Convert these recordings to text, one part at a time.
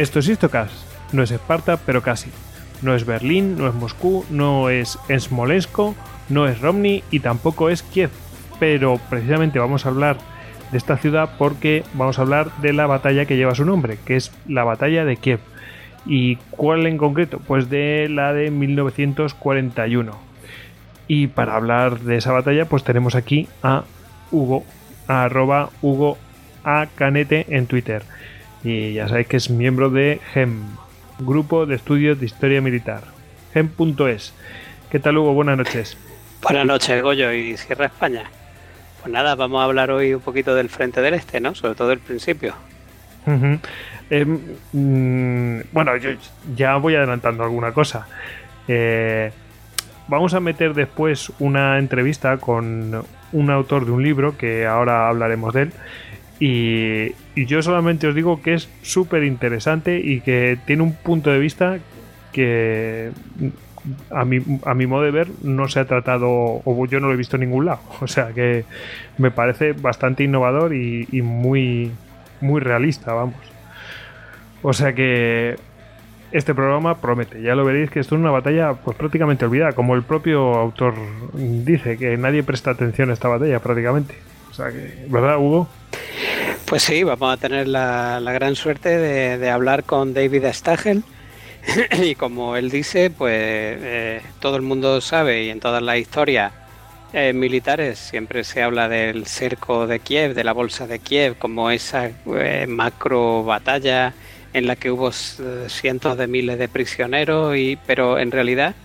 Esto es Istocast. No es Esparta, pero casi. No es Berlín, no es Moscú, no es Smolensk, no es Romney y tampoco es Kiev. Pero precisamente vamos a hablar de esta ciudad porque vamos a hablar de la batalla que lleva su nombre, que es la batalla de Kiev. ¿Y cuál en concreto? Pues de la de 1941. Y para hablar de esa batalla, pues tenemos aquí a Hugo, a arroba Hugo A Canete en Twitter. Y ya sabéis que es miembro de GEM, Grupo de Estudios de Historia Militar. GEM.es. ¿Qué tal Hugo? Buenas noches. Buenas noches, Goyo y Sierra España. Pues nada, vamos a hablar hoy un poquito del Frente del Este, ¿no? Sobre todo el principio. Eh, mm, bueno, yo ya voy adelantando alguna cosa. Eh, vamos a meter después una entrevista con un autor de un libro, que ahora hablaremos de él. Y, yo solamente os digo que es súper interesante y que tiene un punto de vista que a mi, a mi modo de ver no se ha tratado o yo no lo he visto en ningún lado. O sea que me parece bastante innovador y, y muy, muy realista, vamos. O sea que este programa promete. Ya lo veréis que esto es una batalla pues prácticamente olvidada, como el propio autor dice, que nadie presta atención a esta batalla prácticamente. O sea que, ¿verdad, Hugo? Pues sí, vamos a tener la, gran suerte de, hablar con David Stagel. y como él dice, pues eh, todo el mundo sabe y en todas las historias eh, militares siempre se habla del cerco de Kiev, de la bolsa de Kiev, como esa eh, macro batalla en la que hubo cientos de miles de prisioneros, y, pero en realidad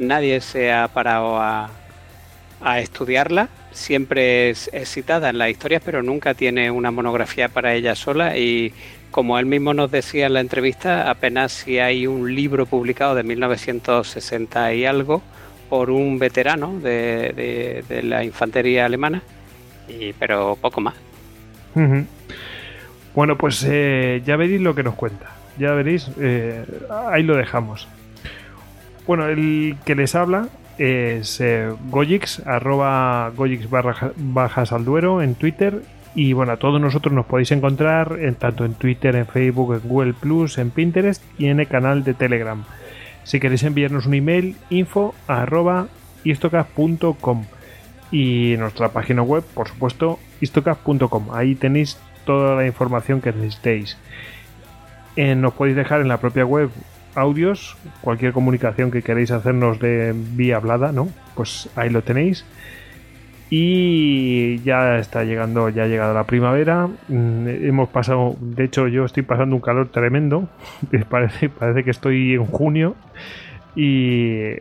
nadie se ha parado a estudiarla. Siempre es, es, citada en las historias, pero nunca tiene una monografía para ella sola. Y como él mismo nos decía en la entrevista, apenas si hay un libro publicado de 1960 y algo por un veterano de, la infantería alemana, y, pero poco más. Bueno, pues eh, ya veréis lo que nos cuenta. Ya veréis, eh, ahí lo dejamos. Bueno, el que les habla es eh, Goyix, arroba Goyix barra, bajas al duero en Twitter. Y bueno, a todos nosotros nos podéis encontrar en, tanto en Twitter, en Facebook, en Google Plus, en Pinterest y en el canal de Telegram. Si queréis enviarnos un email, info arroba istocast.com y nuestra página web, por supuesto, istocast.com. Ahí tenéis toda la información que necesitéis. Eh, nos podéis dejar en la propia web audios, cualquier comunicación que queréis hacernos de vía hablada, ¿no? Pues ahí lo tenéis. Y ya está llegando, ya ha llegado la primavera. Mm, hemos pasado, de hecho, yo estoy pasando un calor tremendo. parece, parece que estoy en junio. Y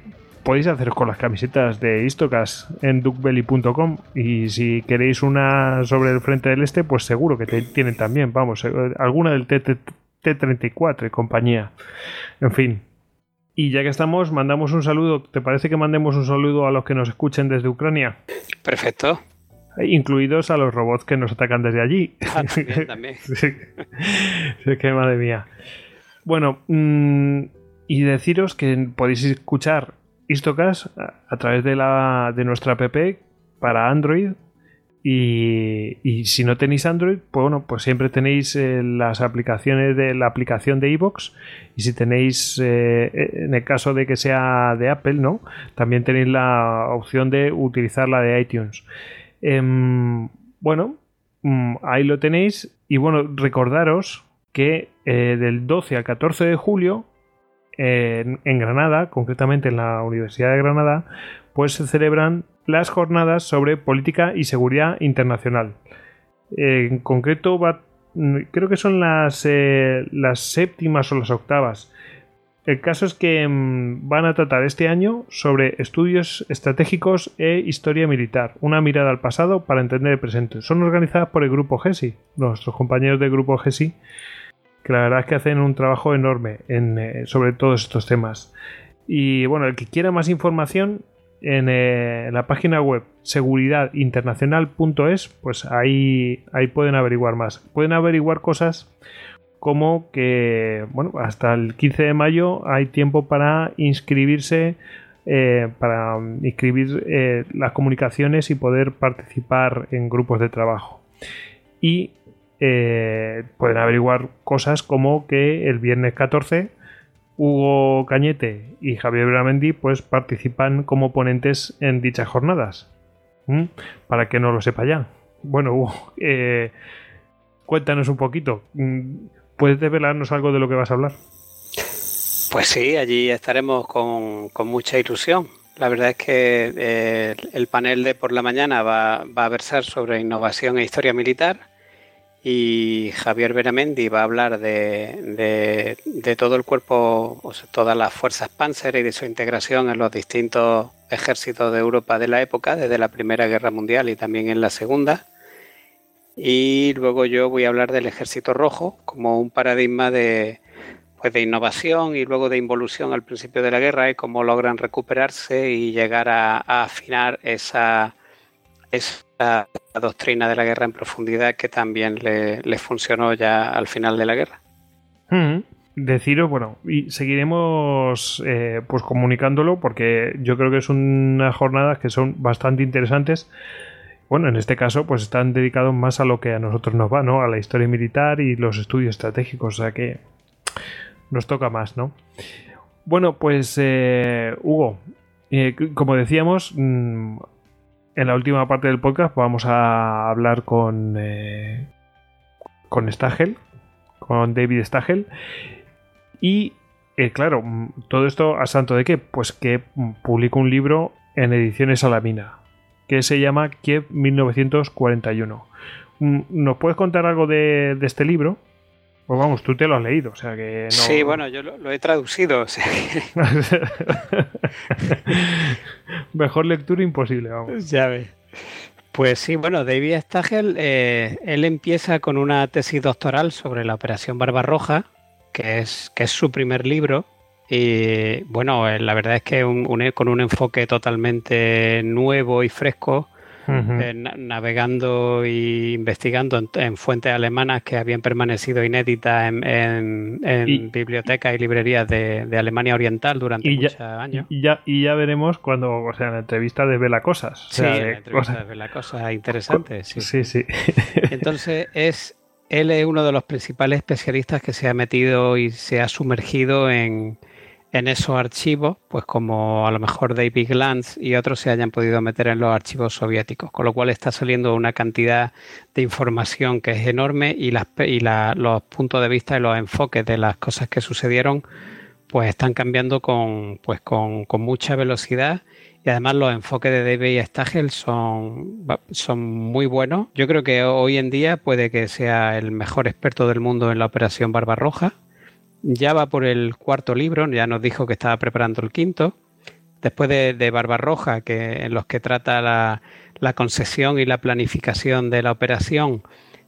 podéis haceros con las camisetas de Istocas en duckbelly.com y si queréis una sobre el frente del este, pues seguro que te tienen también, vamos, alguna del T34 y compañía. En fin. Y ya que estamos, mandamos un saludo. ¿Te parece que mandemos un saludo a los que nos escuchen desde Ucrania? Perfecto. Incluidos a los robots que nos atacan desde allí. Ah, también, también. sí. sí, que madre mía. Bueno, mmm, y deciros que podéis escuchar Istocast a través de, la, de nuestra app para Android. Y, si no tenéis Android, pues bueno, pues siempre tenéis eh, las aplicaciones de la aplicación de iVoox. Y si tenéis, eh, en el caso de que sea de Apple, ¿no? También tenéis la opción de utilizar la de iTunes. Eh, bueno, mm, ahí lo tenéis. Y bueno, recordaros que eh, del 12 al 14 de julio en, Granada, concretamente en la Universidad de Granada, pues se celebran las jornadas sobre política y seguridad internacional. En concreto, va, creo que son las, eh, las séptimas o las octavas. El caso es que mmm, van a tratar este año sobre estudios estratégicos e historia militar, una mirada al pasado para entender el presente. Son organizadas por el grupo GESI, nuestros compañeros del grupo GESI, que la verdad es que hacen un trabajo enorme en, eh, sobre todos estos temas. Y bueno, el que quiera más información en, eh, en la página web seguridadinternacional.es, pues ahí, ahí pueden averiguar más. Pueden averiguar cosas como que, bueno, hasta el 15 de mayo hay tiempo para inscribirse, eh, para inscribir eh, las comunicaciones y poder participar en grupos de trabajo. Y pueden averiguar cosas como que el viernes 14 Hugo Cañete y Javier Bramendi pues participan como ponentes en dichas jornadas. Para que no lo sepa ya. Bueno, Hugo, eh, cuéntanos un poquito. Mm, ¿Puedes develarnos algo de lo que vas a hablar? Pues sí, allí estaremos con, mucha ilusión. La verdad es que eh, el panel de por la mañana va, va, a versar sobre innovación e historia militar y Javier Beramendi va a hablar de, de, todo el cuerpo, o sea, todas las fuerzas Panzer y de su integración en los distintos ejércitos de Europa de la época, desde la Primera Guerra Mundial y también en la Segunda. Y luego yo voy a hablar del Ejército Rojo como un paradigma de, pues de innovación y luego de involución al principio de la guerra y cómo logran recuperarse y llegar a, afinar esa, esa doctrina de la guerra en profundidad que también le, funcionó ya al final de la guerra. Mm. Deciros, bueno, y seguiremos eh, pues comunicándolo porque yo creo que es unas jornadas que son bastante interesantes. Bueno, en este caso, pues están dedicados más a lo que a nosotros nos va, ¿no? A la historia militar y los estudios estratégicos. O sea que nos toca más, ¿no? Bueno, pues eh, Hugo, eh, como decíamos, mm, en la última parte del podcast vamos a hablar con, eh, con Stagel, con David Stagel. Y claro, mm, todo esto a santo de qué? Pues que publicó un libro en ediciones Alamina, que se llama Kiev 1941. Mm, ¿Nos puedes contar algo de este libro? Pues vamos, tú te lo has leído, o sea que no... Sí, bueno, yo lo, he traducido. Mejor lectura imposible, vamos. Ya ves. Pues sí, bueno, David Stagel, eh, él empieza con una tesis doctoral sobre la Operación Barbarroja, que es, que es su primer libro. Y bueno, eh, la verdad es que con un enfoque totalmente nuevo y fresco, eh, navegando e investigando en, fuentes alemanas que habían permanecido inéditas en, bibliotecas y librerías de, Alemania Oriental durante muchos años. Y ya, y ya veremos cuando, o sea, en la entrevista de Vela Cosas. sí, en la entrevista de Vela Cosas, interesante. Sí, sí. sí. Entonces es él es uno de los principales especialistas que se ha metido y se ha sumergido en, en esos archivos, pues como a lo mejor David Glantz y otros se hayan podido meter en los archivos soviéticos, con lo cual está saliendo una cantidad de información que es enorme y, las, y los puntos de vista y los enfoques de las cosas que sucedieron pues están cambiando con, pues con, mucha velocidad y además los enfoques de David Stagel son, son muy buenos. Yo creo que hoy en día puede que sea el mejor experto del mundo en la operación Barbarroja ya va por el cuarto libro, ya nos dijo que estaba preparando el quinto. Después de, Barbarroja, que, en los que trata la, concesión y la planificación de la operación,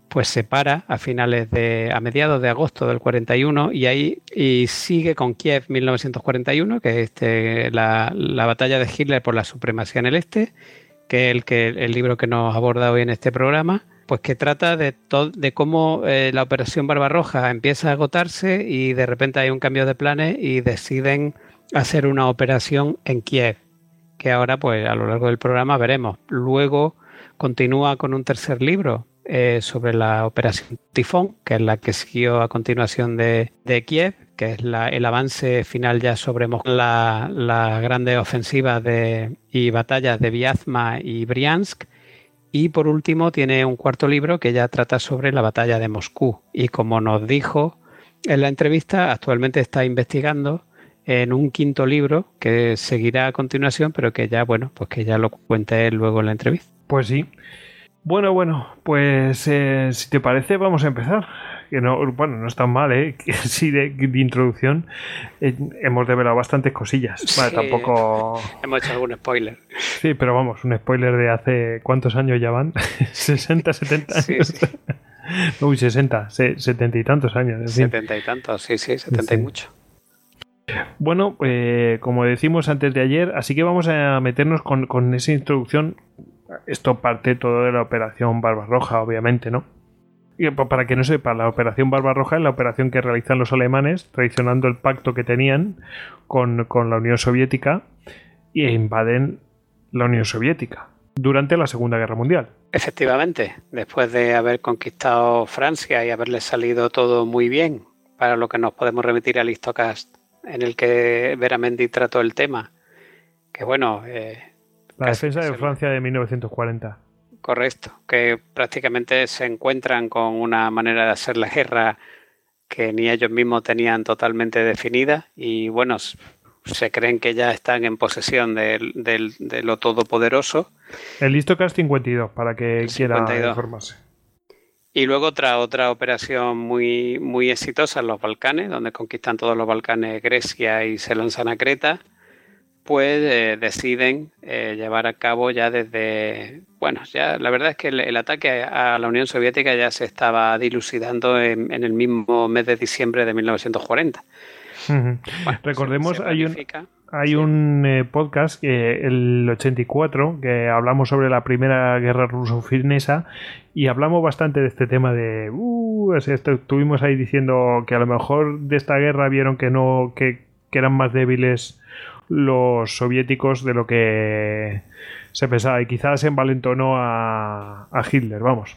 pues se para a finales de, a mediados de agosto del 41 y ahí y sigue con Kiev 1941, que es este, la, la, batalla de Hitler por la supremacía en el este, que es el, que, el libro que nos aborda hoy en este programa pues que trata de, de cómo eh, la operación Barbarroja empieza a agotarse y de repente hay un cambio de planes y deciden hacer una operación en Kiev, que ahora pues a lo largo del programa veremos. Luego continúa con un tercer libro eh, sobre la operación Tifón, que es la que siguió a continuación de, Kiev, que es el avance final ya sobre la, la grandes ofensivas de, y batallas de Vyazma y Briansk y por último tiene un cuarto libro que ya trata sobre la batalla de Moscú. Y como nos dijo en la entrevista, actualmente está investigando en un quinto libro que seguirá a continuación, pero que ya, bueno, pues que ya lo cuente él luego en la entrevista. Pues sí. Bueno, bueno, pues eh, si te parece, vamos a empezar que no, bueno, no es tan mal, ¿eh? Sí, de, introducción eh, hemos develado bastantes cosillas. Vale, tampoco. Hemos hecho algún spoiler. Sí, pero vamos, un spoiler de hace. ¿Cuántos años ya van? ¿60, 70 años? Sí, sí. Uy, 60, 70 y tantos años. 70 y tantos, sí, sí, 70 y mucho. Bueno, eh, como decimos antes de ayer, así que vamos a meternos con, con esa introducción. Esto parte todo de la operación Barbarroja, obviamente, ¿no? Para que no sepa, la operación Barbarroja es la operación que realizan los alemanes, traicionando el pacto que tenían con, la Unión Soviética, e invaden la Unión Soviética. durante la Segunda Guerra Mundial. Efectivamente, después de haber conquistado Francia y haberle salido todo muy bien, para lo que nos podemos remitir al Histocast en el que Veramendi trató el tema, que bueno... Eh, la defensa de Francia de 1940. Correcto, que prácticamente se encuentran con una manera de hacer la guerra que ni ellos mismos tenían totalmente definida y bueno, se creen que ya están en posesión de, lo todopoderoso. El Listocast 52, para que quiera informarse. Y luego otra, otra operación muy, muy exitosa en los Balcanes, donde conquistan todos los Balcanes Grecia y se lanzan a Creta, pues eh, deciden eh, llevar a cabo ya desde, bueno, ya la verdad es que el, ataque a la Unión Soviética ya se estaba dilucidando en, en el mismo mes de diciembre de 1940 Recordemos, hay un, hay un eh, podcast, que el 84, que hablamos sobre la primera guerra ruso-finesa y hablamos bastante de este tema de... Uh, estuvimos ahí diciendo que a lo mejor de esta guerra vieron que no que, eran más débiles los soviéticos de lo que se pensaba. Y quizás envalentonó a, a Hitler, vamos.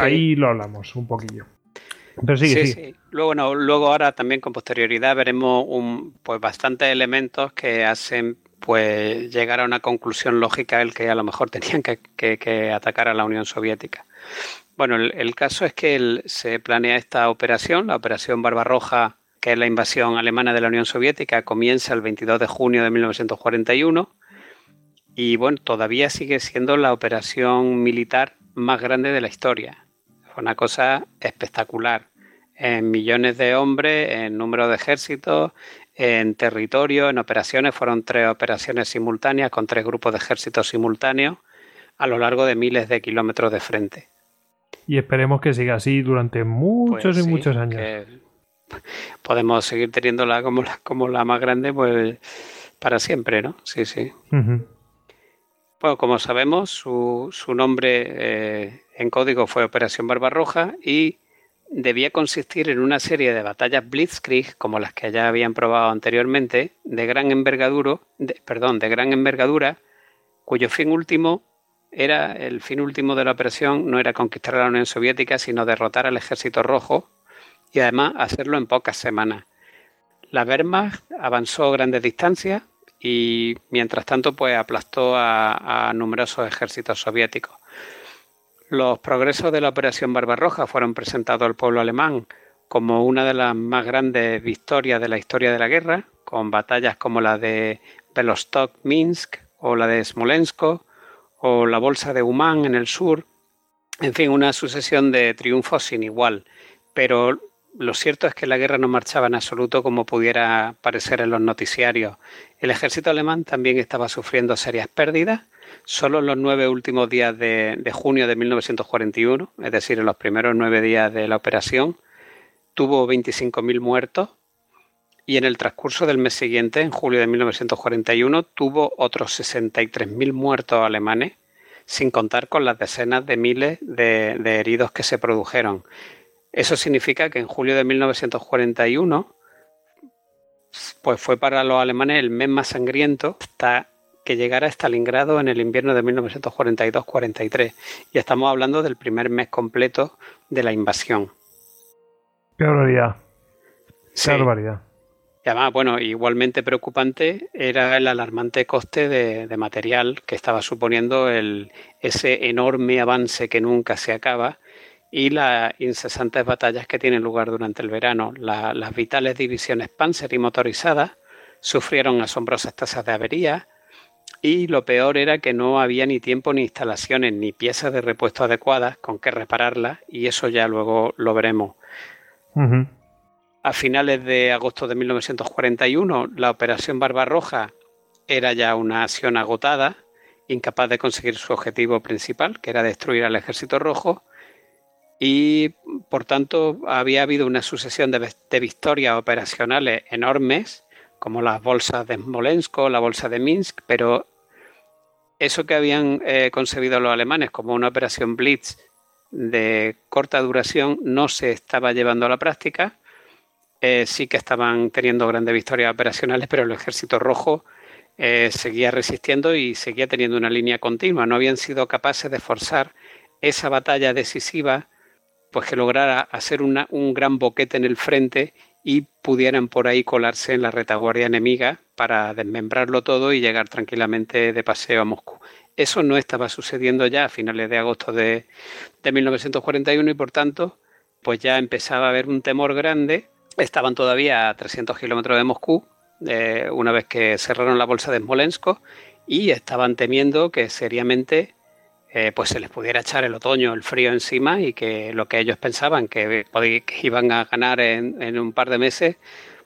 Ahí lo hablamos un poquillo. Sí, sí, Luego, luego ahora también con posterioridad veremos un, pues bastantes elementos que hacen pues llegar a una conclusión lógica el que a lo mejor tenían que, atacar a la Unión Soviética. Bueno, el, caso es que se planea esta operación, la operación Barbarroja, que es la invasión alemana de la Unión Soviética, comienza el 22 de junio de 1941 y bueno, todavía sigue siendo la operación militar más grande de la historia una cosa espectacular. En millones de hombres, en número de ejércitos, en territorio, en operaciones. Fueron tres operaciones simultáneas con tres grupos de ejércitos simultáneos a lo largo de miles de kilómetros de frente. Y esperemos que siga así durante muchos pues y muchos años. Podemos seguir teniéndola como la, como la más grande, pues para siempre, ¿no? Sí, sí. Bueno, como sabemos, su, su nombre eh, en código fue Operación Barbarroja y debía consistir en una serie de batallas blitzkrieg, como las que ya habían probado anteriormente, de gran envergadura, perdón, de gran envergadura, cuyo fin último era el fin último de la operación no era conquistar a la Unión Soviética, sino derrotar al Ejército Rojo y además hacerlo en pocas semanas. La Wehrmacht avanzó grandes distancias y mientras tanto pues aplastó a numerosos ejércitos soviéticos. Los progresos de la Operación Barbarroja fueron presentados al pueblo alemán como una de las más grandes victorias de la historia de la guerra, con batallas como la de Belostok-Minsk o la de Smolensk o la Bolsa de Uman en el sur. En fin, una sucesión de triunfos sin igual. Pero lo cierto es que la guerra no marchaba en absoluto como pudiera parecer en los noticiarios. El ejército alemán también estaba sufriendo serias pérdidas Solo en los nueve últimos días de, junio de 1941, es decir, en los primeros nueve días de la operación, tuvo 25.000 muertos y en el transcurso del mes siguiente, en julio de 1941, tuvo otros 63.000 muertos alemanes, sin contar con las decenas de miles de, de, heridos que se produjeron. Eso significa que en julio de 1941, pues fue para los alemanes el mes más sangriento hasta que llegara a Stalingrado en el invierno de 1942-43. Y estamos hablando del primer mes completo de la invasión. Qué barbaridad. Qué barbaridad. Y además, bueno, igualmente preocupante era el alarmante coste de, material que estaba suponiendo el, ese enorme avance que nunca se acaba y las incesantes batallas que tienen lugar durante el verano. las vitales divisiones Panzer y motorizadas sufrieron asombrosas tasas de avería, y lo peor era que no había ni tiempo ni instalaciones ni piezas de repuesto adecuadas con que repararlas y eso ya luego lo veremos. A finales de agosto de 1941 la operación Barbarroja era ya una acción agotada, incapaz de conseguir su objetivo principal, que era destruir al ejército rojo, y por tanto había habido una sucesión de, victorias operacionales enormes como las bolsas de Smolensk o la bolsa de Minsk, pero eso que habían eh, concebido los alemanes como una operación Blitz de corta duración no se estaba llevando a la práctica. Eh, sí que estaban teniendo grandes victorias operacionales, pero el ejército rojo eh, seguía resistiendo y seguía teniendo una línea continua. No habían sido capaces de forzar esa batalla decisiva, pues que lograra hacer un gran boquete en el frente y pudieran por ahí colarse en la retaguardia enemiga para desmembrarlo todo y llegar tranquilamente de paseo a Moscú. Eso no estaba sucediendo ya a finales de agosto de, de 1941 y por tanto, pues ya empezaba a haber un temor grande. Estaban todavía a 300 kilómetros de Moscú, eh, una vez que cerraron la bolsa de Smolensk, y estaban temiendo que seriamente eh, pues se les pudiera echar el otoño, el frío encima y que lo que ellos pensaban que, iban a ganar en, un par de meses,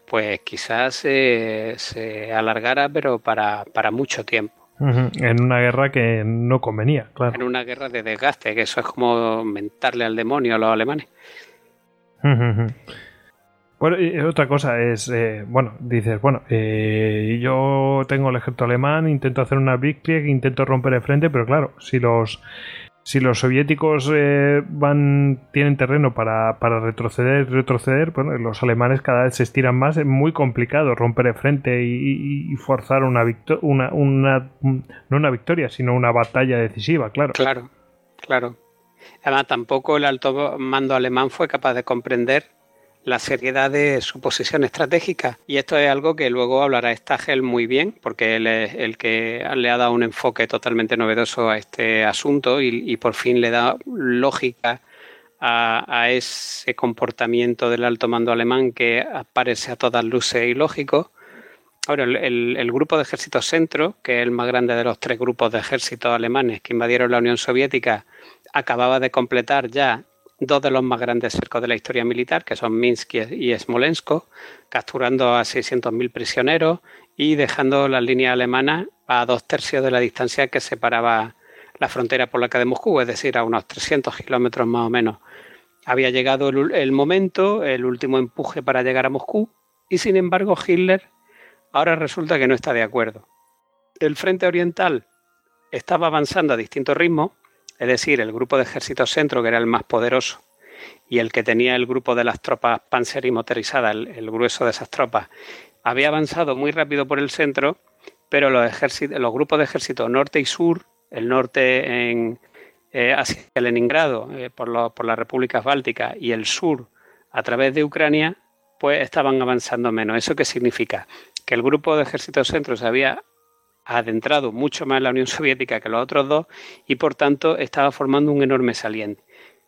pues quizás se alargara, pero para, mucho tiempo. En una guerra que no convenía, claro. En una guerra de desgaste, que eso es como mentarle al demonio a los alemanes. Bueno, y otra cosa es, eh, bueno, dices, bueno, eh, yo tengo el ejército alemán, intento hacer una victoria, intento romper el frente, pero claro, si los si los soviéticos eh, van tienen terreno para, para retroceder retroceder bueno los alemanes cada vez se estiran más es muy complicado romper el frente y, forzar una, una, una no una victoria sino una batalla decisiva claro. Claro claro. Además tampoco el alto mando alemán fue capaz de comprender la seriedad de su posición estratégica. Y esto es algo que luego hablará Stagel muy bien, porque él es el que le ha dado un enfoque totalmente novedoso a este asunto y, por fin le da lógica a, ese comportamiento del alto mando alemán que parece a todas luces ilógico. Ahora, el, el, grupo de ejércitos centro, que es el más grande de los tres grupos de ejércitos alemanes que invadieron la Unión Soviética, acababa de completar ya dos de los más grandes cercos de la historia militar, que son Minsk y Smolensk, capturando a 600.000 prisioneros y dejando las líneas alemanas a dos tercios de la distancia que separaba la frontera polaca de Moscú, es decir, a unos 300 kilómetros más o menos. Había llegado el, momento, el último empuje para llegar a Moscú, y sin embargo Hitler ahora resulta que no está de acuerdo. El frente oriental estaba avanzando a distinto ritmo, es decir, el grupo de ejército centro, que era el más poderoso, y el que tenía el grupo de las tropas panzer y motorizadas, el, grueso de esas tropas, había avanzado muy rápido por el centro, pero los, los grupos de ejército norte y sur, el norte en, eh, hacia Leningrado, eh, por, por las repúblicas bálticas, y el sur a través de Ucrania, pues estaban avanzando menos. ¿Eso qué significa? Que el grupo de ejército centro se había adentrado mucho más en la Unión Soviética que los otros dos y por tanto estaba formando un enorme saliente.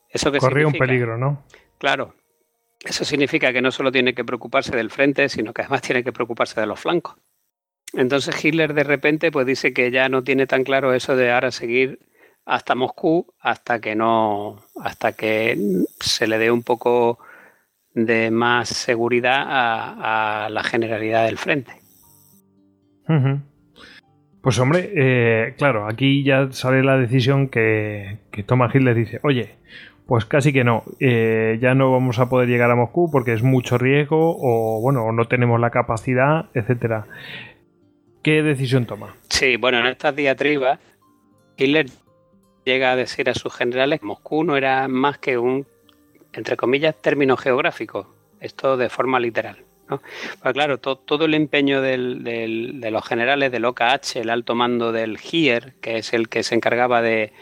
¿Eso Corría un peligro, ¿no? Claro. Eso significa que no solo tiene que preocuparse del frente, sino que además tiene que preocuparse de los flancos. Entonces Hitler de repente pues dice que ya no tiene tan claro eso de ahora seguir hasta Moscú hasta que no hasta que se le dé un poco de más seguridad a, la generalidad del frente. Pues hombre, eh, claro, aquí ya sale la decisión que, que toma Hitler. Dice, oye, pues casi que no, eh, ya no vamos a poder llegar a Moscú porque es mucho riesgo o bueno, no tenemos la capacidad, etcétera. ¿Qué decisión toma? Sí, bueno, en estas diatribas, Hitler llega a decir a sus generales que Moscú no era más que un, entre comillas, término geográfico, esto de forma literal. Pues claro, todo el empeño de los generales del OKH, el alto mando del HIER, que es el que se encargaba de,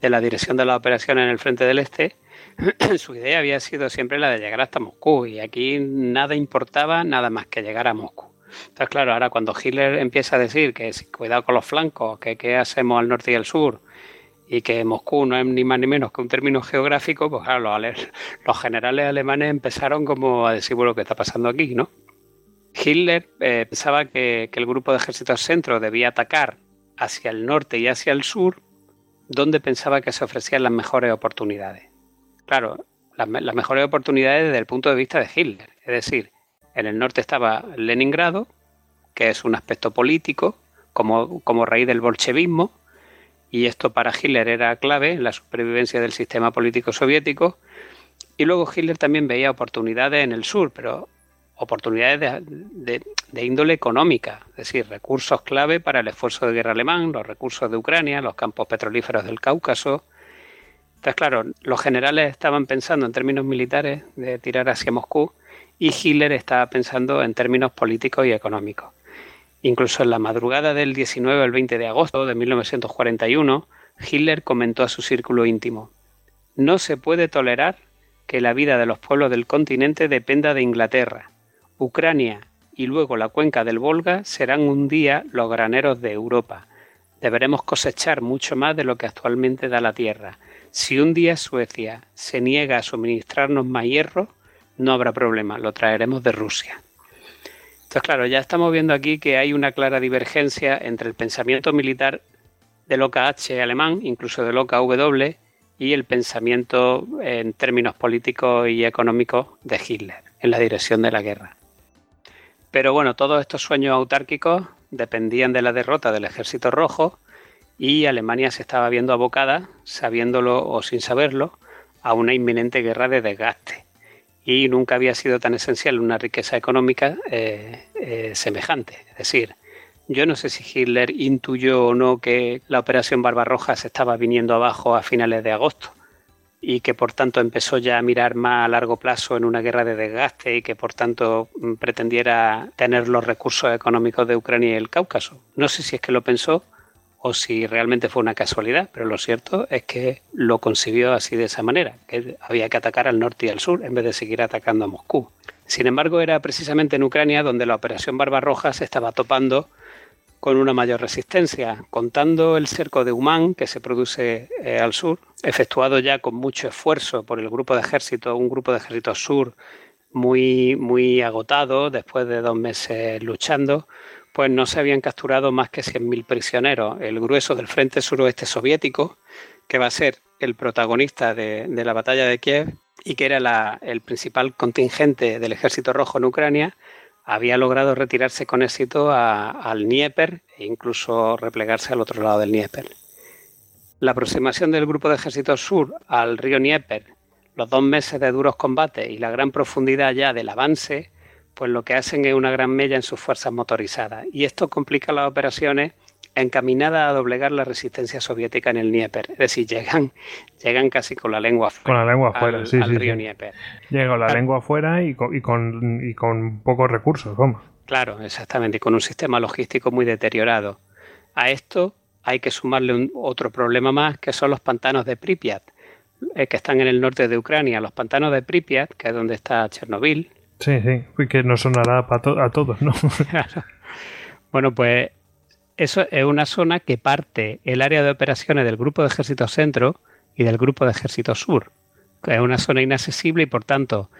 la dirección de la operación en el frente del este, su idea había sido siempre la de llegar hasta Moscú y aquí nada importaba nada más que llegar a Moscú. Entonces, claro, ahora cuando Hitler empieza a decir que cuidado con los flancos, que qué hacemos al norte y al sur, y que Moscú no es ni más ni menos que un término geográfico, pues claro, los, generales alemanes empezaron como a decir, bueno, ¿qué está pasando aquí? ¿no? Hitler eh, pensaba que, el grupo de ejércitos centro debía atacar hacia el norte y hacia el sur, donde pensaba que se ofrecían las mejores oportunidades. Claro, las, mejores oportunidades desde el punto de vista de Hitler. Es decir, en el norte estaba Leningrado, que es un aspecto político, como, como raíz del bolchevismo, y esto para Hitler era clave en la supervivencia del sistema político soviético. Y luego Hitler también veía oportunidades en el sur, pero oportunidades de, índole económica, es decir, recursos clave para el esfuerzo de guerra alemán, los recursos de Ucrania, los campos petrolíferos del Cáucaso. Entonces, claro, los generales estaban pensando en términos militares de tirar hacia Moscú y Hitler estaba pensando en términos políticos y económicos. Incluso en la madrugada del 19 al 20 de agosto de 1941, Hitler comentó a su círculo íntimo, No se puede tolerar que la vida de los pueblos del continente dependa de Inglaterra. Ucrania y luego la cuenca del Volga serán un día los graneros de Europa. Deberemos cosechar mucho más de lo que actualmente da la tierra. Si un día Suecia se niega a suministrarnos más hierro, no habrá problema, lo traeremos de Rusia. Entonces, claro, ya estamos viendo aquí que hay una clara divergencia entre el pensamiento militar del OKH alemán, incluso del OKW, y el pensamiento en términos políticos y económicos de Hitler en la dirección de la guerra. Pero bueno, todos estos sueños autárquicos dependían de la derrota del ejército rojo y Alemania se estaba viendo abocada, sabiéndolo o sin saberlo, a una inminente guerra de desgaste. Y nunca había sido tan esencial una riqueza económica eh, eh, semejante. Es decir, yo no sé si Hitler intuyó o no que la operación Barbarroja se estaba viniendo abajo a finales de agosto y que por tanto empezó ya a mirar más a largo plazo en una guerra de desgaste y que por tanto mm, pretendiera tener los recursos económicos de Ucrania y el Cáucaso. No sé si es que lo pensó o si realmente fue una casualidad, pero lo cierto es que lo concibió así de esa manera, que había que atacar al norte y al sur en vez de seguir atacando a Moscú. Sin embargo, era precisamente en Ucrania donde la operación Barbarroja se estaba topando con una mayor resistencia, contando el cerco de Humán que se produce eh, al sur, efectuado ya con mucho esfuerzo por el grupo de ejército, un grupo de ejército sur muy, muy agotado después de dos meses luchando, pues no se habían capturado más que 100.000 prisioneros, el grueso del frente suroeste soviético, que va a ser el protagonista de, la batalla de Kiev y que era el principal contingente del ejército rojo en Ucrania, había logrado retirarse con éxito al Dnieper e incluso replegarse al otro lado del Dnieper. La aproximación del grupo de ejércitos sur al río Dnieper, los dos meses de duros combates y la gran profundidad ya del avance, pues lo que hacen es una gran mella en sus fuerzas motorizadas. Y esto complica las operaciones encaminada a doblegar la resistencia soviética en el Dnieper. Es decir, llegan, llegan casi con la lengua afuera. Con la lengua afuera, sí, al río Dnieper. Llegan la lengua afuera y con, y con, y con pocos recursos, vamos. Claro, exactamente, y con un sistema logístico muy deteriorado. A esto hay que sumarle un, otro problema más, que son los pantanos de Pripyat, eh, que están en el norte de Ucrania. Los pantanos de Pripyat, que es donde está Chernobyl. Sí, sí, que no sonará para a todos, ¿no? Bueno, pues eso es una zona que parte el área de operaciones del Grupo de Ejército Centro y del Grupo de Ejército Sur. Es una zona inaccesible y por tanto,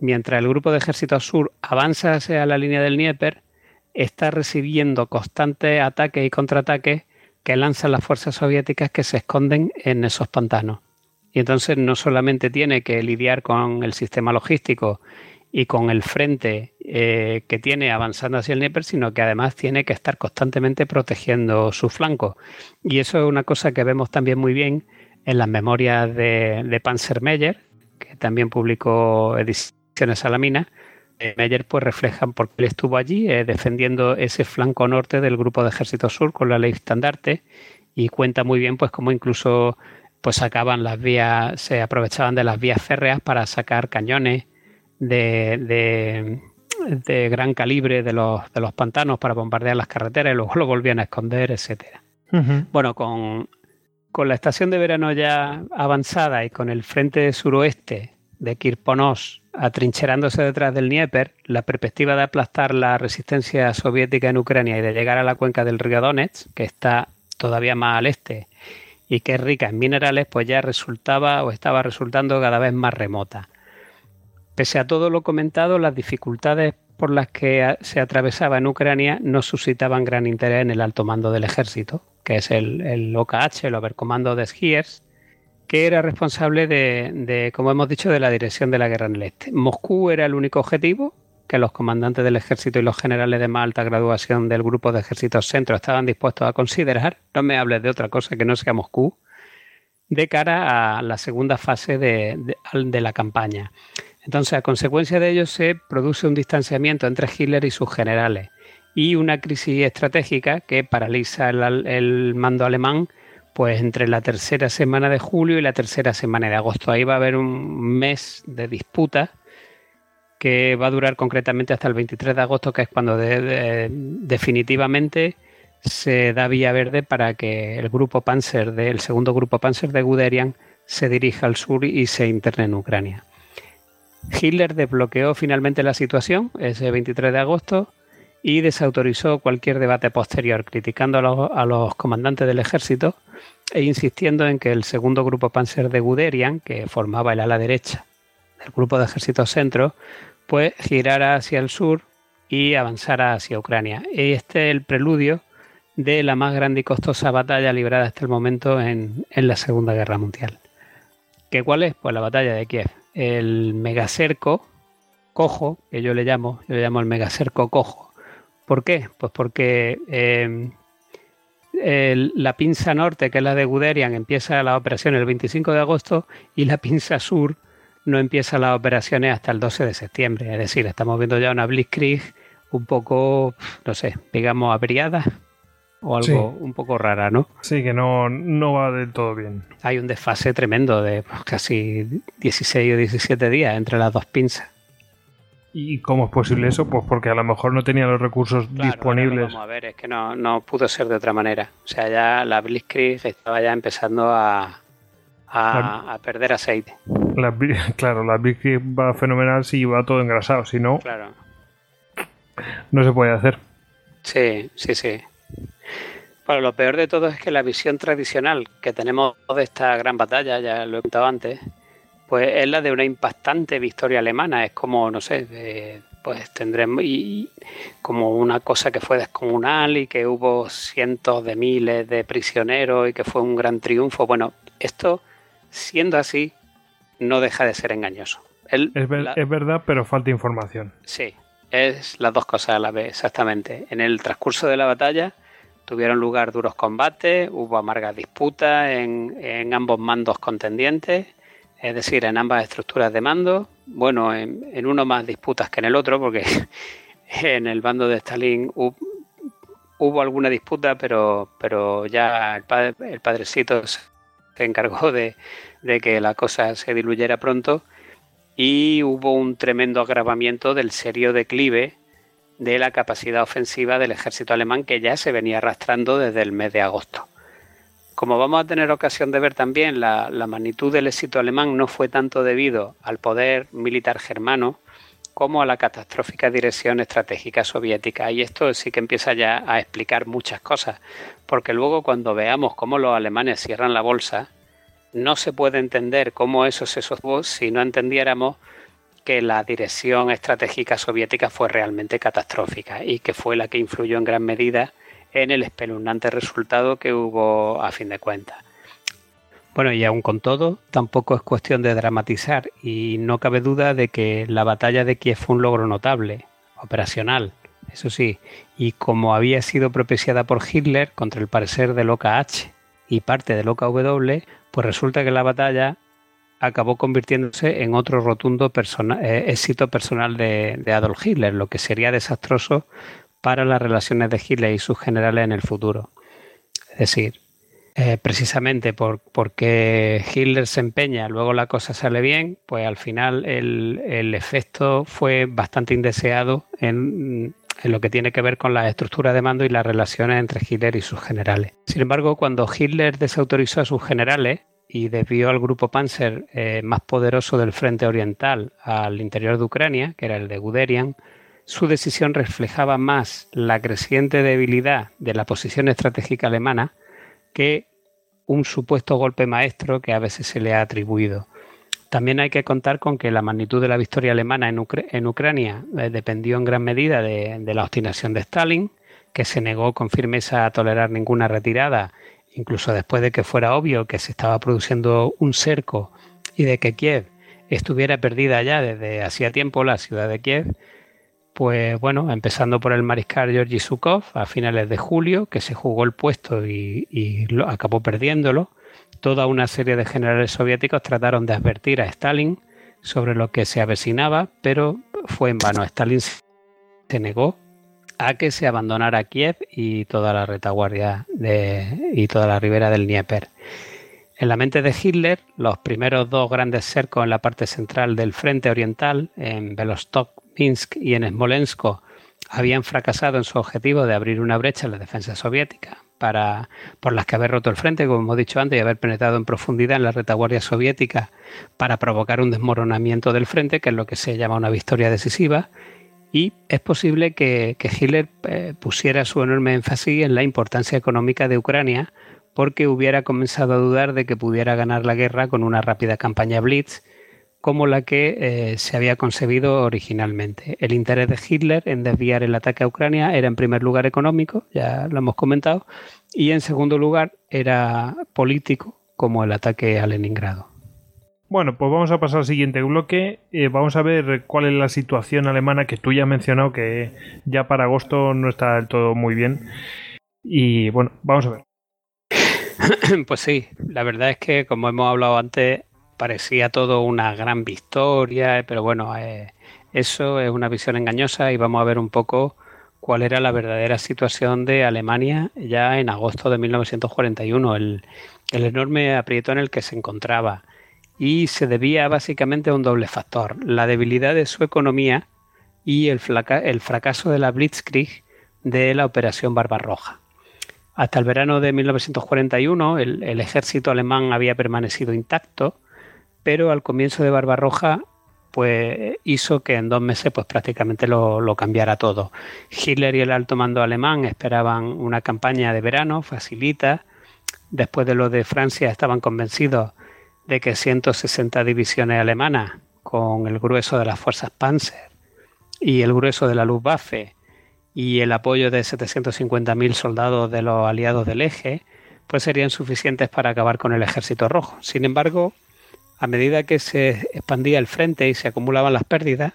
mientras el Grupo de Ejército Sur avanza hacia la línea del Dnieper, está recibiendo constantes ataques y contraataques que lanzan las fuerzas soviéticas que se esconden en esos pantanos. Y entonces no solamente tiene que lidiar con el sistema logístico y con el frente eh, que tiene avanzando hacia el Dnieper, sino que además tiene que estar constantemente protegiendo su flanco. Y eso es una cosa que vemos también muy bien en las memorias de, de Panzer Meyer, que también publicó Ediciones Salamina. Eh, Meyer pues reflejan por qué él estuvo allí eh, defendiendo ese flanco norte del grupo de ejército sur con la ley estandarte y cuenta muy bien pues cómo incluso pues sacaban las vías, se aprovechaban de las vías férreas para sacar cañones, de, de, gran calibre de los, de los pantanos para bombardear las carreteras y luego lo volvían a esconder, etcétera. Bueno, con, con, la estación de verano ya avanzada y con el frente suroeste de Kirponos atrincherándose detrás del Dnieper, la perspectiva de aplastar la resistencia soviética en Ucrania y de llegar a la cuenca del río Donetsk, que está todavía más al este y que es rica en minerales, pues ya resultaba o estaba resultando cada vez más remota. Pese a todo lo comentado, las dificultades por las que se atravesaba en Ucrania no suscitaban gran interés en el alto mando del ejército, que es el, OKH, el Oberkommando des Heers, que era responsable de, como hemos dicho, de la dirección de la guerra en el este. Moscú era el único objetivo que los comandantes del ejército y los generales de más alta graduación del grupo de ejércitos centro estaban dispuestos a considerar, no me hables de otra cosa que no sea Moscú, de cara a la segunda fase de la campaña. Entonces, a consecuencia de ello, se produce un distanciamiento entre Hitler y sus generales y una crisis estratégica que paraliza el, mando alemán pues entre la tercera semana de julio y la tercera semana de agosto. Ahí va a haber un mes de disputa que va a durar concretamente hasta el 23 de agosto, que es cuando definitivamente se da vía verde para que el grupo Panzer, del segundo grupo Panzer de Guderian, se dirija al sur y se interne en Ucrania. Hitler desbloqueó finalmente la situación ese 23 de agosto y desautorizó cualquier debate posterior, criticando a los, comandantes del ejército e insistiendo en que el segundo grupo Panzer de Guderian, que formaba el ala derecha del grupo de ejército centro, pues girara hacia el sur y avanzara hacia Ucrania. Y este es el preludio de la más grande y costosa batalla librada hasta el momento en, en la Segunda Guerra Mundial. ¿Qué cuál es? Pues la batalla de Kiev. El megacerco cojo, que yo le llamo, yo le llamo el megacerco cojo. ¿Por qué? Pues porque em, la pinza norte, que es la de Guderian, empieza la operación el 25 de agosto y la pinza sur no empieza las operaciones hasta el 12 de septiembre. Es decir, estamos viendo ya una Blitzkrieg un poco, no sé, digamos, abriada o algo un poco rara, ¿no? Sí, que no, no va del todo bien. Hay un desfase tremendo de pues, casi 16 o 17 días entre las dos pinzas. ¿Y cómo es posible eso? Pues porque a lo mejor no tenía los recursos disponibles. Vamos a ver, es que no, no pudo ser de otra manera. O sea, ya la Blitzkrieg estaba ya empezando a, a, perder aceite. claro, la Blitzkrieg va fenomenal si va todo engrasado, si no, claro. no se puede hacer. Sí, sí, sí. Bueno, lo peor de todo es que la visión tradicional que tenemos de esta gran batalla, ya lo he contado antes, pues es la de una impactante victoria alemana. Es como, no sé, pues tendremos y, como una cosa que fue descomunal y que hubo cientos de miles de prisioneros y que fue un gran triunfo. Bueno, esto, siendo así, no deja de ser engañoso. es, es verdad, pero falta información. Sí, es las dos cosas a la vez, exactamente. En el transcurso de la batalla Tuvieron lugar duros combates, hubo amargas disputas en, ambos mandos contendientes, es decir, en ambas estructuras de mando. Bueno, en, uno más disputas que en el otro, porque en el bando de Stalin hubo, alguna disputa, pero, pero ya el, el padrecito se encargó de, de que la cosa se diluyera pronto y hubo un tremendo agravamiento del serio declive de la capacidad ofensiva del ejército alemán que ya se venía arrastrando desde el mes de agosto. Como vamos a tener ocasión de ver también, la, magnitud del éxito alemán no fue tanto debido al poder militar germano como a la catastrófica dirección estratégica soviética. Y esto sí que empieza ya a explicar muchas cosas, porque luego cuando veamos cómo los alemanes cierran la bolsa, no se puede entender cómo eso se sostuvo si no entendiéramos que la dirección estratégica soviética fue realmente catastrófica y que fue la que influyó en gran medida en el espeluznante resultado que hubo a fin de cuentas. Bueno, y aún con todo, tampoco es cuestión de dramatizar y no cabe duda de que la batalla de Kiev fue un logro notable, operacional, eso sí, y como había sido propiciada por Hitler contra el parecer del OKH y parte del OKW, pues resulta que la batalla acabó convirtiéndose en otro rotundo eh, éxito personal de, Adolf Hitler, lo que sería desastroso para las relaciones de Hitler y sus generales en el futuro. Es decir, eh, precisamente por, porque Hitler se empeña, luego la cosa sale bien, pues al final el, efecto fue bastante indeseado en, en, lo que tiene que ver con la estructura de mando y las relaciones entre Hitler y sus generales. Sin embargo, cuando Hitler desautorizó a sus generales, y desvió al grupo Panzer eh, más poderoso del frente oriental al interior de Ucrania, que era el de Guderian, su decisión reflejaba más la creciente debilidad de la posición estratégica alemana que un supuesto golpe maestro que a veces se le ha atribuido. También hay que contar con que la magnitud de la victoria alemana en, Ucrania eh, dependió en gran medida de la obstinación de Stalin, que se negó con firmeza a tolerar ninguna retirada incluso después de que fuera obvio que se estaba produciendo un cerco y de que Kiev estuviera perdida ya desde hacía tiempo la ciudad de Kiev, pues bueno, empezando por el mariscal Georgi Zhukov a finales de julio, que se jugó el puesto y, acabó perdiéndolo, toda una serie de generales soviéticos trataron de advertir a Stalin sobre lo que se avecinaba, pero fue en vano. Stalin se negó a que se abandonara Kiev y toda la retaguardia de, y toda la ribera del Dnieper. En la mente de Hitler, los primeros dos grandes cercos en la parte central del frente oriental, en Belostok, Minsk y en Smolensk, habían fracasado en su objetivo de abrir una brecha en la defensa soviética, para, por las que haber roto el frente, como hemos dicho antes, y haber penetrado en profundidad en la retaguardia soviética para provocar un desmoronamiento del frente, que es lo que se llama una victoria decisiva. Y es posible que, Hitler eh, pusiera su enorme énfasis en la importancia económica de Ucrania, porque hubiera comenzado a dudar de que pudiera ganar la guerra con una rápida campaña Blitz como la que eh, se había concebido originalmente. El interés de Hitler en desviar el ataque a Ucrania era en primer lugar económico, ya lo hemos comentado, y en segundo lugar era político, como el ataque a Leningrado. Bueno, pues vamos a pasar al siguiente bloque. Eh, vamos a ver cuál es la situación alemana que tú ya has mencionado, que ya para agosto no está del todo muy bien. Y bueno, vamos a ver. Pues sí, la verdad es que como hemos hablado antes, parecía todo una gran victoria, pero bueno, eh, eso es una visión engañosa y vamos a ver un poco cuál era la verdadera situación de Alemania ya en agosto de 1941, el, el enorme aprieto en el que se encontraba. Y se debía básicamente a un doble factor, la debilidad de su economía y el, el fracaso de la Blitzkrieg de la Operación Barbarroja. Hasta el verano de 1941 el, ejército alemán había permanecido intacto, pero al comienzo de Barbarroja pues hizo que en dos meses pues prácticamente lo, cambiara todo. Hitler y el alto mando alemán esperaban una campaña de verano facilita. Después de lo de Francia estaban convencidos de que 160 divisiones alemanas con el grueso de las fuerzas Panzer y el grueso de la Luftwaffe y el apoyo de 750.000 soldados de los aliados del eje, pues serían suficientes para acabar con el ejército rojo. Sin embargo, a medida que se expandía el frente y se acumulaban las pérdidas,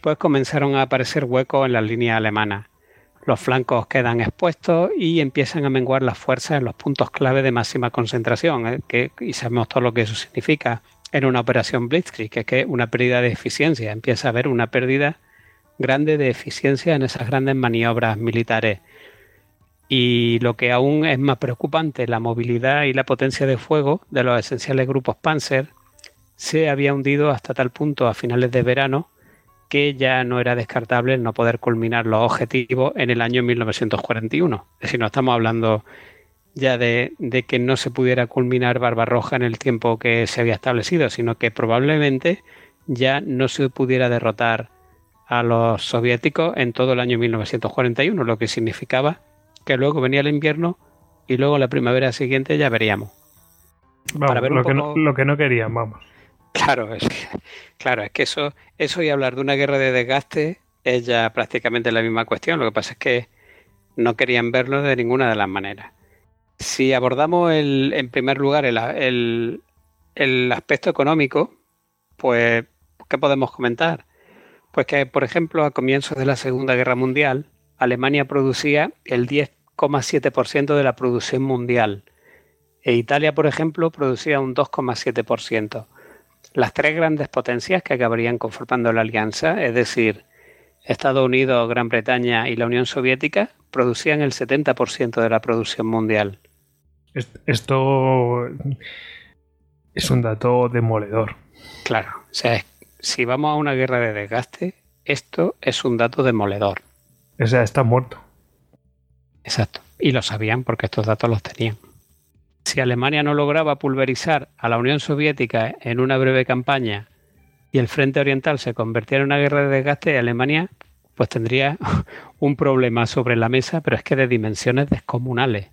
pues comenzaron a aparecer huecos en las líneas alemanas. Los flancos quedan expuestos y empiezan a menguar las fuerzas en los puntos clave de máxima concentración, ¿eh? que, y sabemos todo lo que eso significa en una operación Blitzkrieg, que es que una pérdida de eficiencia, empieza a haber una pérdida grande de eficiencia en esas grandes maniobras militares. Y lo que aún es más preocupante, la movilidad y la potencia de fuego de los esenciales grupos Panzer se había hundido hasta tal punto a finales de verano que ya no era descartable el no poder culminar los objetivos en el año 1941. Es decir, no estamos hablando ya de, de, que no se pudiera culminar Barbarroja en el tiempo que se había establecido, sino que probablemente ya no se pudiera derrotar a los soviéticos en todo el año 1941, lo que significaba que luego venía el invierno y luego la primavera siguiente ya veríamos. Para ver lo, que no, lo que no querían, vamos. Claro, es que, claro, es que eso, eso y hablar de una guerra de desgaste es ya prácticamente la misma cuestión. Lo que pasa es que no querían verlo de ninguna de las maneras. Si abordamos el, en primer lugar el, el, el aspecto económico, pues, ¿qué podemos comentar? Pues que, por ejemplo, a comienzos de la Segunda Guerra Mundial, Alemania producía el 10,7% de la producción mundial e Italia, por ejemplo, producía un 2,7%. Las tres grandes potencias que acabarían conformando la alianza, es decir, Estados Unidos, Gran Bretaña y la Unión Soviética, producían el 70% de la producción mundial. Esto es un dato demoledor. Claro, o sea, si vamos a una guerra de desgaste, esto es un dato demoledor. O sea, está muerto. Exacto. Y lo sabían porque estos datos los tenían. Si Alemania no lograba pulverizar a la Unión Soviética en una breve campaña y el frente oriental se convirtiera en una guerra de desgaste, Alemania pues tendría un problema sobre la mesa, pero es que de dimensiones descomunales.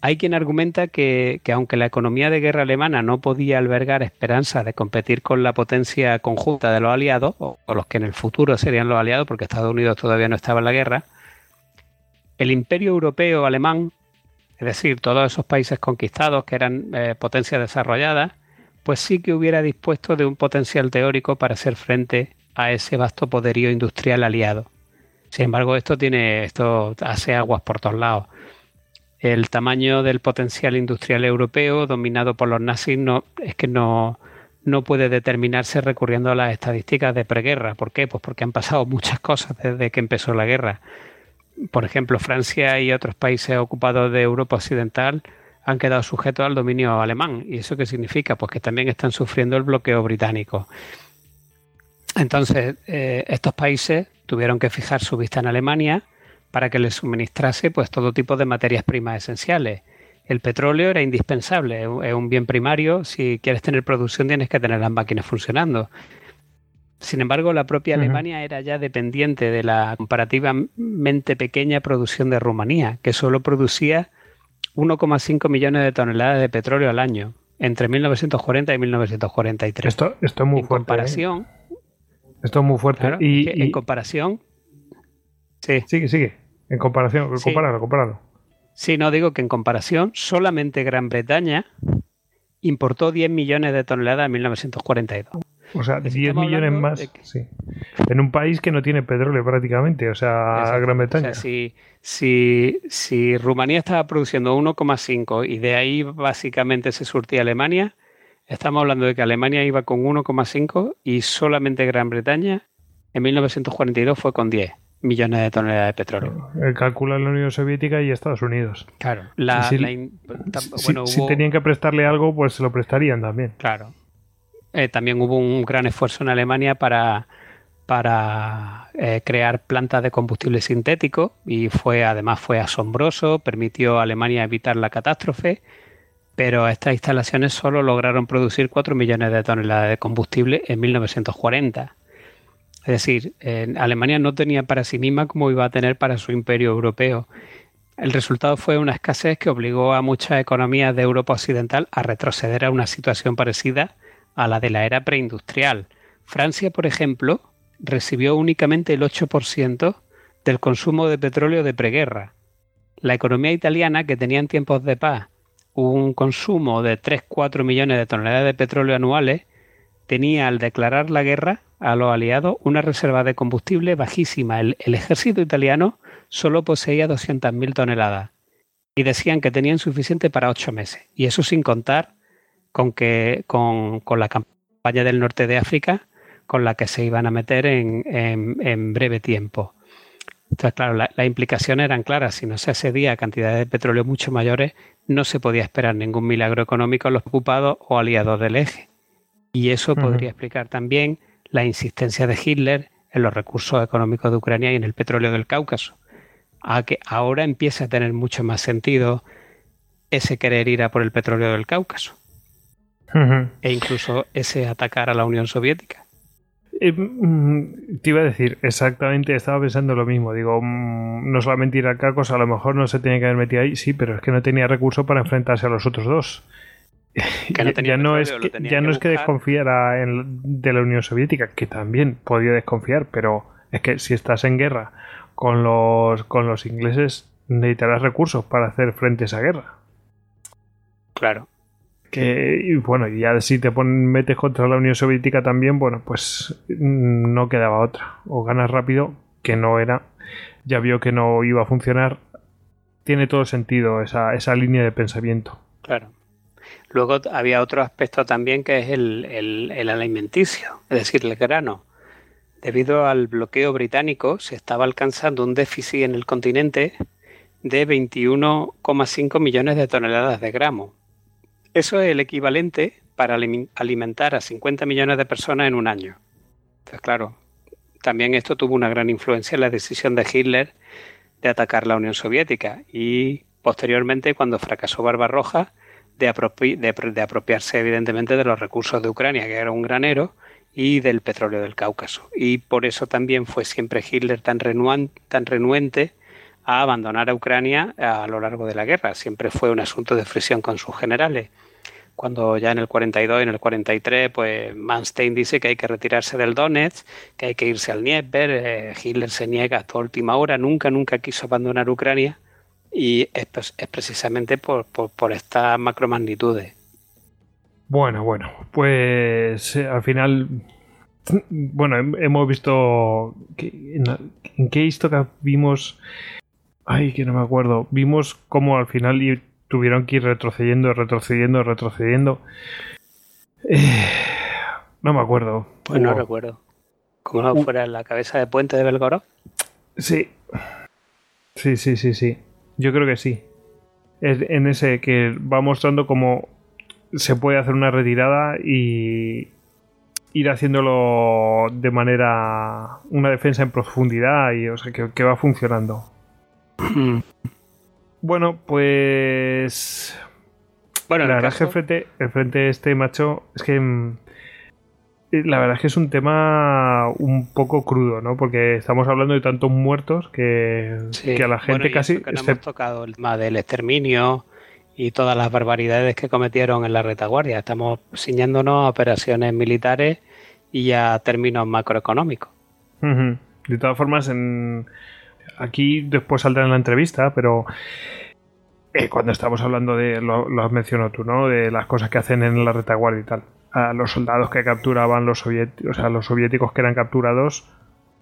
Hay quien argumenta que, aunque la economía de guerra alemana no podía albergar esperanza de competir con la potencia conjunta de los aliados, o, los que en el futuro serían los aliados, porque Estados Unidos todavía no estaba en la guerra, el imperio europeo alemán, es decir, todos esos países conquistados que eran eh, potencias desarrolladas, pues sí que hubiera dispuesto de un potencial teórico para hacer frente a ese vasto poderío industrial aliado. Sin embargo, esto tiene, esto hace aguas por todos lados el tamaño del potencial industrial europeo dominado por los nazis no, es que no, no puede determinarse recurriendo a las estadísticas de preguerra. ¿Por qué? Pues porque han pasado muchas cosas desde que empezó la guerra. Por ejemplo, Francia y otros países ocupados de Europa Occidental han quedado sujetos al dominio alemán. ¿Y eso qué significa? Pues que también están sufriendo el bloqueo británico. Entonces, eh, estos países tuvieron que fijar su vista en Alemania para que les suministrase pues, todo tipo de materias primas esenciales. El petróleo era indispensable, es un bien primario. Si quieres tener producción tienes que tener las máquinas funcionando. Sin embargo, la propia Alemania era ya dependiente de la comparativamente pequeña producción de Rumanía, que solo producía 1,5 millones de toneladas de petróleo al año entre 1940 y 1943. Esto, esto es muy en fuerte. ¿eh? Comparación, Esto es muy fuerte. claro, y, en comparación, sí, sigue, sigue. En comparación, Sí. compáralo, compáralo. sí, no digo que en comparación, solamente Gran Bretaña importó 10 millones de toneladas en 1942. O sea, Estamos 10 millones más. de Sí. En un país que no tiene petróleo prácticamente, o sea, Exacto. Gran Bretaña. O sea, si, si, si Rumanía estaba produciendo 1,5 y de ahí básicamente se surtía Alemania, estamos hablando de que Alemania iba con 1,5 y solamente Gran Bretaña en 1942 fue con 10 millones de toneladas de petróleo. Eh, Calcula la Unión Soviética y Estados Unidos. Claro. La, Si- la in- ta- Si, tenían que prestarle algo, pues se lo prestarían también. Claro. Eh, también hubo un gran esfuerzo en Alemania para, para eh, crear plantas de combustible sintético y fue además fue asombroso, permitió a Alemania evitar la catástrofe, pero estas instalaciones solo lograron producir 4 millones de toneladas de combustible en 1940. Es decir, Alemania no tenía para sí misma como iba a tener para su imperio europeo. El resultado fue una escasez que obligó a muchas economías de Europa Occidental a retroceder a una situación parecida a la de la era preindustrial. Francia, por ejemplo, recibió únicamente el 8% del consumo de petróleo de preguerra. La economía italiana, que tenía en tiempos de paz un consumo de 3-4 millones de toneladas de petróleo anuales, tenía al declarar la guerra a los aliados una reserva de combustible bajísima. El, ejército italiano solo poseía 200.000 toneladas y decían que tenían suficiente para ocho meses. Y eso sin contar con, que, con, con la campaña del norte de África con la que se iban a meter en, en, en breve tiempo. Entonces, claro, la- las implicaciones eran claras. Si no se accedía a cantidades de petróleo mucho mayores, no se podía esperar ningún milagro económico en los ocupados o aliados del eje. Y eso podría explicar también la insistencia de Hitler en los recursos económicos de Ucrania y en el petróleo del Cáucaso. A que ahora empieza a tener mucho más sentido ese querer ir a por el petróleo del Cáucaso E incluso ese atacar a la Unión Soviética. Eh, mm, te iba a decir, exactamente, estaba pensando lo mismo. Digo, mm, no solamente ir al Cacos, a lo mejor no se tenía que haber metido ahí, sí, pero es que no tenía recursos para enfrentarse a los otros dos. Que no Ya- no es que, tenía ya que no es que buscar. desconfiara en- de la Unión Soviética, que también podía desconfiar, pero es que si estás en guerra con los, con los ingleses, necesitarás recursos para hacer frente a esa guerra. Claro. Que, y bueno, ya si te ponen, metes contra la Unión Soviética también, bueno, pues mm, no quedaba otra. O ganas rápido, que no era, ya vio que no iba a funcionar. Tiene todo sentido esa, esa línea de pensamiento. Claro. Luego había otro aspecto también que es el, el- el alimenticio, es decir, el grano. Debido al bloqueo británico, se estaba alcanzando un déficit en el continente de 21,5 millones de toneladas de gramo. Eso es el equivalente para alimentar a 50 millones de personas en un año. Entonces, claro, también esto tuvo una gran influencia en la decisión de Hitler de atacar la Unión Soviética y posteriormente, cuando fracasó Barbarroja, de, de apro- de apropiarse evidentemente de los recursos de Ucrania, que era un granero, y del petróleo del Cáucaso. Y por eso también fue siempre Hitler tan, tan renuente a abandonar a Ucrania a lo largo de la guerra. Siempre fue un asunto de fricción con sus generales. Cuando ya en el 42 y en el 43, pues Manstein dice que hay que retirarse del Donetsk, que hay que irse al Dnieper, eh, Hitler se niega hasta última hora, nunca, nunca quiso abandonar Ucrania y es, es precisamente por, por, por estas macromagnitudes. Bueno, bueno, pues eh, al final, bueno, hem- hemos visto que, en, en qué historia vimos, ay, que no me acuerdo, vimos cómo al final tuvieron que ir retrocediendo, retrocediendo, retrocediendo. Eh, no me acuerdo. Pues no recuerdo. Como no fuera la cabeza de puente de Belgorod. Sí. Sí, sí, sí, sí. Yo creo que sí. en ese que va mostrando cómo se puede hacer una retirada y ir haciéndolo de manera una defensa en profundidad y o sea que, va funcionando. bueno, pues bueno, la verdad es que el frente, el frente este macho es que mm, la verdad es que es un tema un poco crudo, ¿no? Porque estamos hablando de tantos muertos que, a la gente casi... Que no hemos tocado el tema del exterminio y todas las barbaridades que cometieron en la retaguardia. Estamos ciñándonos a operaciones militares y a términos macroeconómicos. De todas formas, en... aquí después saldrá en la entrevista, pero eh, cuando estamos hablando de, lo, lo has mencionado tú, ¿no? De las cosas que hacen en la retaguardia y tal a los soldados que capturaban los soviéticos, o sea, los soviéticos que eran capturados,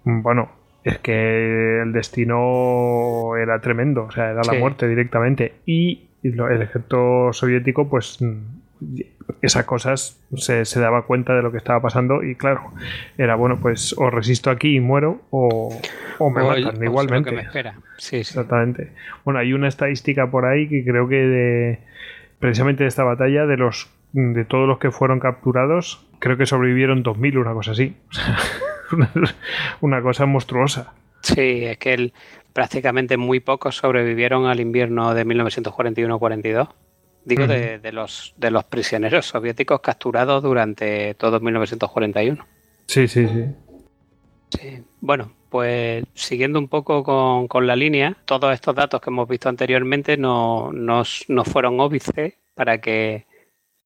mm, bueno, es que el destino era tremendo, o sea, era la muerte directamente. Y el ejército soviético, pues mm, esas cosas se, daba cuenta de lo que estaba pasando y claro, era bueno, pues o resisto aquí y muero o, me matan igualmente. me espera. Sí, Exactamente. Bueno, hay una estadística por ahí que creo que de precisamente de esta batalla, de los de todos los que fueron capturados, creo que sobrevivieron 2.000, una cosa así. una cosa monstruosa. Sí, es que prácticamente muy pocos sobrevivieron al invierno de 1941-42. Digo, de, los, de los prisioneros soviéticos capturados durante todo 1941. Sí, sí, sí. Sí. Bueno, pues siguiendo un poco con, la línea, todos estos datos que hemos visto anteriormente no, no fueron óbices para que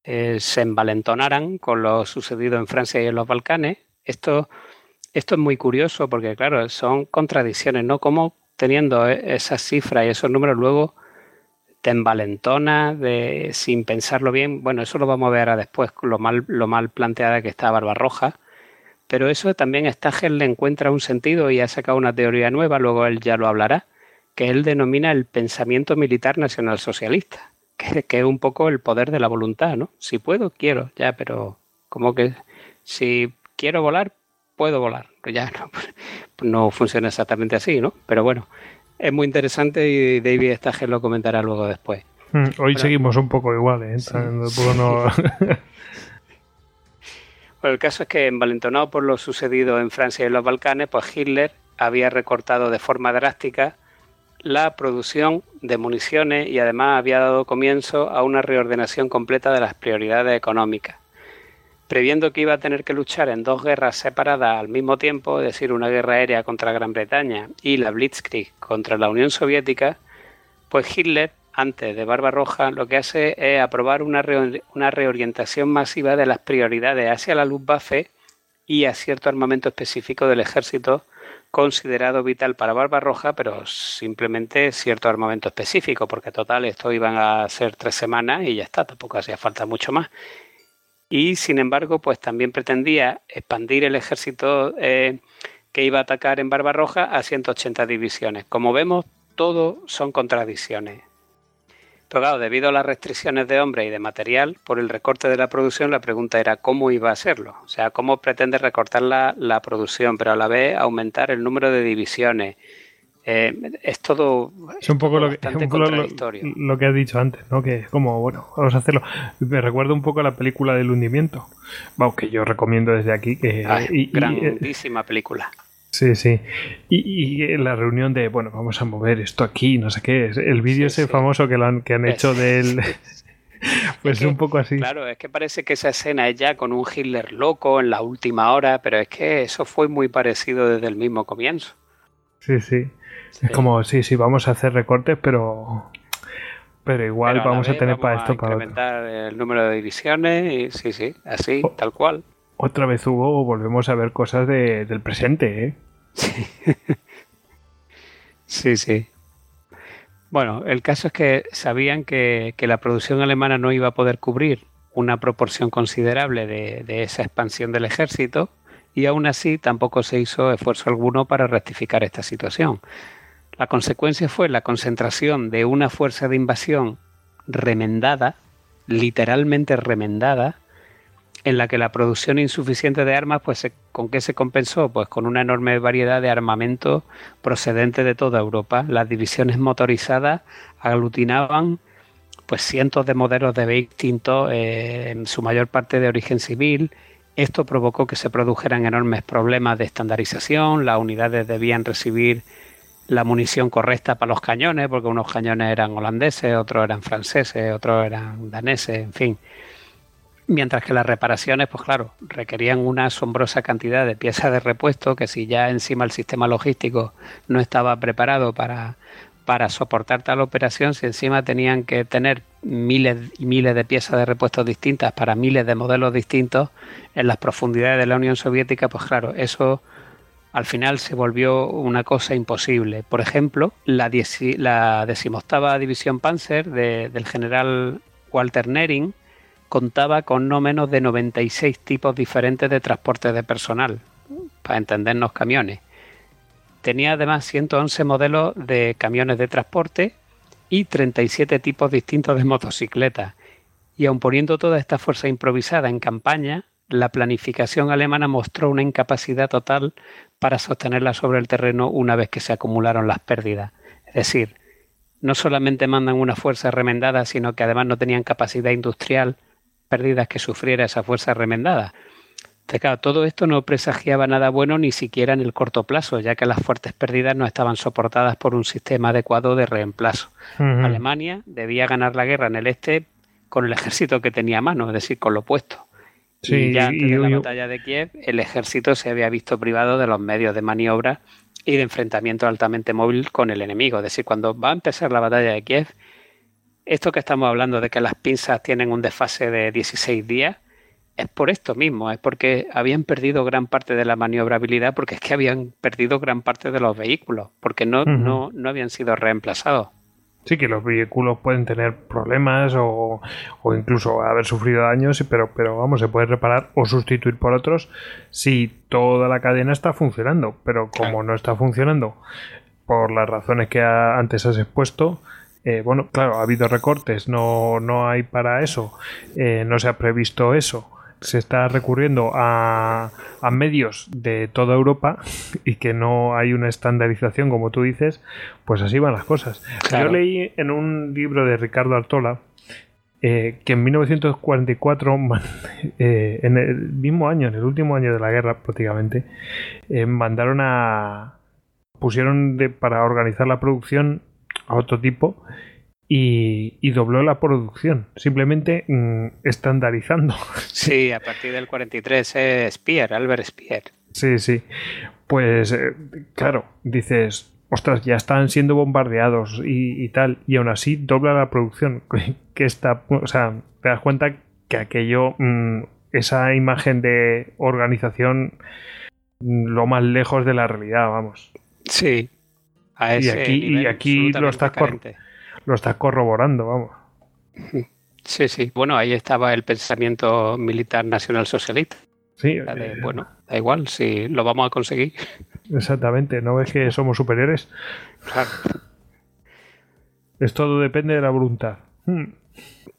eh, se envalentonaran con lo sucedido en Francia y en los Balcanes. Esto, esto es muy curioso porque, claro, son contradicciones, ¿no? Como teniendo e, esas cifras y esos números luego te envalentona de, sin pensarlo bien. Bueno, eso lo vamos a ver ahora después, lo mal, lo mal planteada que está Barbarroja. Pero eso también Stagel le encuentra un sentido y ha sacado una teoría nueva, luego él ya lo hablará, que él denomina el pensamiento militar nacional socialista que, es un poco el poder de la voluntad, ¿no? Si puedo, quiero, ya, pero como que si quiero volar, puedo volar. Ya no, no funciona exactamente así, ¿no? Pero bueno, es muy interesante y David Stage lo comentará luego después. Mm, hoy seguimos un poco igual, ¿eh? el caso es que, envalentonado por lo sucedido en Francia y en los Balcanes, pues Hitler había recortado de forma drástica la producción de municiones y además había dado comienzo a una reordenación completa de las prioridades económicas. Previendo que iba a tener que luchar en dos guerras separadas al mismo tiempo, es decir, una guerra aérea contra Gran Bretaña y la Blitzkrieg contra la Unión Soviética, pues Hitler, antes de Barbarroja, lo que hace es aprobar una, reorientación masiva de las prioridades hacia la Luftwaffe y a cierto armamento específico del ejército considerado vital para Barbarroja, pero simplemente cierto armamento específico, porque total esto iban a ser tres semanas y ya está, tampoco hacía falta mucho más. Y sin embargo, pues también pretendía expandir el ejército eh, que iba a atacar en Barbarroja a 180 divisiones. Como vemos, todo son contradicciones. Pero claro, debido a las restricciones de hombre y de material, por el recorte de la producción, la pregunta era cómo iba a hacerlo. O sea, cómo pretende recortar la, producción, pero a la vez aumentar el número de divisiones. Eh, es todo. Es un poco, lo, que, lo, que has dicho antes, ¿no? Que es como, bueno, vamos a hacerlo. Me recuerda un poco a la película del hundimiento. Vamos, que yo recomiendo desde aquí. que Grandísima película. Sí, sí. Y, y, la reunión de, bueno, vamos a mover esto aquí, no sé qué. El vídeo ese famoso que, lo han, que han hecho de él. pues es un poco así. Claro, es que parece que esa escena es ya con un Hitler loco en la última hora, pero es que eso fue muy parecido desde el mismo comienzo. Sí, sí. Es como, sí, sí, vamos a hacer recortes, pero pero igual vamos a tener para esto para incrementar el número de divisiones y sí, sí, así, tal cual. Otra vez hubo, volvemos a ver cosas de, del presente, ¿eh? Sí. sí, Bueno, el caso es que sabían que, la producción alemana no iba a poder cubrir una proporción considerable de, de, esa expansión del ejército y aún así tampoco se hizo esfuerzo alguno para rectificar esta situación. La consecuencia fue la concentración de una fuerza de invasión remendada, literalmente remendada, en la que la producción insuficiente de armas, pues ¿con qué se compensó? Pues con una enorme variedad de armamento procedente de toda Europa. Las divisiones motorizadas aglutinaban pues cientos de modelos de vehículos distintos, eh, en su mayor parte de origen civil. Esto provocó que se produjeran enormes problemas de estandarización, las unidades debían recibir la munición correcta para los cañones, porque unos cañones eran holandeses, otros eran franceses, otros eran daneses, en fin. Mientras que las reparaciones, pues claro, requerían una asombrosa cantidad de piezas de repuesto que si ya encima el sistema logístico no estaba preparado para, para soportar tal operación, si encima tenían que tener miles y miles de piezas de repuestos distintas para miles de modelos distintos en las profundidades de la Unión Soviética, pues claro, eso al final se volvió una cosa imposible. Por ejemplo, la, la decimoctava división Panzer del general Walter Nering contaba con no menos de 96 tipos diferentes de transporte de personal, para entendernos camiones. Tenía además 111 modelos de camiones de transporte y 37 tipos distintos de motocicletas. Y aun poniendo toda esta fuerza improvisada en campaña, la planificación alemana mostró una incapacidad total para sostenerla sobre el terreno una vez que se acumularon las pérdidas. Es decir, no solamente mandan una fuerza remendada, sino que además no tenían capacidad industrial, pérdidas que sufriera esa fuerza remendada. Entonces, todo esto no presagiaba nada bueno ni siquiera en el corto plazo, ya que las fuertes pérdidas no estaban soportadas por un sistema adecuado de reemplazo. Alemania debía ganar la guerra en el este con el ejército que tenía a mano, es decir, con lo opuesto. Sí, y ya antes de la batalla de Kiev, el ejército se había visto privado de los medios de maniobra y de enfrentamiento altamente móvil con el enemigo. Es decir, cuando va a empezar la batalla de Kiev, esto que estamos hablando de que las pinzas tienen un desfase de 16 días, es por esto mismo, es porque habían perdido gran parte de la maniobrabilidad, porque es que habían perdido gran parte de los vehículos, porque no, no, no habían sido reemplazados. Sí, que los vehículos pueden tener problemas o, incluso haber sufrido daños, pero, pero vamos, se puede reparar o sustituir por otros si toda la cadena está funcionando. Pero como no está funcionando por las razones que antes has expuesto, eh, bueno, claro, ha habido recortes, no, no hay para eso, eh, no se ha previsto eso se está recurriendo a, a, medios de toda Europa y que no hay una estandarización, como tú dices, pues así van las cosas. Yo leí en un libro de Ricardo Artola eh, que en 1944, eh, en el mismo año, en el último año de la guerra prácticamente, eh, mandaron a... pusieron de, para organizar la producción a otro tipo y, dobló la producción, simplemente mm, estandarizando. Sí, a partir del 43 es Speer, Albert Speer. Sí, sí. Pues eh, claro, dices, ostras, ya están siendo bombardeados y, tal, y aún así dobla la producción. Que está, o sea, te das cuenta que aquello, mm, esa imagen de organización, mm, lo más lejos de la realidad, vamos. Sí. A ese y aquí, y aquí lo estás lo estás corroborando, vamos. Sí, sí. Bueno, ahí estaba el pensamiento militar nacional socialista. Sí. Eh, bueno, da igual, si lo vamos a conseguir. Exactamente, ¿no ves que somos superiores? Claro. Es todo depende de la voluntad. Hmm.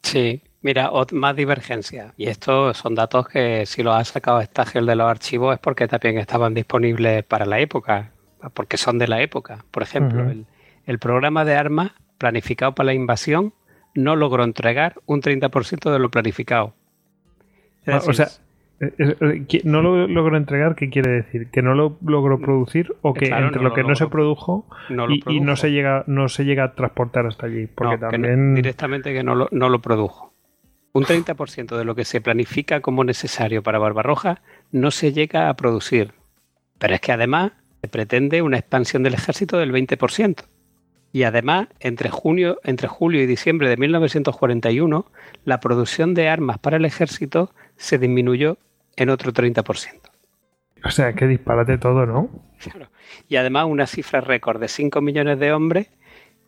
Sí, mira, más divergencia. Y estos son datos que si los ha sacado Stagel de los archivos es porque también estaban disponibles para la época, porque son de la época. Por ejemplo, el, el programa de armas planificado para la invasión no logró entregar un 30% de lo planificado. Ah, o sea, eh, eh, no lo logró entregar, ¿qué quiere decir? ¿Que no lo logró producir o que entre lo, que no se produjo y, no se llega no se llega a transportar hasta allí? Porque también... directamente que no lo, no lo produjo. Un 30% de lo que se planifica como necesario para Barbarroja no se llega a producir. Pero es que además se pretende una expansión del ejército del 20%. Y además, entre, junio, entre julio y diciembre de 1941, la producción de armas para el ejército se disminuyó en otro 30%. O sea, qué disparate todo, ¿no? Claro. Y además una cifra récord de 5 millones de hombres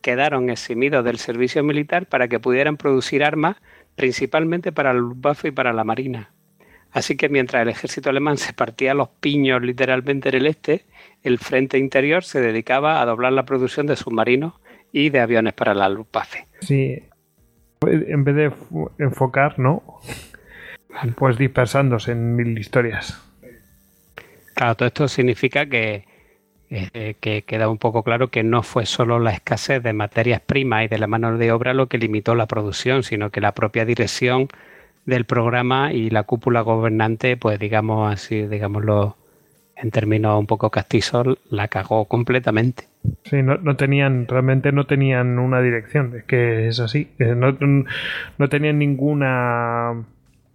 quedaron eximidos del servicio militar para que pudieran producir armas principalmente para el Luftwaffe y para la Marina. Así que mientras el ejército alemán se partía los piños literalmente en el este, el frente interior se dedicaba a doblar la producción de submarinos y de aviones para la Luftwaffe. Sí, en vez de enfocar, ¿no? Pues dispersándose en mil historias. Claro, todo esto significa que eh, que queda un poco claro que no fue solo la escasez de materias primas y de la mano de obra lo que limitó la producción, sino que la propia dirección del programa y la cúpula gobernante, pues digamos así, digámoslo en términos un poco castizos, la cagó completamente. Sí, no, no, tenían, realmente no tenían una dirección, es que es así, no, no tenían ninguna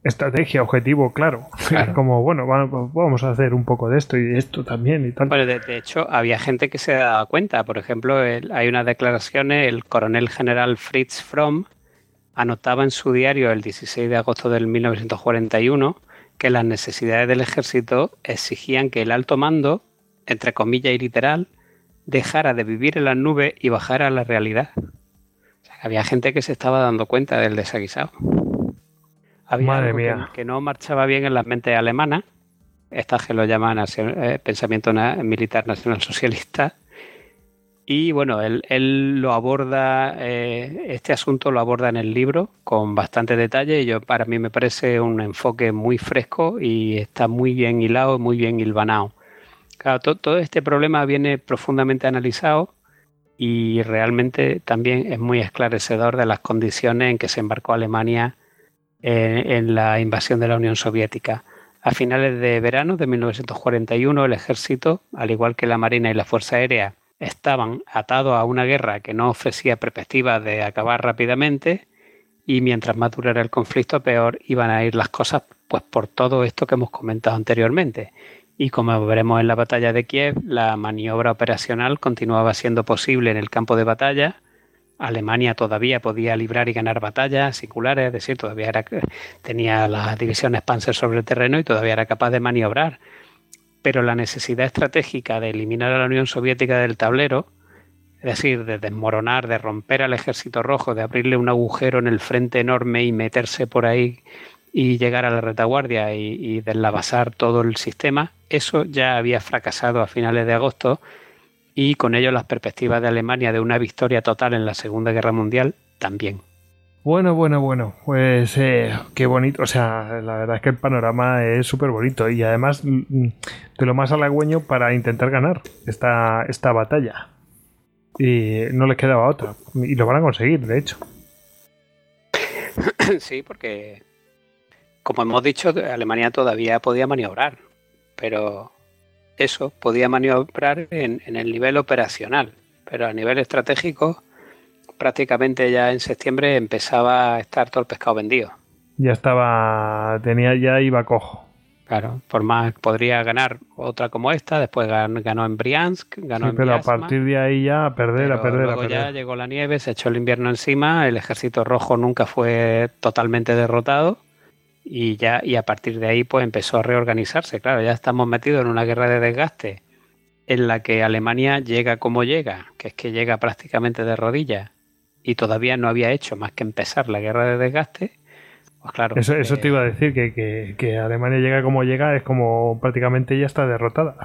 estrategia, objetivo, claro. Como, bueno, vamos a hacer un poco de esto y esto también y tal. Bueno, de, hecho, había gente que se daba cuenta. Por ejemplo, hay unas declaraciones, el coronel general Fritz Fromm anotaba en su diario el 16 de agosto del 1941 que las necesidades del ejército exigían que el alto mando, entre comillas y literal, dejara de vivir en las nubes y bajara a la realidad. había gente que se estaba dando cuenta del desaguisado. Había algo Que, no marchaba bien en las mentes alemanas. Estas que lo llaman eh, pensamiento militar nacional socialista. Y bueno, él, lo aborda, eh, este asunto lo aborda en el libro con bastante detalle. Y yo, para mí me parece un enfoque muy fresco y está muy bien hilado, muy bien hilvanado. Todo este problema viene profundamente analizado y realmente también es muy esclarecedor de las condiciones en que se embarcó Alemania en, la invasión de la Unión Soviética. A finales de verano de 1941 el ejército, al igual que la Marina y la Fuerza Aérea, estaban atados a una guerra que no ofrecía perspectivas de acabar rápidamente y mientras más durara el conflicto peor iban a ir las cosas pues por todo esto que hemos comentado anteriormente. Y como veremos en la batalla de Kiev, la maniobra operacional continuaba siendo posible en el campo de batalla Alemania todavía podía librar y ganar batallas singulares, es decir, todavía era, tenía las divisiones Panzer sobre el terreno y todavía era capaz de maniobrar. Pero la necesidad estratégica de eliminar a la Unión Soviética del tablero, es decir, de desmoronar, de romper al ejército rojo, de abrirle un agujero en el frente enorme y meterse por ahí y llegar a la retaguardia y, y deslavasar todo el sistema, eso ya había fracasado a finales de agosto y con ello las perspectivas de Alemania de una victoria total en la Segunda Guerra Mundial también. Bueno, bueno, bueno, pues eh, qué bonito, o sea, la verdad es que el panorama es súper bonito y además mm, mm, de lo más halagüeño para intentar ganar esta, esta batalla. Y no les quedaba otra, y lo van a conseguir, de hecho. Sí, porque, como hemos dicho, Alemania todavía podía maniobrar, pero eso podía maniobrar en, el nivel operacional, pero a nivel estratégico prácticamente ya en septiembre empezaba a estar todo el pescado vendido. Ya estaba, tenía, ya iba cojo. Claro, por más podría ganar otra como esta, después ganó en Briansk, ganó sí, pero a partir de ahí ya a perder, a perder, luego ya llegó la nieve, se echó el invierno encima, el ejército rojo nunca fue totalmente derrotado y ya y a partir de ahí pues empezó a reorganizarse. Claro, ya estamos metidos en una guerra de desgaste en la que Alemania llega como llega, que es que llega prácticamente de rodillas y todavía no había hecho más que empezar la guerra de desgaste. Pues claro. Eso, eso te iba a decir, que, que, Alemania llega como llega, es como prácticamente ya está derrotada.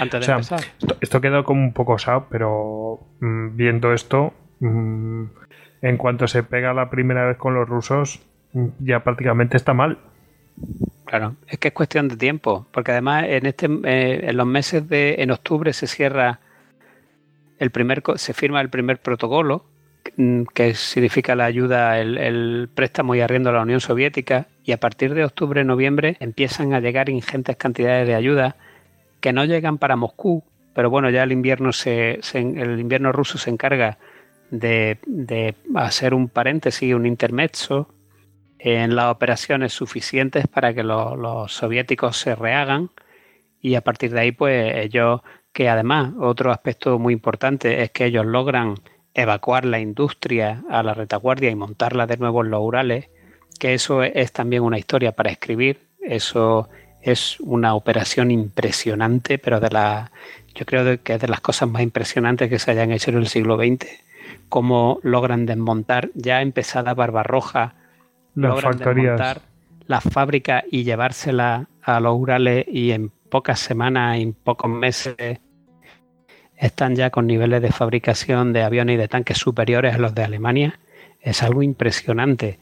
antes de empezar. Esto, quedó como un poco sao, pero mm, viendo esto, mm, en cuanto se pega la primera vez con los rusos, ya prácticamente está mal. Claro, es que es cuestión de tiempo, porque además en este eh, en los meses de en octubre se cierra el primer se firma el primer protocolo mm, que significa la ayuda, el, préstamo y arriendo a la Unión Soviética y a partir de octubre noviembre empiezan a llegar ingentes cantidades de ayuda que no llegan para Moscú, pero bueno ya el invierno se, el invierno ruso se encarga de, de hacer un paréntesis, un intermezzo en las operaciones suficientes para que los, soviéticos se rehagan y a partir de ahí pues ellos que además otro aspecto muy importante es que ellos logran evacuar la industria a la retaguardia y montarla de nuevo en los Urales, que eso es también una historia para escribir, eso es una operación impresionante, pero de la yo creo que es de las cosas más impresionantes que se hayan hecho en el siglo XX, cómo logran desmontar ya empezada Barbarroja las factorías. la fábrica y llevársela a los Urales y en pocas semanas, en pocos meses, están ya con niveles de fabricación de aviones y de tanques superiores a los de Alemania, es algo impresionante.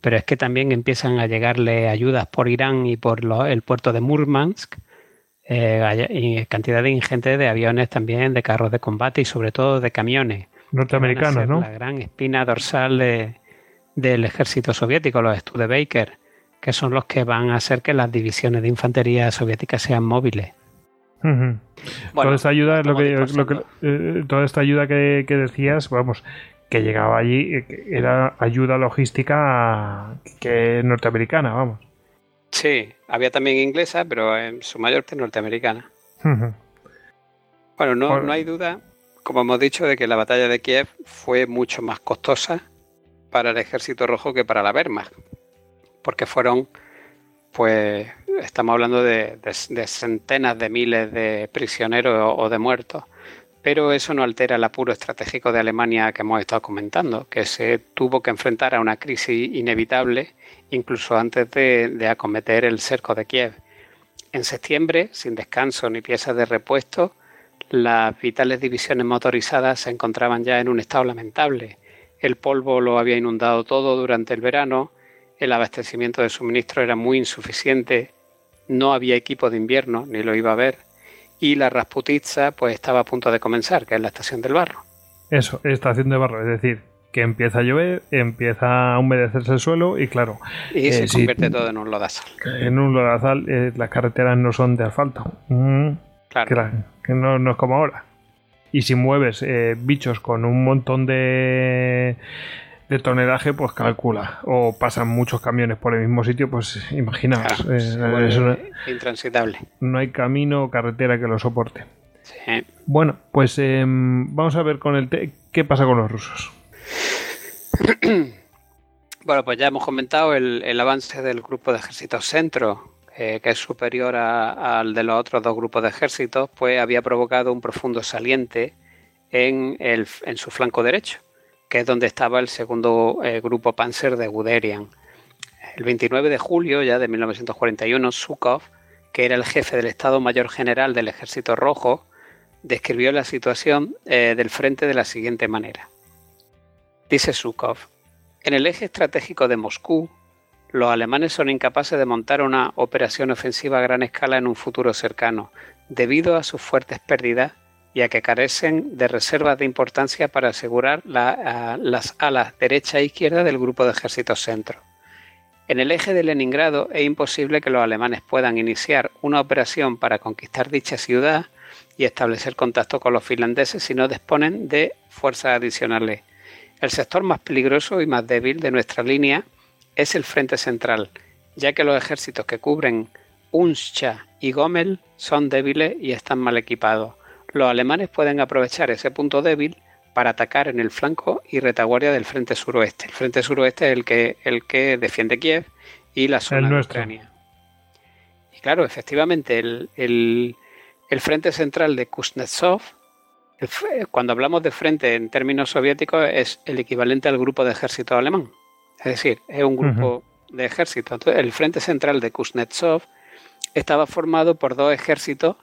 Pero es que también empiezan a llegarle ayudas por Irán y por el puerto de Murmansk, eh, y cantidad de ingente de aviones también, de carros de combate y sobre todo de camiones. Norteamericanos, ¿no? La gran espina dorsal del ejército soviético, los Studebaker, que son los que van a hacer que las divisiones de infantería soviéticas sean móviles. Toda esta ayuda, lo que, eh, toda esta ayuda que, decías, vamos, que llegaba allí, eh, era ayuda logística que norteamericana, vamos. Sí, había también inglesa, pero en su mayor parte norteamericana. Bueno, no, no hay duda, como hemos dicho, de que la batalla de Kiev fue mucho más costosa para el ejército rojo que para la Wehrmacht, porque fueron, pues, estamos hablando de, centenas de miles de prisioneros o, de muertos, pero eso no altera el apuro estratégico de Alemania que hemos estado comentando, que se tuvo que enfrentar a una crisis inevitable incluso antes de, acometer el cerco de Kiev. En septiembre, sin descanso ni piezas de repuesto, las vitales divisiones motorizadas se encontraban ya en un estado lamentable. El polvo lo había inundado todo durante el verano, el abastecimiento de suministro era muy insuficiente, no había equipo de invierno, ni lo iba a haber, y la Rasputitsa pues estaba a punto de comenzar, que es la estación del barro. Eso, estación de barro, es decir, que empieza a llover, empieza a humedecerse el suelo y claro. Y se eh, convierte todo en un lodazal. En un lodazal eh, las carreteras no son de asfalto. Mm, claro. Que, no, no, es como ahora. Y si mueves eh, bichos con un montón de, de tonelaje, pues calcula. O pasan muchos camiones por el mismo sitio, pues imaginaos. intransitable. No hay camino o carretera que lo soporte. Bueno, pues em, vamos a ver con el qué pasa con los rusos. bueno, pues ya hemos comentado el, avance del grupo de ejércitos centro, eh, que es superior al de los otros dos grupos de ejércitos, pues había provocado un profundo saliente en, su flanco derecho, que es donde estaba el segundo eh, grupo Panzer de Guderian. El 29 de julio ya de 1941, Zhukov, que era el jefe del Estado Mayor General del Ejército Rojo, describió la situación eh, del frente de la siguiente manera. Dice Zhukov, en el eje estratégico de Moscú, los alemanes son incapaces de montar una operación ofensiva a gran escala en un futuro cercano, debido a sus fuertes pérdidas y que carecen de reservas de importancia para asegurar las alas derecha e izquierda del grupo de ejércitos centro. En el eje de Leningrado es imposible que los alemanes puedan iniciar una operación para conquistar dicha ciudad y establecer contacto con los finlandeses si no disponen de fuerzas adicionales el sector más peligroso y más débil de nuestra línea es el frente central, ya que los ejércitos que cubren Unscha y Gomel son débiles y están mal equipados. Los alemanes pueden aprovechar ese punto débil para atacar en el flanco y retaguardia del frente suroeste. El frente suroeste es el que, el que defiende Kiev y la zona de Ucrania. Y claro, efectivamente, el, el frente central de Kuznetsov cuando hablamos de frente en términos soviéticos es el equivalente al grupo de ejército alemán. Es decir, es un grupo de ejército. el frente central de Kuznetsov estaba formado por dos ejércitos,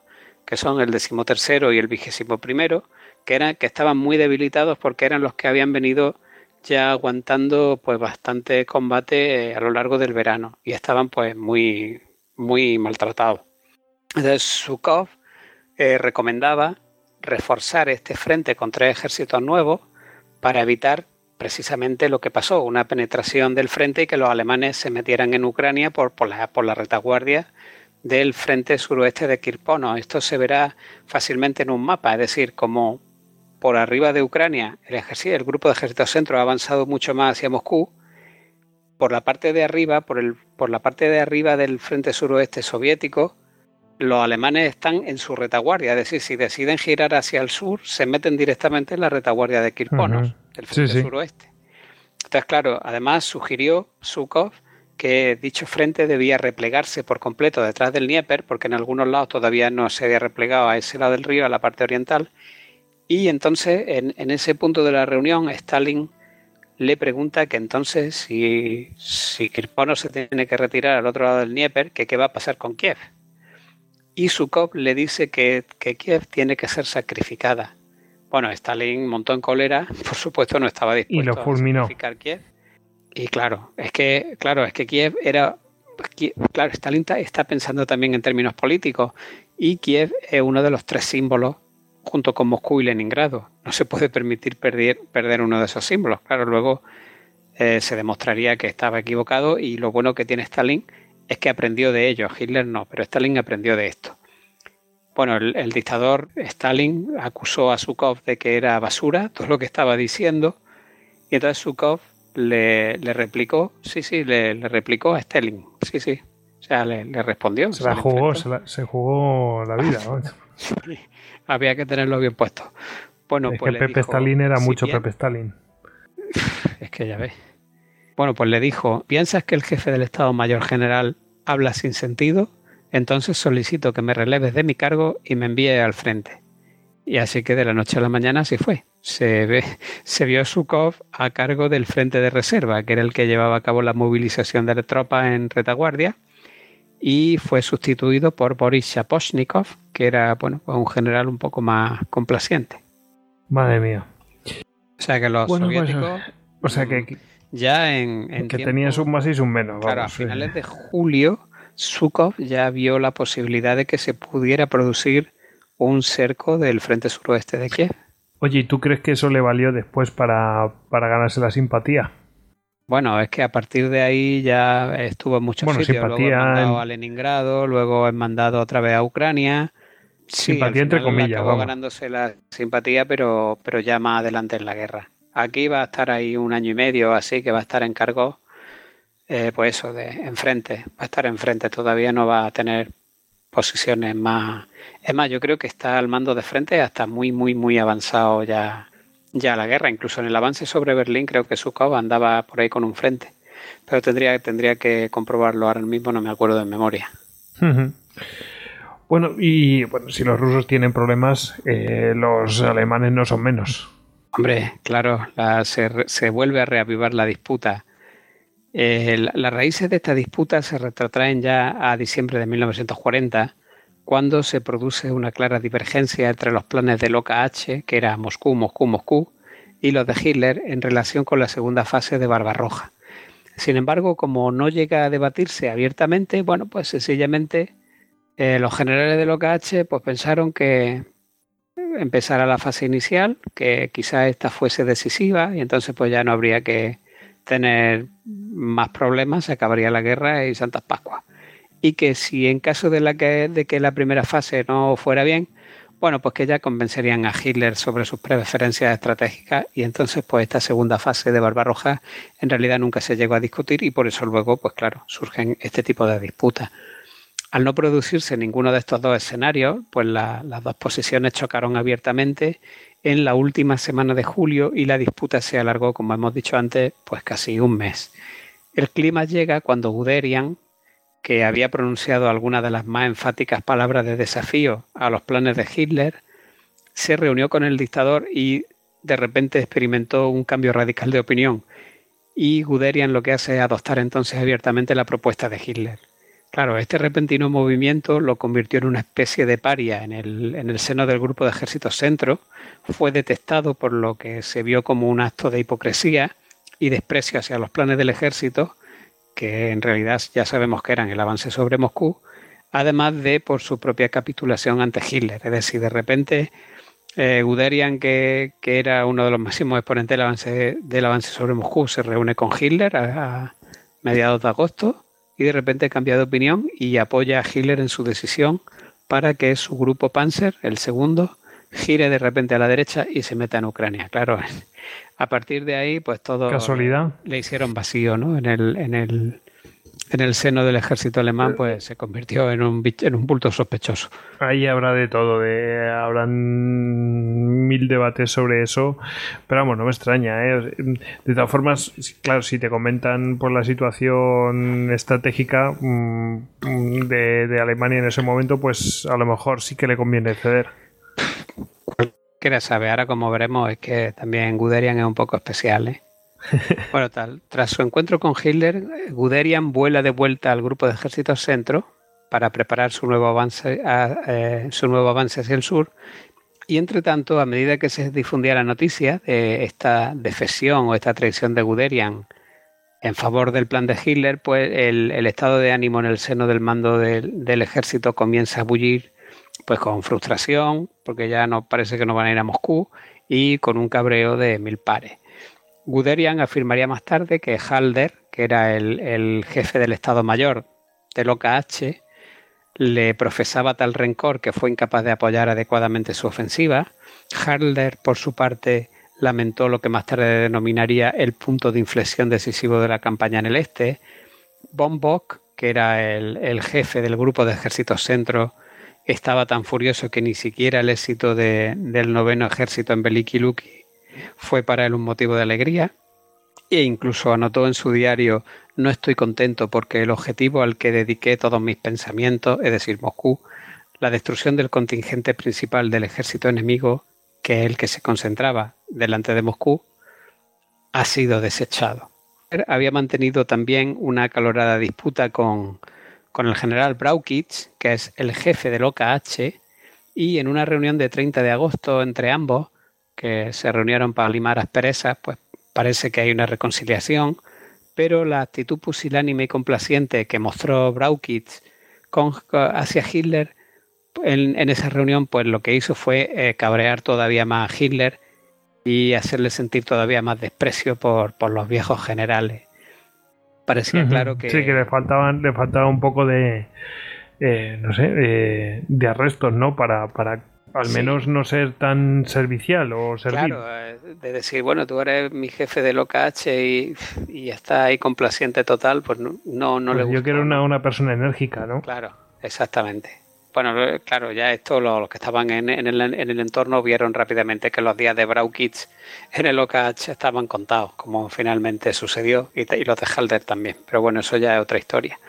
que son el decimotercero y el vigésimo primero, que, eran, que estaban muy debilitados porque eran los que habían venido ya aguantando pues bastante combate eh, a lo largo del verano y estaban pues muy, muy maltratados. Entonces Sukov eh, recomendaba reforzar este frente con tres ejércitos nuevos para evitar precisamente lo que pasó, una penetración del frente y que los alemanes se metieran en Ucrania por, por, la, por la retaguardia del frente suroeste de Kirpono. Esto se verá fácilmente en un mapa, es decir, como por arriba de Ucrania el, ejército, el grupo de ejércitos centro ha avanzado mucho más hacia Moscú, por la parte de arriba, por, el, por la parte de arriba del frente suroeste soviético, los alemanes están en su retaguardia, es decir, si deciden girar hacia el sur, se meten directamente en la retaguardia de Kirponos, del frente suroeste. Entonces, claro, además sugirió Zhukov que dicho frente debía replegarse por completo detrás del Dnieper, porque en algunos lados todavía no se había replegado a ese lado del río, a la parte oriental. Y entonces, en, en ese punto de la reunión, Stalin le pregunta que entonces si, si Kirponos se tiene que retirar al otro lado del Dnieper, que qué va a pasar con Kiev y Zhukov le dice que, Kiev tiene que ser sacrificada. Bueno, Stalin montó en cólera, por supuesto no estaba dispuesto a sacrificar Kiev. Y claro, es que, claro, es que Kiev era. Claro, Stalin está pensando también en términos políticos y Kiev es uno de los tres símbolos junto con Moscú y Leningrado. No se puede permitir perder, perder uno de esos símbolos. Claro, luego eh, se demostraría que estaba equivocado y lo bueno que tiene Stalin es que aprendió de ello. Hitler no, pero Stalin aprendió de esto. Bueno, el, dictador Stalin acusó a Zhukov de que era basura, todo lo que estaba diciendo, y entonces Zhukov le, replicó, sí, sí, le, replicó a Stalin, sí, sí, o sea, le, respondió. Se la jugó, se, jugó la vida. había que tenerlo bien puesto. Bueno, es pues que Pepe Stalin era mucho Pepe Stalin. Es que ya ves. Bueno, pues le dijo, ¿piensas que el jefe del Estado Mayor General habla sin sentido? Entonces solicito que me releves de mi cargo y me envíe al frente. Y así que de la noche a la mañana así fue. Se, ve, se vio Sukov a cargo del frente de reserva, que era el que llevaba a cabo la movilización de la tropa en retaguardia, y fue sustituido por Boris Shaposhnikov, que era bueno, pues un general un poco más complaciente. Madre mía. O sea que los pues, soviéticos. o sea que. Ya en. que tenían un más y un menos. claro, a finales de julio Zhukov ya vio la posibilidad de que se pudiera producir un cerco del frente suroeste de Kiev. Oye, ¿y tú crees que eso le valió después para, ganarse la simpatía? Bueno, es que a partir de ahí ya estuvo en muchos sitios. Luego he mandado a Leningrado, luego he mandado otra vez a Ucrania. simpatía entre comillas. Acabó ganándose la simpatía, pero, pero ya más adelante en la guerra. Aquí va a estar ahí un año y medio, así que va a estar en cargo eh, pues eso, de enfrente, va a estar enfrente, todavía no va a tener posiciones más. Es más, yo creo que está al mando de frente hasta muy, muy, muy avanzado ya, ya la guerra. Incluso en el avance sobre Berlín creo que Sukov andaba por ahí con un frente. Pero tendría, tendría que comprobarlo ahora mismo, no me acuerdo de memoria. Bueno, y bueno, si los rusos tienen problemas, eh, los alemanes no son menos. Hombre, claro, se, se, vuelve a reavivar la disputa eh, las raíces de esta disputa se retrotraen ya a diciembre de 1940, cuando se produce una clara divergencia entre los planes de Loca H, que era Moscú, Moscú, Moscú, y los de Hitler en relación con la segunda fase de Barbarroja. Sin embargo, como no llega a debatirse abiertamente, bueno, pues sencillamente eh, los generales de Loca H pues pensaron que empezara la fase inicial, que quizá esta fuese decisiva y entonces pues ya no habría que, tener más problemas, se acabaría la guerra y Santas Pascuas. Y que si en caso de, la que, de que la primera fase no fuera bien, bueno, pues que ya convencerían a Hitler sobre sus preferencias estratégicas y entonces pues esta segunda fase de Barbarroja en realidad nunca se llegó a discutir y por eso luego, pues claro, surgen este tipo de disputas. Al no producirse ninguno de estos dos escenarios, pues las dos posiciones chocaron abiertamente en la última semana de julio y la disputa se alargó, como hemos dicho antes, pues casi un mes. El clima llega cuando Guderian, que había pronunciado algunas de las más enfáticas palabras de desafío a los planes de Hitler, se reunió con el dictador y de repente experimentó un cambio radical de opinión. Y Guderian lo que hace es adoptar entonces abiertamente la propuesta de Hitler. Claro, este repentino movimiento lo convirtió en una especie de paria en el, en el seno del grupo de ejércitos centro, fue detestado por lo que se vio como un acto de hipocresía y desprecio hacia los planes del ejército, que en realidad ya sabemos que eran el avance sobre Moscú, además de por su propia capitulación ante Hitler. Es decir, de repente eh, Guderian, que, era uno de los máximos exponentes del avance, del avance sobre Moscú, se reúne con Hitler a mediados de agosto y de repente cambia de opinión y apoya a Hitler en su decisión para que su grupo Panzer, el segundo, gire de repente a la derecha y se meta en Ucrania. Claro, a partir de ahí, pues todo casualidad le hicieron vacío, ¿no? En el, en el en el seno del ejército alemán pues se convirtió en un, en un bulto sospechoso. Ahí habrá de todo, de, habrán mil debates sobre eso, pero vamos, no me extraña. ¿eh? De todas formas, claro, si te comentan por la situación estratégica mm, de, de Alemania en ese momento, pues a lo mejor sí que le conviene ceder. Quiera saber, ahora como veremos es que también Guderian es un poco especial, ¿eh? bueno, tal. Tras su encuentro con Hitler, Guderian vuela de vuelta al grupo de ejércitos centro para preparar su nuevo avance, eh, su nuevo avance hacia el sur. Y entre tanto, a medida que se difundía la noticia de esta defesión o esta traición de Guderian en favor del plan de Hitler, pues el, estado de ánimo en el seno del mando del, ejército comienza a bullir pues con frustración, porque ya no parece que no van a ir a Moscú, y con un cabreo de mil pares. Guderian afirmaría más tarde que Halder, que era el, jefe del Estado Mayor del OKH, le profesaba tal rencor que fue incapaz de apoyar adecuadamente su ofensiva. Halder, por su parte, lamentó lo que más tarde denominaría el punto de inflexión decisivo de la campaña en el este. Von Bock, que era el, jefe del grupo de ejércitos centro, estaba tan furioso que ni siquiera el éxito del noveno ejército en Beliki fue para él un motivo de alegría e incluso anotó en su diario no estoy contento porque el objetivo al que dediqué todos mis pensamientos, es decir, Moscú, la destrucción del contingente principal del ejército enemigo, que es el que se concentraba delante de Moscú, ha sido desechado. Había mantenido también una acalorada disputa con, con el general Braukitz, que es el jefe del OKH, y en una reunión de 30 de agosto entre ambos, que se reunieron para limar asperezas, pues parece que hay una reconciliación, pero la actitud pusilánime y complaciente que mostró Braukitz hacia Hitler en, esa reunión, pues lo que hizo fue eh, cabrear todavía más a Hitler y hacerle sentir todavía más desprecio por, los viejos generales. Parecía claro que... Sí, que le faltaban, le faltaba un poco de, eh, no sé, eh, de arrestos, ¿no? Para, para al menos no ser tan servicial o servil. Claro, eh, de decir, bueno, tú eres mi jefe de OKH y, y está ahí complaciente total, pues no, no, le gusta. Yo quiero una, una, persona enérgica, ¿no? Claro, exactamente. Bueno, claro, ya esto los, que estaban en, en, el, en, el, entorno vieron rápidamente que los días de Braukitz en el OKH estaban contados, como finalmente sucedió, y, y los de Halder también. Pero bueno, eso ya es otra historia.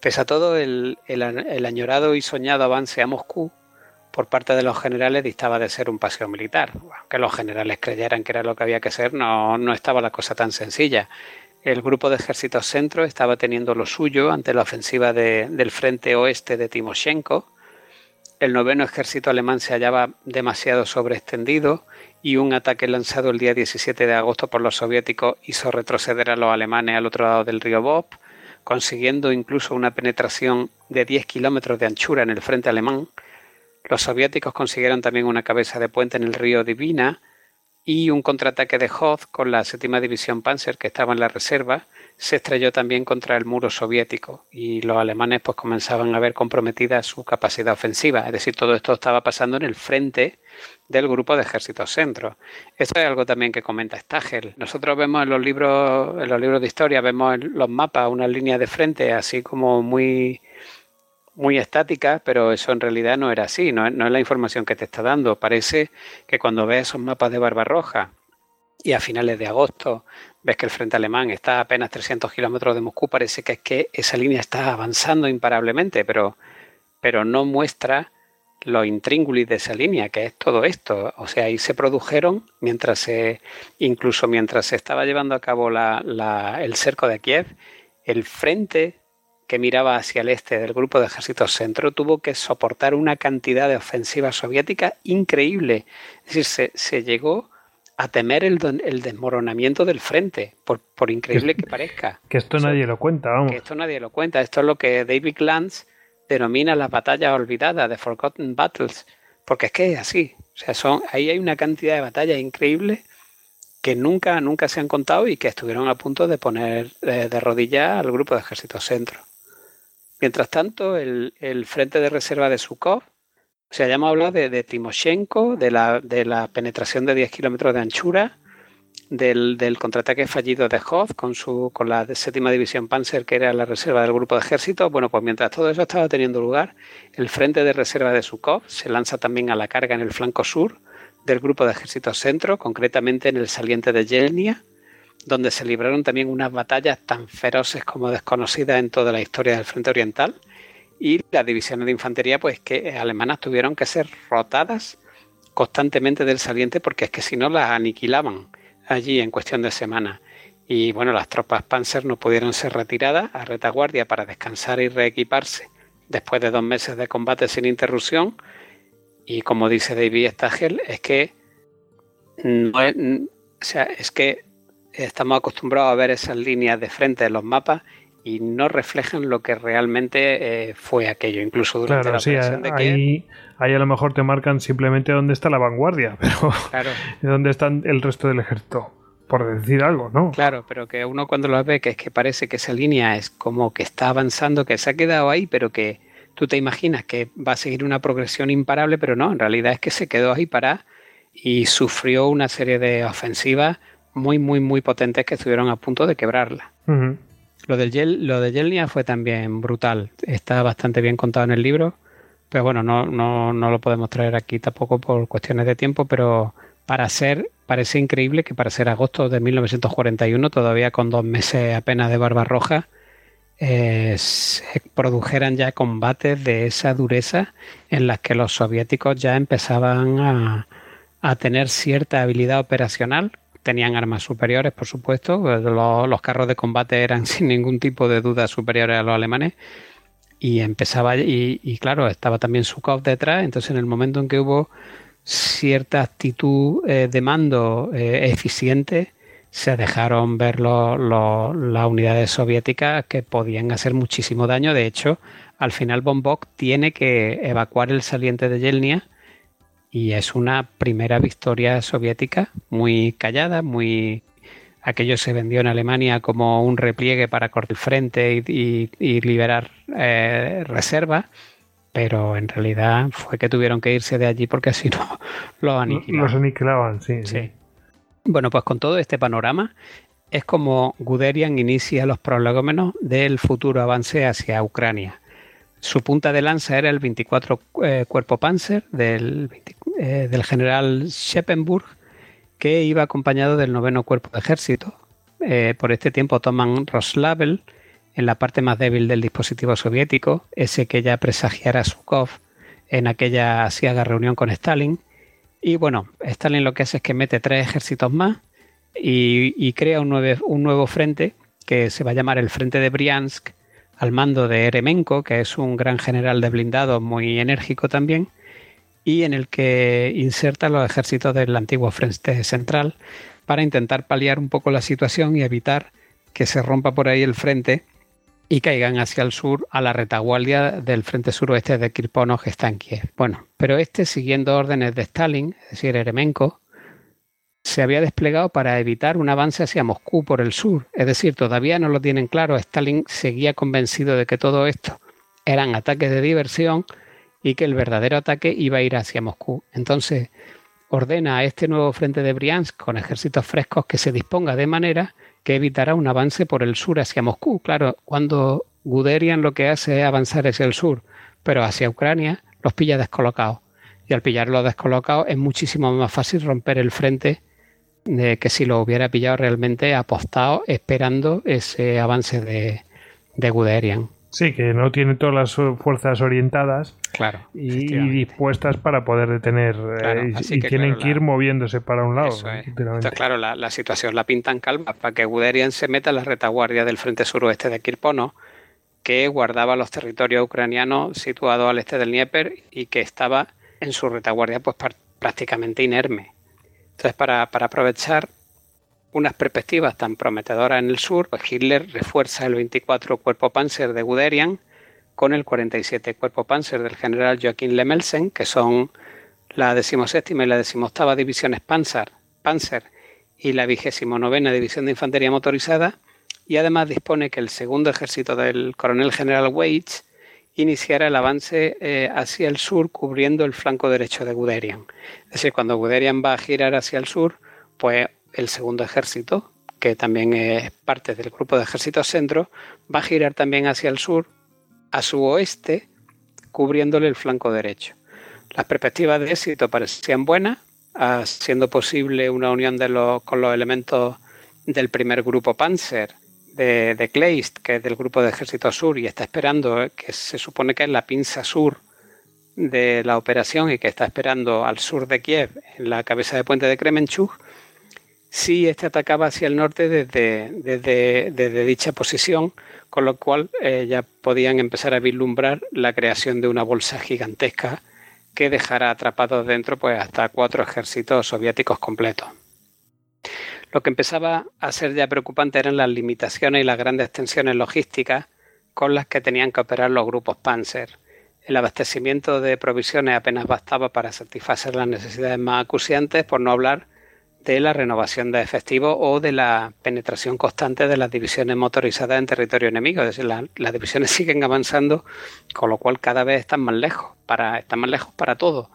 Pese a todo, el, el añorado y soñado avance a Moscú por parte de los generales distaba de ser un paseo militar. Aunque los generales creyeran que era lo que había que ser, no, no estaba la cosa tan sencilla. El grupo de ejércitos centro estaba teniendo lo suyo ante la ofensiva del frente oeste de Timoshenko. El noveno ejército alemán se hallaba demasiado sobreextendido y un ataque lanzado el día 17 de agosto por los soviéticos hizo retroceder a los alemanes al otro lado del río Bob, consiguiendo incluso una penetración de 10 kilómetros de anchura en el frente alemán los soviéticos consiguieron también una cabeza de puente en el río Divina y un contraataque de Hoth con la séptima división Panzer que estaba en la reserva se estrelló también contra el muro soviético y los alemanes pues comenzaban a ver comprometida su capacidad ofensiva. Es decir, todo esto estaba pasando en el frente del grupo de ejércitos centro. Esto es algo también que comenta Stagel. Nosotros vemos en los libros, en los libros de historia, vemos en los mapas una línea de frente así como muy muy estática, pero eso en realidad no era así, no, es la información que te está dando. Parece que cuando ves esos mapas de Barbarroja y a finales de agosto ves que el frente alemán está a apenas 300 kilómetros de Moscú, parece que es que esa línea está avanzando imparablemente, pero, pero no muestra lo intríngulis de esa línea, que es todo esto. O sea, ahí se produjeron, mientras se, incluso mientras se estaba llevando a cabo el cerco de Kiev, el frente que miraba hacia el este del grupo de ejércitos centro tuvo que soportar una cantidad de ofensivas soviéticas increíble. Es decir, se, llegó a temer el, desmoronamiento del frente, por, increíble que, parezca. Que esto nadie lo cuenta, vamos. Que esto nadie lo cuenta. Esto es lo que David Lance denomina las batallas olvidadas, de Forgotten Battles, porque es que es así. O sea, son, ahí hay una cantidad de batallas increíbles que nunca, nunca se han contado y que estuvieron a punto de poner eh, de rodillas al grupo de ejércitos centro. Mientras tanto, el, frente de reserva de Sukov, o sea, ya hemos hablado de, Timoshenko, de la, penetración de 10 kilómetros de anchura, del, contraataque fallido de Hoth con, su, con la séptima división Panzer, que era la reserva del grupo de ejército. Bueno, pues mientras todo eso estaba teniendo lugar, el frente de reserva de Sukov se lanza también a la carga en el flanco sur del grupo de ejércitos centro, concretamente en el saliente de Yelnia, donde se libraron también unas batallas tan feroces como desconocidas en toda la historia del frente oriental. Y las divisiones de infantería pues que alemanas tuvieron que ser rotadas constantemente del saliente porque es que si no las aniquilaban allí en cuestión de semanas. Y bueno las tropas Panzer no pudieron ser retiradas a retaguardia para descansar y reequiparse después de dos meses de combate sin interrupción. Y como dice David Stagel es que no o sea, es que estamos acostumbrados a ver esas líneas de frente en los mapas y no reflejan lo que realmente eh, fue aquello, incluso durante claro, la sí, operación de ahí, Kiev. ahí a lo mejor te marcan simplemente dónde está la vanguardia, pero Claro, dónde está el resto del ejército, por decir algo, ¿no? claro, pero que uno cuando lo ve, que es que parece que esa línea es como que está avanzando, que se ha quedado ahí, pero que tú te imaginas que va a seguir una progresión imparable, pero no, en realidad es que se quedó ahí para y sufrió una serie de ofensivas muy, muy, muy potentes que estuvieron a punto de quebrarla. Lo, del lo de Yelnia fue también brutal. Está bastante bien contado en el libro. Pero bueno, no, no, no lo podemos traer aquí tampoco por cuestiones de tiempo. Pero para ser, parece increíble que para ser agosto de 1941, todavía con dos meses apenas de Barbarroja, eh, se produjeran ya combates de esa dureza en las que los soviéticos ya empezaban a, a tener cierta habilidad operacional. Tenían armas superiores, por supuesto. Los, carros de combate eran sin ningún tipo de duda superiores a los alemanes. Y empezaba, y, claro, estaba también Sukov detrás. Entonces, en el momento en que hubo cierta actitud eh, de mando eh, eficiente, se dejaron ver las unidades soviéticas que podían hacer muchísimo daño. De hecho, al final Bombok tiene que evacuar el saliente de Yelnia y es una primera victoria soviética muy callada, muy aquello se vendió en Alemania como un repliegue para cortar el frente y, y- y liberar eh, reservas, pero en realidad fue que tuvieron que irse de allí porque así no lo aniquilaron. Los aniquilaban, sí. Sí. Bueno, pues con todo este panorama es como Guderian inicia los prolegómenos del futuro avance hacia Ucrania. Su punta de lanza era el 24 eh, Cuerpo Panzer del, 20 eh, del general Scheppenburg, que iba acompañado del noveno Cuerpo de Ejército. Eh, por este tiempo toman Roslavel, en la parte más débil del dispositivo soviético, ese que ya presagiara Sukov en aquella asiaga reunión con Stalin. Y bueno, Stalin lo que hace es que mete tres ejércitos más y, crea un, un nuevo frente que se va a llamar el Frente de Briansk, al mando de Eremenko, que es un gran general de blindado muy enérgico también, y en el que inserta los ejércitos del antiguo Frente Central para intentar paliar un poco la situación y evitar que se rompa por ahí el frente y caigan hacia el sur a la retaguardia del frente suroeste de Kirponov que está en Kiev. Bueno, pero este, siguiendo órdenes de Stalin, es decir, Eremenko, se había desplegado para evitar un avance hacia Moscú por el sur. Es decir, todavía no lo tienen claro. Stalin seguía convencido de que todo esto eran ataques de diversión y que el verdadero ataque iba a ir hacia Moscú. Entonces, ordena a este nuevo frente de Briansk con ejércitos frescos que se disponga de manera que evitará un avance por el sur hacia Moscú. Claro, cuando Guderian lo que hace es avanzar hacia el sur, pero hacia Ucrania los pilla descolocados. Y al pillarlos descolocados es muchísimo más fácil romper el frente de que si lo hubiera pillado realmente apostado esperando ese avance de, de Guderian. Sí, que no tiene todas las fuerzas orientadas Claro. y, y dispuestas para poder detener. eh, y- así y que, tienen claro, que ir la- moviéndose para un lado. Eso es. literalmente. Entonces, claro, la, la situación la pintan calma para que Guderian se meta en la retaguardia del frente suroeste de Kirpono, que guardaba los territorios ucranianos situados al este del Dnieper y que estaba en su retaguardia pues prácticamente inerme. Entonces, para, para aprovechar unas perspectivas tan prometedoras en el sur, pues Hitler refuerza el 24 Cuerpo Panzer de Guderian con el 47 Cuerpo Panzer del general Joachim Lemelsen, que son la decimoséptima y la decimoctava divisiones Panzer, Panzer y la vigésimo novena división de infantería motorizada, y además dispone que el segundo ejército del coronel general Weitz iniciara el avance eh, hacia el sur cubriendo el flanco derecho de Guderian. Es decir, cuando Guderian va a girar hacia el sur, pues el segundo ejército, que también es parte del grupo de ejércitos centro, va a girar también hacia el sur, a su oeste, cubriéndole el flanco derecho. Las perspectivas de éxito parecían buenas, siendo posible una unión de los, con los elementos del primer grupo Panzer de, de Kleist, que es del grupo de ejército sur y está esperando, que se supone que es la pinza sur de la operación y que está esperando al sur de Kiev, en la cabeza de puente de Kremenchuk, si este atacaba hacia el norte desde, desde, dicha posición, con lo cual eh, ya podían empezar a vislumbrar la creación de una bolsa gigantesca que dejará atrapados dentro pues hasta cuatro ejércitos soviéticos completos. Lo que empezaba a ser ya preocupante eran las limitaciones y las grandes tensiones logísticas con las que tenían que operar los grupos Panzer. El abastecimiento de provisiones apenas bastaba para satisfacer las necesidades más acuciantes, por no hablar de la renovación de efectivos o de la penetración constante de las divisiones motorizadas en territorio enemigo. Es decir, las divisiones siguen avanzando, con lo cual cada vez están más lejos, para, están más lejos para todo.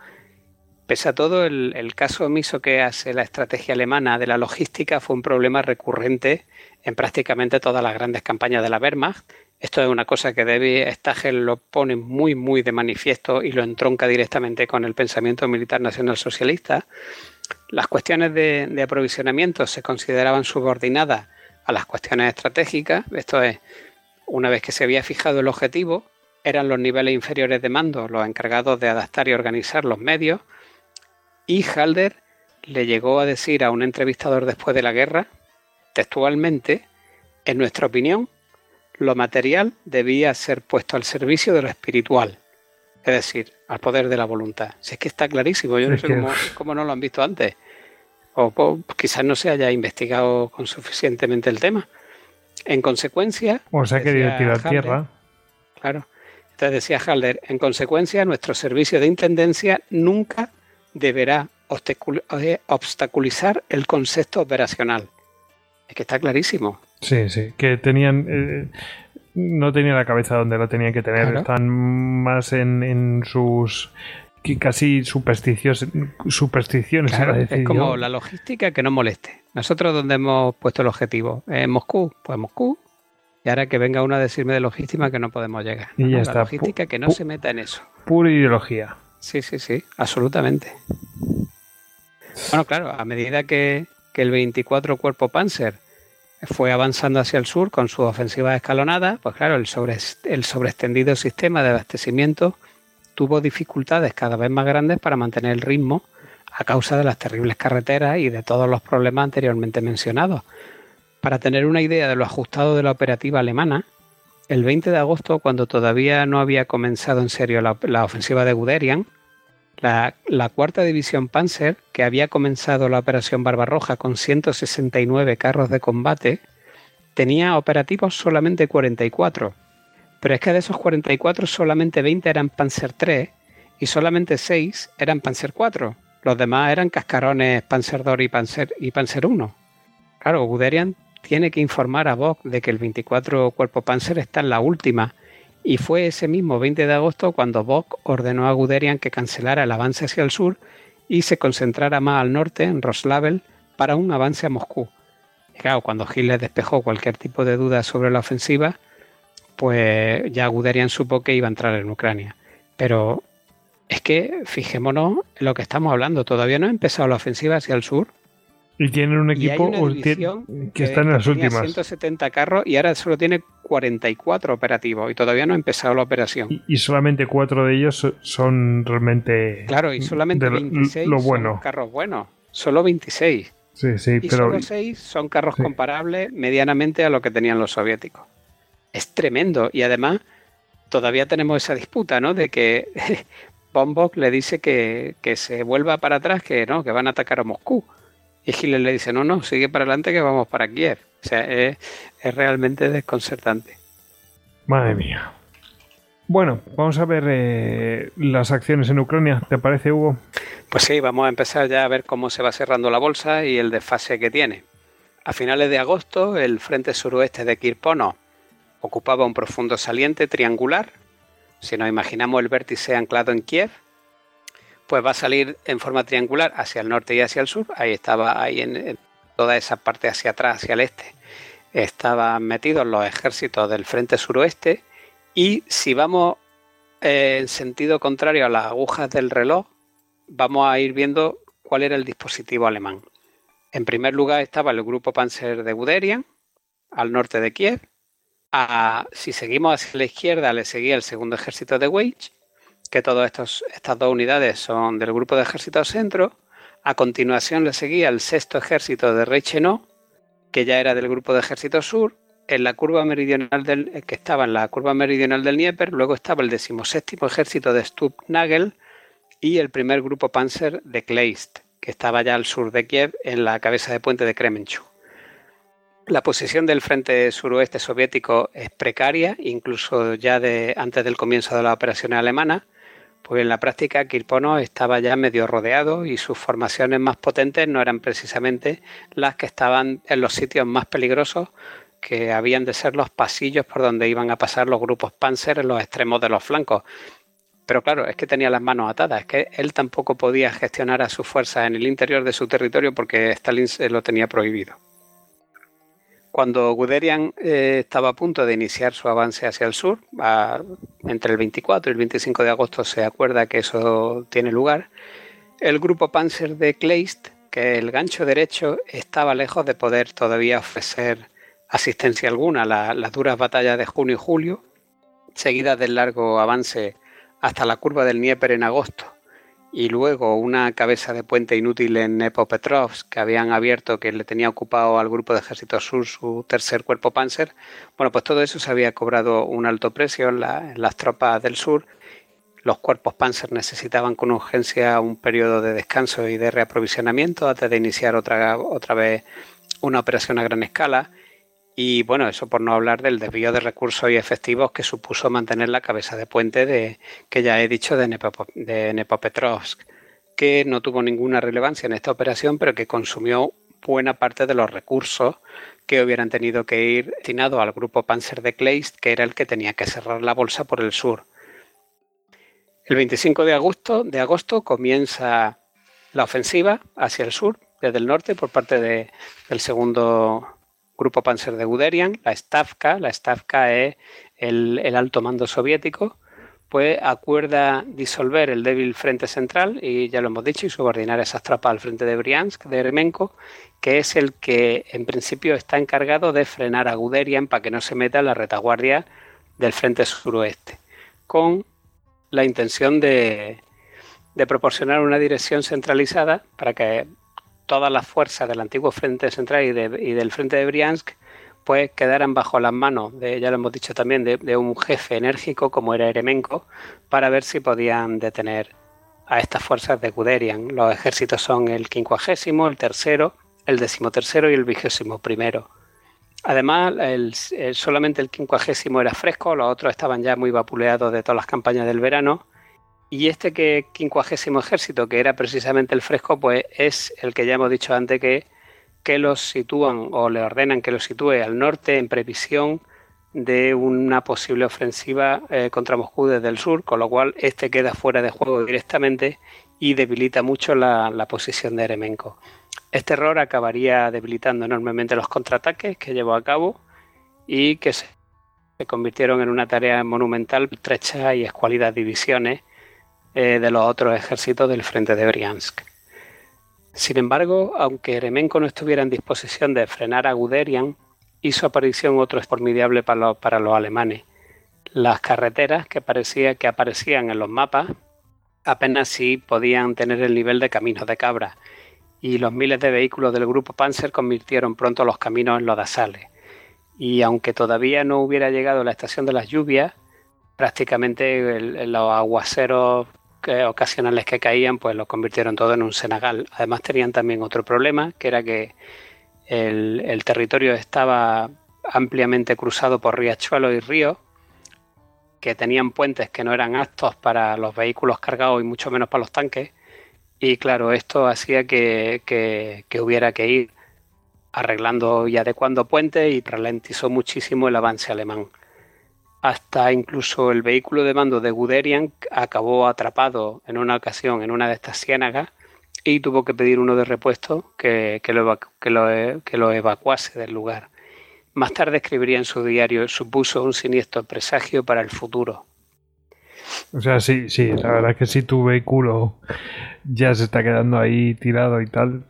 Pese a todo, el, caso omiso que hace la estrategia alemana de la logística fue un problema recurrente en prácticamente todas las grandes campañas de la Wehrmacht. Esto es una cosa que David Stagel lo pone muy, muy de manifiesto y lo entronca directamente con el pensamiento militar nacional socialista. Las cuestiones de, aprovisionamiento se consideraban subordinadas a las cuestiones estratégicas, esto es, una vez que se había fijado el objetivo, eran los niveles inferiores de mando los encargados de adaptar y organizar los medios, y Halder le llegó a decir a un entrevistador después de la guerra, textualmente, en nuestra opinión, lo material debía ser puesto al servicio de lo espiritual, es decir, al poder de la voluntad. Si es que está clarísimo, yo no sé cómo, no lo han visto antes. O, quizás no se haya investigado con suficientemente el tema. En consecuencia. O se ha querido tirar tierra. Claro. Entonces decía Halder, en consecuencia, nuestro servicio de intendencia nunca deberá eh, obstaculizar el concepto operacional. Es que está clarísimo. Sí, sí, que tenían. Eh, no tenía la cabeza donde la tenía que tener. Están más en, sus casi supersticios, supersticiones. es como la logística que no moleste. Nosotros donde hemos puesto el objetivo, en Moscú, pues Moscú. Y ahora que venga uno a decirme de logística que no podemos llegar. Y ya está. La logística que no se meta en eso. Pura ideología. Sí, sí, sí, absolutamente. Bueno, claro, a medida que, que el 24 Cuerpo Panzer fue avanzando hacia el sur con su ofensiva escalonada, pues claro, el, sobre, el sobreextendido sistema de abastecimiento tuvo dificultades cada vez más grandes para mantener el ritmo a causa de las terribles carreteras y de todos los problemas anteriormente mencionados. Para tener una idea de lo ajustado de la operativa alemana, el 20 de agosto, cuando todavía no había comenzado en serio la, la ofensiva de Guderian, la, cuarta división Panzer, que había comenzado la operación Barbarroja con 169 carros de combate, tenía operativos solamente 44. Pero es que de esos 44 solamente 20 eran Panzer 3 y solamente 6 eran Panzer 4. Los demás eran cascarones Panzer 2 y Panzer, y Panzer 1. Claro, Guderian tiene que informar a Bock de que el 24 Cuerpo Panzer está en la última y fue ese mismo 20 de agosto cuando Bock ordenó a Guderian que cancelara el avance hacia el sur y se concentrara más al norte, en Roslavel, para un avance a Moscú. Y claro, cuando Hitler despejó cualquier tipo de duda sobre la ofensiva, pues ya Guderian supo que iba a entrar en Ucrania. Pero es que fijémonos en lo que estamos hablando, todavía no ha empezado la ofensiva hacia el sur. Y tienen un equipo que, está en las últimas. 170 carros y ahora solo tiene 44 operativos y todavía no ha empezado la operación. Y, solamente cuatro de ellos son realmente. Claro, y solamente 26 son carros buenos. Solo 26. Sí, sí, y pero. Solo 6 son carros comparables medianamente a lo que tenían los soviéticos. Es tremendo y además todavía tenemos esa disputa, ¿no? De que Bombok le dice que, que se vuelva para atrás, que no, que van a atacar a Moscú y Hitler le dice, no, no, sigue para adelante que vamos para Kiev. O sea, es, realmente desconcertante. Madre mía. Bueno, vamos a ver eh, las acciones en Ucrania, ¿te parece, Hugo? Pues sí, vamos a empezar ya a ver cómo se va cerrando la bolsa y el desfase que tiene. A finales de agosto, el frente suroeste de Kirpono ocupaba un profundo saliente triangular. Si nos imaginamos el vértice anclado en Kiev, pues va a salir en forma triangular hacia el norte y hacia el sur. Ahí estaba, ahí en, toda esa parte hacia atrás, hacia el este, estaban metidos los ejércitos del frente suroeste. Y si vamos eh, en sentido contrario a las agujas del reloj, vamos a ir viendo cuál era el dispositivo alemán. En primer lugar estaba el grupo Panzer de Guderian, al norte de Kiev. si seguimos hacia la izquierda, le seguía el segundo ejército de Weich que todas estas dos unidades son del grupo de ejército centro. A continuación le seguía el sexto ejército de Reichenau, que ya era del grupo de ejército sur. En la curva meridional del, que estaba en la curva meridional del Dnieper, luego estaba el decimoséptimo ejército de Stubb-Nagel y el primer grupo Panzer de Kleist, que estaba ya al sur de Kiev, en la cabeza de puente de Kremenchuk. La posición del frente suroeste soviético es precaria, incluso ya de, antes del comienzo de la operación alemana, pues en la práctica Kirpono estaba ya medio rodeado y sus formaciones más potentes no eran precisamente las que estaban en los sitios más peligrosos, que habían de ser los pasillos por donde iban a pasar los grupos Panzer en los extremos de los flancos. Pero claro, es que tenía las manos atadas, es que él tampoco podía gestionar a sus fuerzas en el interior de su territorio porque Stalin se lo tenía prohibido. Cuando Guderian eh, estaba a punto de iniciar su avance hacia el sur, entre el 24 y el 25 de agosto se acuerda que eso tiene lugar, el grupo Panzer de Kleist, que el gancho derecho estaba lejos de poder todavía ofrecer asistencia alguna a las duras batallas de junio y julio, seguidas del largo avance hasta la curva del Dnieper en agosto y luego una cabeza de puente inútil en Nepopetrovsk que habían abierto que le tenía ocupado al grupo de ejército sur su tercer cuerpo panzer, bueno, pues todo eso se había cobrado un alto precio en, las tropas del sur. Los cuerpos panzer necesitaban con urgencia un periodo de descanso y de reaprovisionamiento antes de iniciar otra, otra vez una operación a gran escala. Y bueno, eso por no hablar del desvío de recursos y efectivos que supuso mantener la cabeza de puente de, que ya he dicho de, Nepopetrovsk, que no tuvo ninguna relevancia en esta operación, pero que consumió buena parte de los recursos que hubieran tenido que ir destinados al grupo Panzer de Kleist, que era el que tenía que cerrar la bolsa por el sur. El 25 de agosto, de agosto comienza la ofensiva hacia el sur, desde el norte, por parte de, del segundo grupo Panzer de Guderian, la Stavka, la Stavka es el, alto mando soviético, pues acuerda disolver el débil frente central, y ya lo hemos dicho, y subordinar esas tropas al frente de Briansk, de Eremenko, que es el que en principio está encargado de frenar a Guderian para que no se meta en la retaguardia del frente suroeste, con la intención de proporcionar una dirección centralizada para que todas las fuerzas del antiguo Frente Central y, del Frente de Briansk pues quedaran bajo las manos, de, ya lo hemos dicho también, de, un jefe enérgico como era Eremenko, para ver si podían detener a estas fuerzas de Guderian. Los ejércitos son el quincuagésimo, el tercero, el decimotercero y el vigésimo primero. Además, solamente el quincuagésimo era fresco, los otros estaban ya muy vapuleados de todas las campañas del verano y este que quincuagésimo ejército, que era precisamente el fresco, pues es el que ya hemos dicho antes que, que los sitúan o le ordenan que los sitúe al norte en previsión de una posible ofensiva eh, contra Moscú desde el sur, con lo cual este queda fuera de juego directamente y debilita mucho la, posición de Eremenko. Este error acabaría debilitando enormemente los contraataques que llevó a cabo y que se convirtieron en una tarea monumental, estrecha y escuálidas divisiones eh, de los otros ejércitos del frente de Briansk. Sin embargo, aunque Eremenko no estuviera en disposición de frenar a Guderian, hizo aparición otro formidable para los, alemanes. Las carreteras que, parecía, que aparecían en los mapas apenas sí podían tener el nivel de caminos de cabra, y los miles de vehículos del grupo Panzer convirtieron pronto los caminos en lodazales. Y aunque todavía no hubiera llegado la estación de las lluvias, prácticamente los aguaceros ocasionales que caían, pues lo convirtieron todo en un senegal. Además tenían también otro problema, que era que el, territorio estaba ampliamente cruzado por riachuelos y ríos, que tenían puentes que no eran aptos para los vehículos cargados y mucho menos para los tanques. Y claro, esto hacía que, que hubiera que ir arreglando y adecuando puentes y ralentizó muchísimo el avance alemán hasta incluso el vehículo de mando de Guderian acabó atrapado en una ocasión en una de estas ciénagas y tuvo que pedir uno de repuesto que, lo, que, lo, evacuase del lugar. Más tarde escribiría en su diario, supuso un siniestro presagio para el futuro. O sea, sí, sí, la verdad es que si tu vehículo ya se está quedando ahí tirado y tal,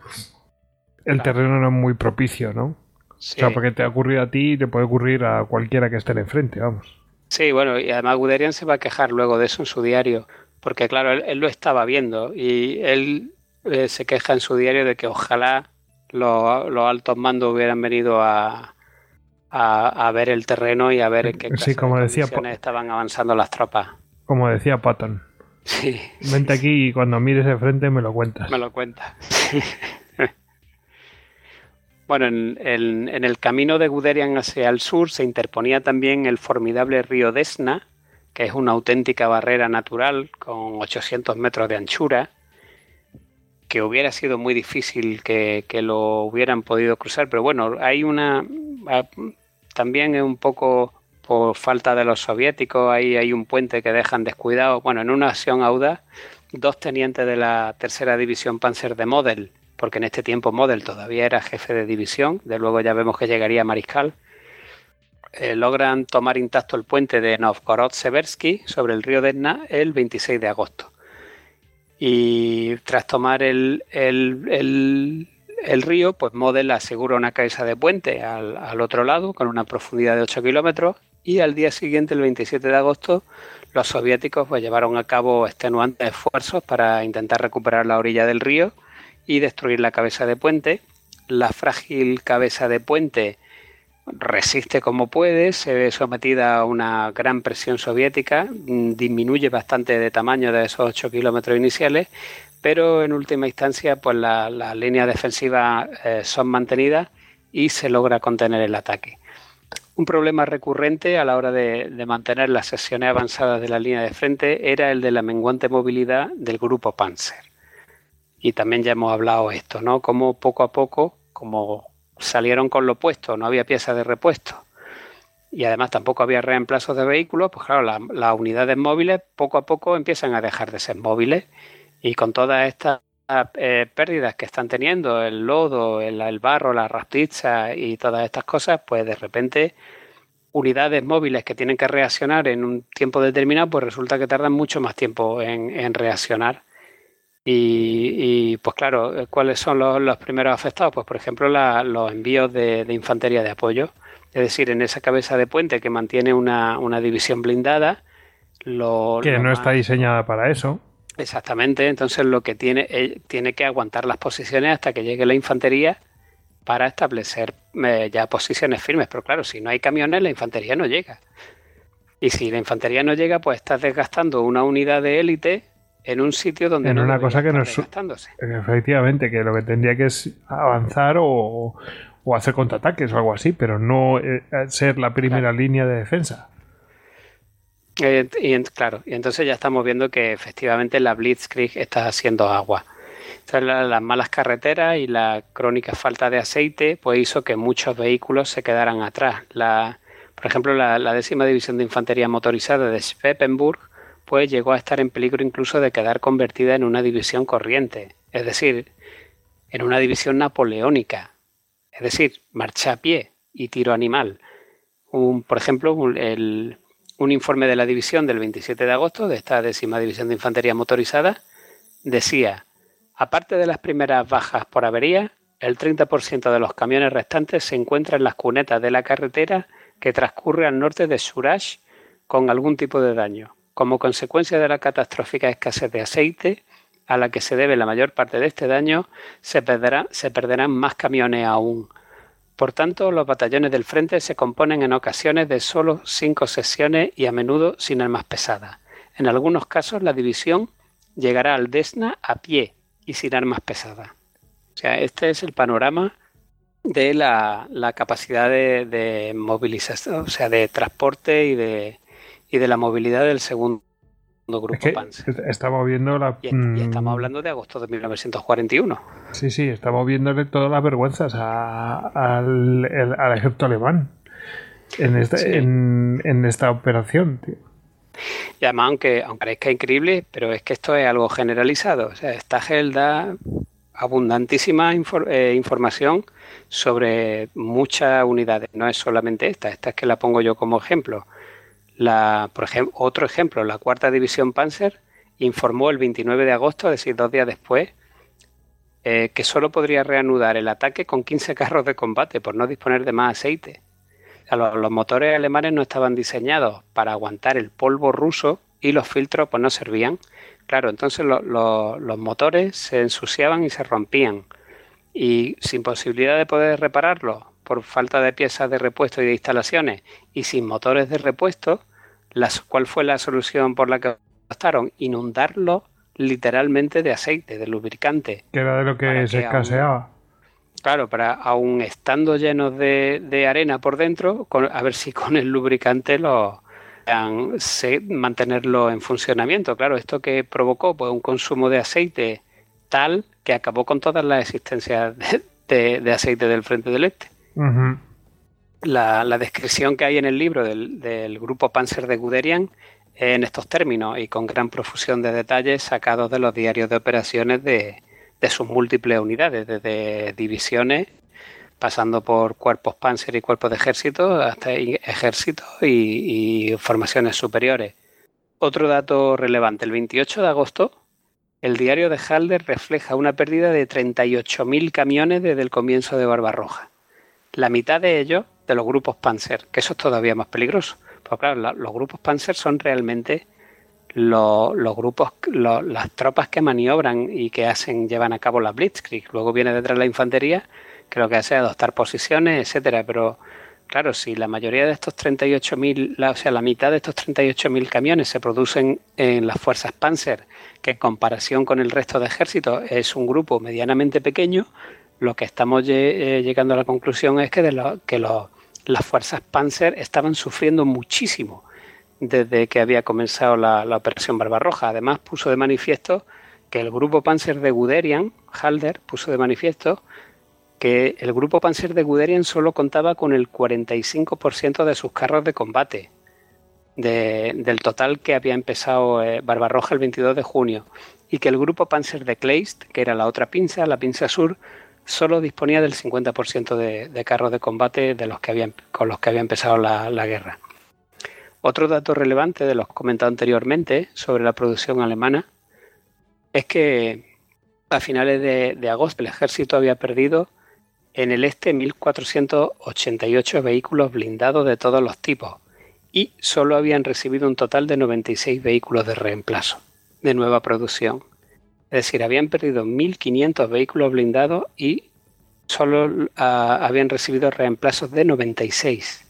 el terreno no es muy propicio, ¿no? O sea, porque te ha ocurrido a ti y te puede ocurrir a cualquiera que esté enfrente, vamos. Sí, bueno, y además Guderian se va a quejar luego de eso en su diario, porque claro, él, lo estaba viendo y él eh, se queja en su diario de que ojalá los, altos mandos hubieran venido a, a, ver el terreno y a ver en qué sí, como decía, estaban avanzando las tropas. Como decía Patton. Sí. Vente aquí y cuando mires de frente me lo cuentas. Me lo cuentas. bueno, en, el camino de Guderian hacia el sur se interponía también el formidable río Desna, que es una auténtica barrera natural con 800 metros de anchura, que hubiera sido muy difícil que, lo hubieran podido cruzar, pero bueno, hay una... Ah, también es un poco por falta de los soviéticos, ahí hay un puente que dejan descuidado. Bueno, en una acción audaz, dos tenientes de la tercera división Panzer de Model, porque en este tiempo Model todavía era jefe de división, de luego ya vemos que llegaría Mariscal, eh, logran tomar intacto el puente de Novgorod-Seversky sobre el río Desna el 26 de agosto. Y tras tomar el, el, el, río, pues Model asegura una cabeza de puente al, al otro lado con una profundidad de 8 kilómetros y al día siguiente, el 27 de agosto, los soviéticos pues, llevaron a cabo extenuantes esfuerzos para intentar recuperar la orilla del río y destruir la cabeza de puente. La frágil cabeza de puente resiste como puede, se ve sometida a una gran presión soviética, disminuye bastante de tamaño de esos 8 kilómetros iniciales, pero en última instancia pues las líneas defensivas eh, son mantenidas y se logra contener el ataque. Un problema recurrente a la hora de, mantener las sesiones avanzadas de la línea de frente era el de la menguante movilidad del grupo Panzer. Y también ya hemos hablado esto, ¿no? Como poco a poco, como salieron con lo opuesto, no había piezas de repuesto y además tampoco había reemplazos de vehículos, pues claro, las unidades móviles poco a poco empiezan a dejar de ser móviles y con todas estas eh, pérdidas que están teniendo, el lodo, el, barro, la rastiza y todas estas cosas, pues de repente unidades móviles que tienen que reaccionar en un tiempo determinado, pues resulta que tardan mucho más tiempo en, reaccionar. Y, pues claro, ¿cuáles son los, primeros afectados? Pues por ejemplo los envíos de, infantería de apoyo. Es decir, en esa cabeza de puente que mantiene una, división blindada. Lo, que no está diseñada para eso. Exactamente, entonces lo que tiene, eh, tiene que aguantar las posiciones hasta que llegue la infantería para establecer eh, ya posiciones firmes. Pero claro, si no hay camiones, la infantería no llega. Y si la infantería no llega, pues estás desgastando una unidad de élite en un sitio donde en no una cosa que no es efectivamente que lo que tendría que es avanzar o, o hacer contraataques o algo así, pero no eh, ser la primera línea de defensa. Eh, y claro, y entonces ya estamos viendo que efectivamente la Blitzkrieg está haciendo agua. las malas carreteras y la crónica falta de aceite pues hizo que muchos vehículos se quedaran atrás. La, por ejemplo, la, décima división de infantería motorizada de Schweppenburg pues llegó a estar en peligro incluso de quedar convertida en una división corriente, es decir, en una división napoleónica, es decir, marcha a pie y tiro animal. Un, por ejemplo, el, un informe de la división del 27 de agosto, de esta décima división de infantería motorizada, decía, aparte de las primeras bajas por avería, el 30% de los camiones restantes se encuentran en las cunetas de la carretera que transcurre al norte de Suraj con algún tipo de daño. Como consecuencia de la catastrófica escasez de aceite, a la que se debe la mayor parte de este daño, se, perderán más camiones aún, por tanto, los batallones del frente se componen en ocasiones de solo cinco secciones y a menudo sin armas pesadas. En algunos casos, la división llegará al Desna a pie y sin armas pesadas. O sea, este es el panorama de la, capacidad de, movilización, o sea, de transporte y de, y de la movilidad del segundo grupo Estamos viendo la. Y, estamos mm, hablando de agosto de 1941. Sí, sí, estamos viéndole todas las vergüenzas al, ejército alemán en esta, en, esta operación, Y además, aunque, aunque parezca increíble, pero es que esto es algo generalizado. O sea, Stagel da abundantísima eh, información sobre muchas unidades. No es solamente esta, esta es que la pongo yo como ejemplo. La, por ejemplo, otro ejemplo, la cuarta división Panzer informó el 29 de agosto, es decir, dos días después, eh, que solo podría reanudar el ataque con 15 carros de combate por no disponer de más aceite. los, motores alemanes no estaban diseñados para aguantar el polvo ruso y los filtros pues no servían. Claro, entonces los motores se ensuciaban y se rompían. Y sin posibilidad de poder repararlos, por falta de piezas de repuesto y de instalaciones y sin motores de repuesto, ¿cuál fue la solución por la que optaron? Inundarlo literalmente de aceite, de lubricante. Que era de lo que se escaseaba. claro, para aún estando llenos de, arena por dentro, a ver si con el lubricante lo se, mantenerlo en funcionamiento. Claro, esto que provocó pues un consumo de aceite tal que acabó con todas las existencias de, aceite del frente del este. La, descripción que hay en el libro del, grupo Panzer de Guderian en estos términos y con gran profusión de detalles sacados de los diarios de operaciones de, sus múltiples unidades, desde divisiones, pasando por cuerpos panzer y cuerpos de ejército, hasta ejércitos y, y formaciones superiores. Otro dato relevante, el 28 de agosto, el diario de Halder refleja una pérdida de 38.000 camiones desde el comienzo de Barbarroja. La mitad de ellos de los grupos Panzer, que eso es todavía más peligroso. Porque claro, los grupos Panzer son realmente los, grupos, las tropas que maniobran y que hacen, llevan a cabo la Blitzkrieg. Luego viene detrás la infantería, que lo que hace es adoptar posiciones, etcétera. Pero claro, si la mayoría de estos 38.000, o sea, la mitad de estos 38.000 camiones se producen en las fuerzas Panzer, que en comparación con el resto de ejércitos es un grupo medianamente pequeño, lo que estamos eh, llegando a la conclusión es que, las fuerzas Panzer estaban sufriendo muchísimo desde que había comenzado la, operación Barbarroja. Además, puso de manifiesto que el grupo Panzer de Guderian, Halder, puso de manifiesto que el grupo Panzer de Guderian solo contaba con el 45% de sus carros de combate, del total que había empezado eh, Barbarroja el 22 de junio y que el grupo Panzer de Kleist, que era la otra pinza, la pinza sur, solo disponía del 50% de, carros de combate de los que con los que había empezado la, guerra. Otro dato relevante de los comentado anteriormente sobre la producción alemana es que a finales de, de agosto el ejército había perdido en el este 1.488 vehículos blindados de todos los tipos, y solo habían recibido un total de 96 vehículos de reemplazo, de nueva producción. Es decir, habían perdido 1.500 vehículos blindados y solo ah, habían recibido reemplazos de 96.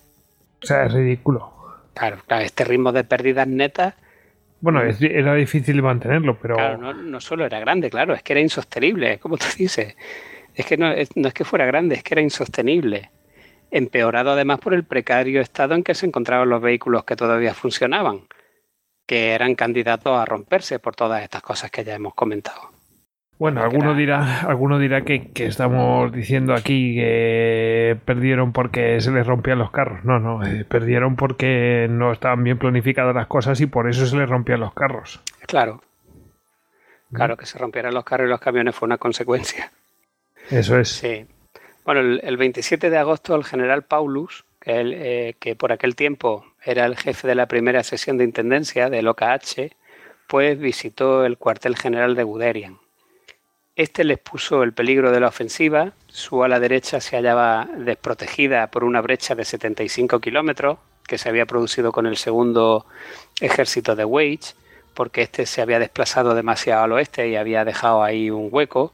O sea, es ridículo. Claro, este ritmo de pérdidas netas. Bueno, era difícil mantenerlo, pero. Claro, no, no, solo era grande, claro, es que era insostenible, como tú dices. Es que no, no es que fuera grande, es que era insostenible empeorado además por el precario estado en que se encontraban los vehículos que todavía funcionaban, que eran candidatos a romperse por todas estas cosas que ya hemos comentado. Bueno, alguno dirá, alguno dirá que, estamos diciendo aquí que perdieron porque se les rompían los carros. No, no, eh, perdieron porque no estaban bien planificadas las cosas y por eso se les rompían los carros. Claro. Claro, que se rompieran los carros y los camiones fue una consecuencia. Eso es. Sí. Bueno, el, 27 de agosto el general Paulus, que, eh, por aquel tiempo era el jefe de la primera sesión de intendencia del OKH, pues visitó el cuartel general de Guderian. Este les puso el peligro de la ofensiva, su ala derecha se hallaba desprotegida por una brecha de 75 kilómetros que se había producido con el segundo ejército de Wage, porque este se había desplazado demasiado al oeste y había dejado ahí un hueco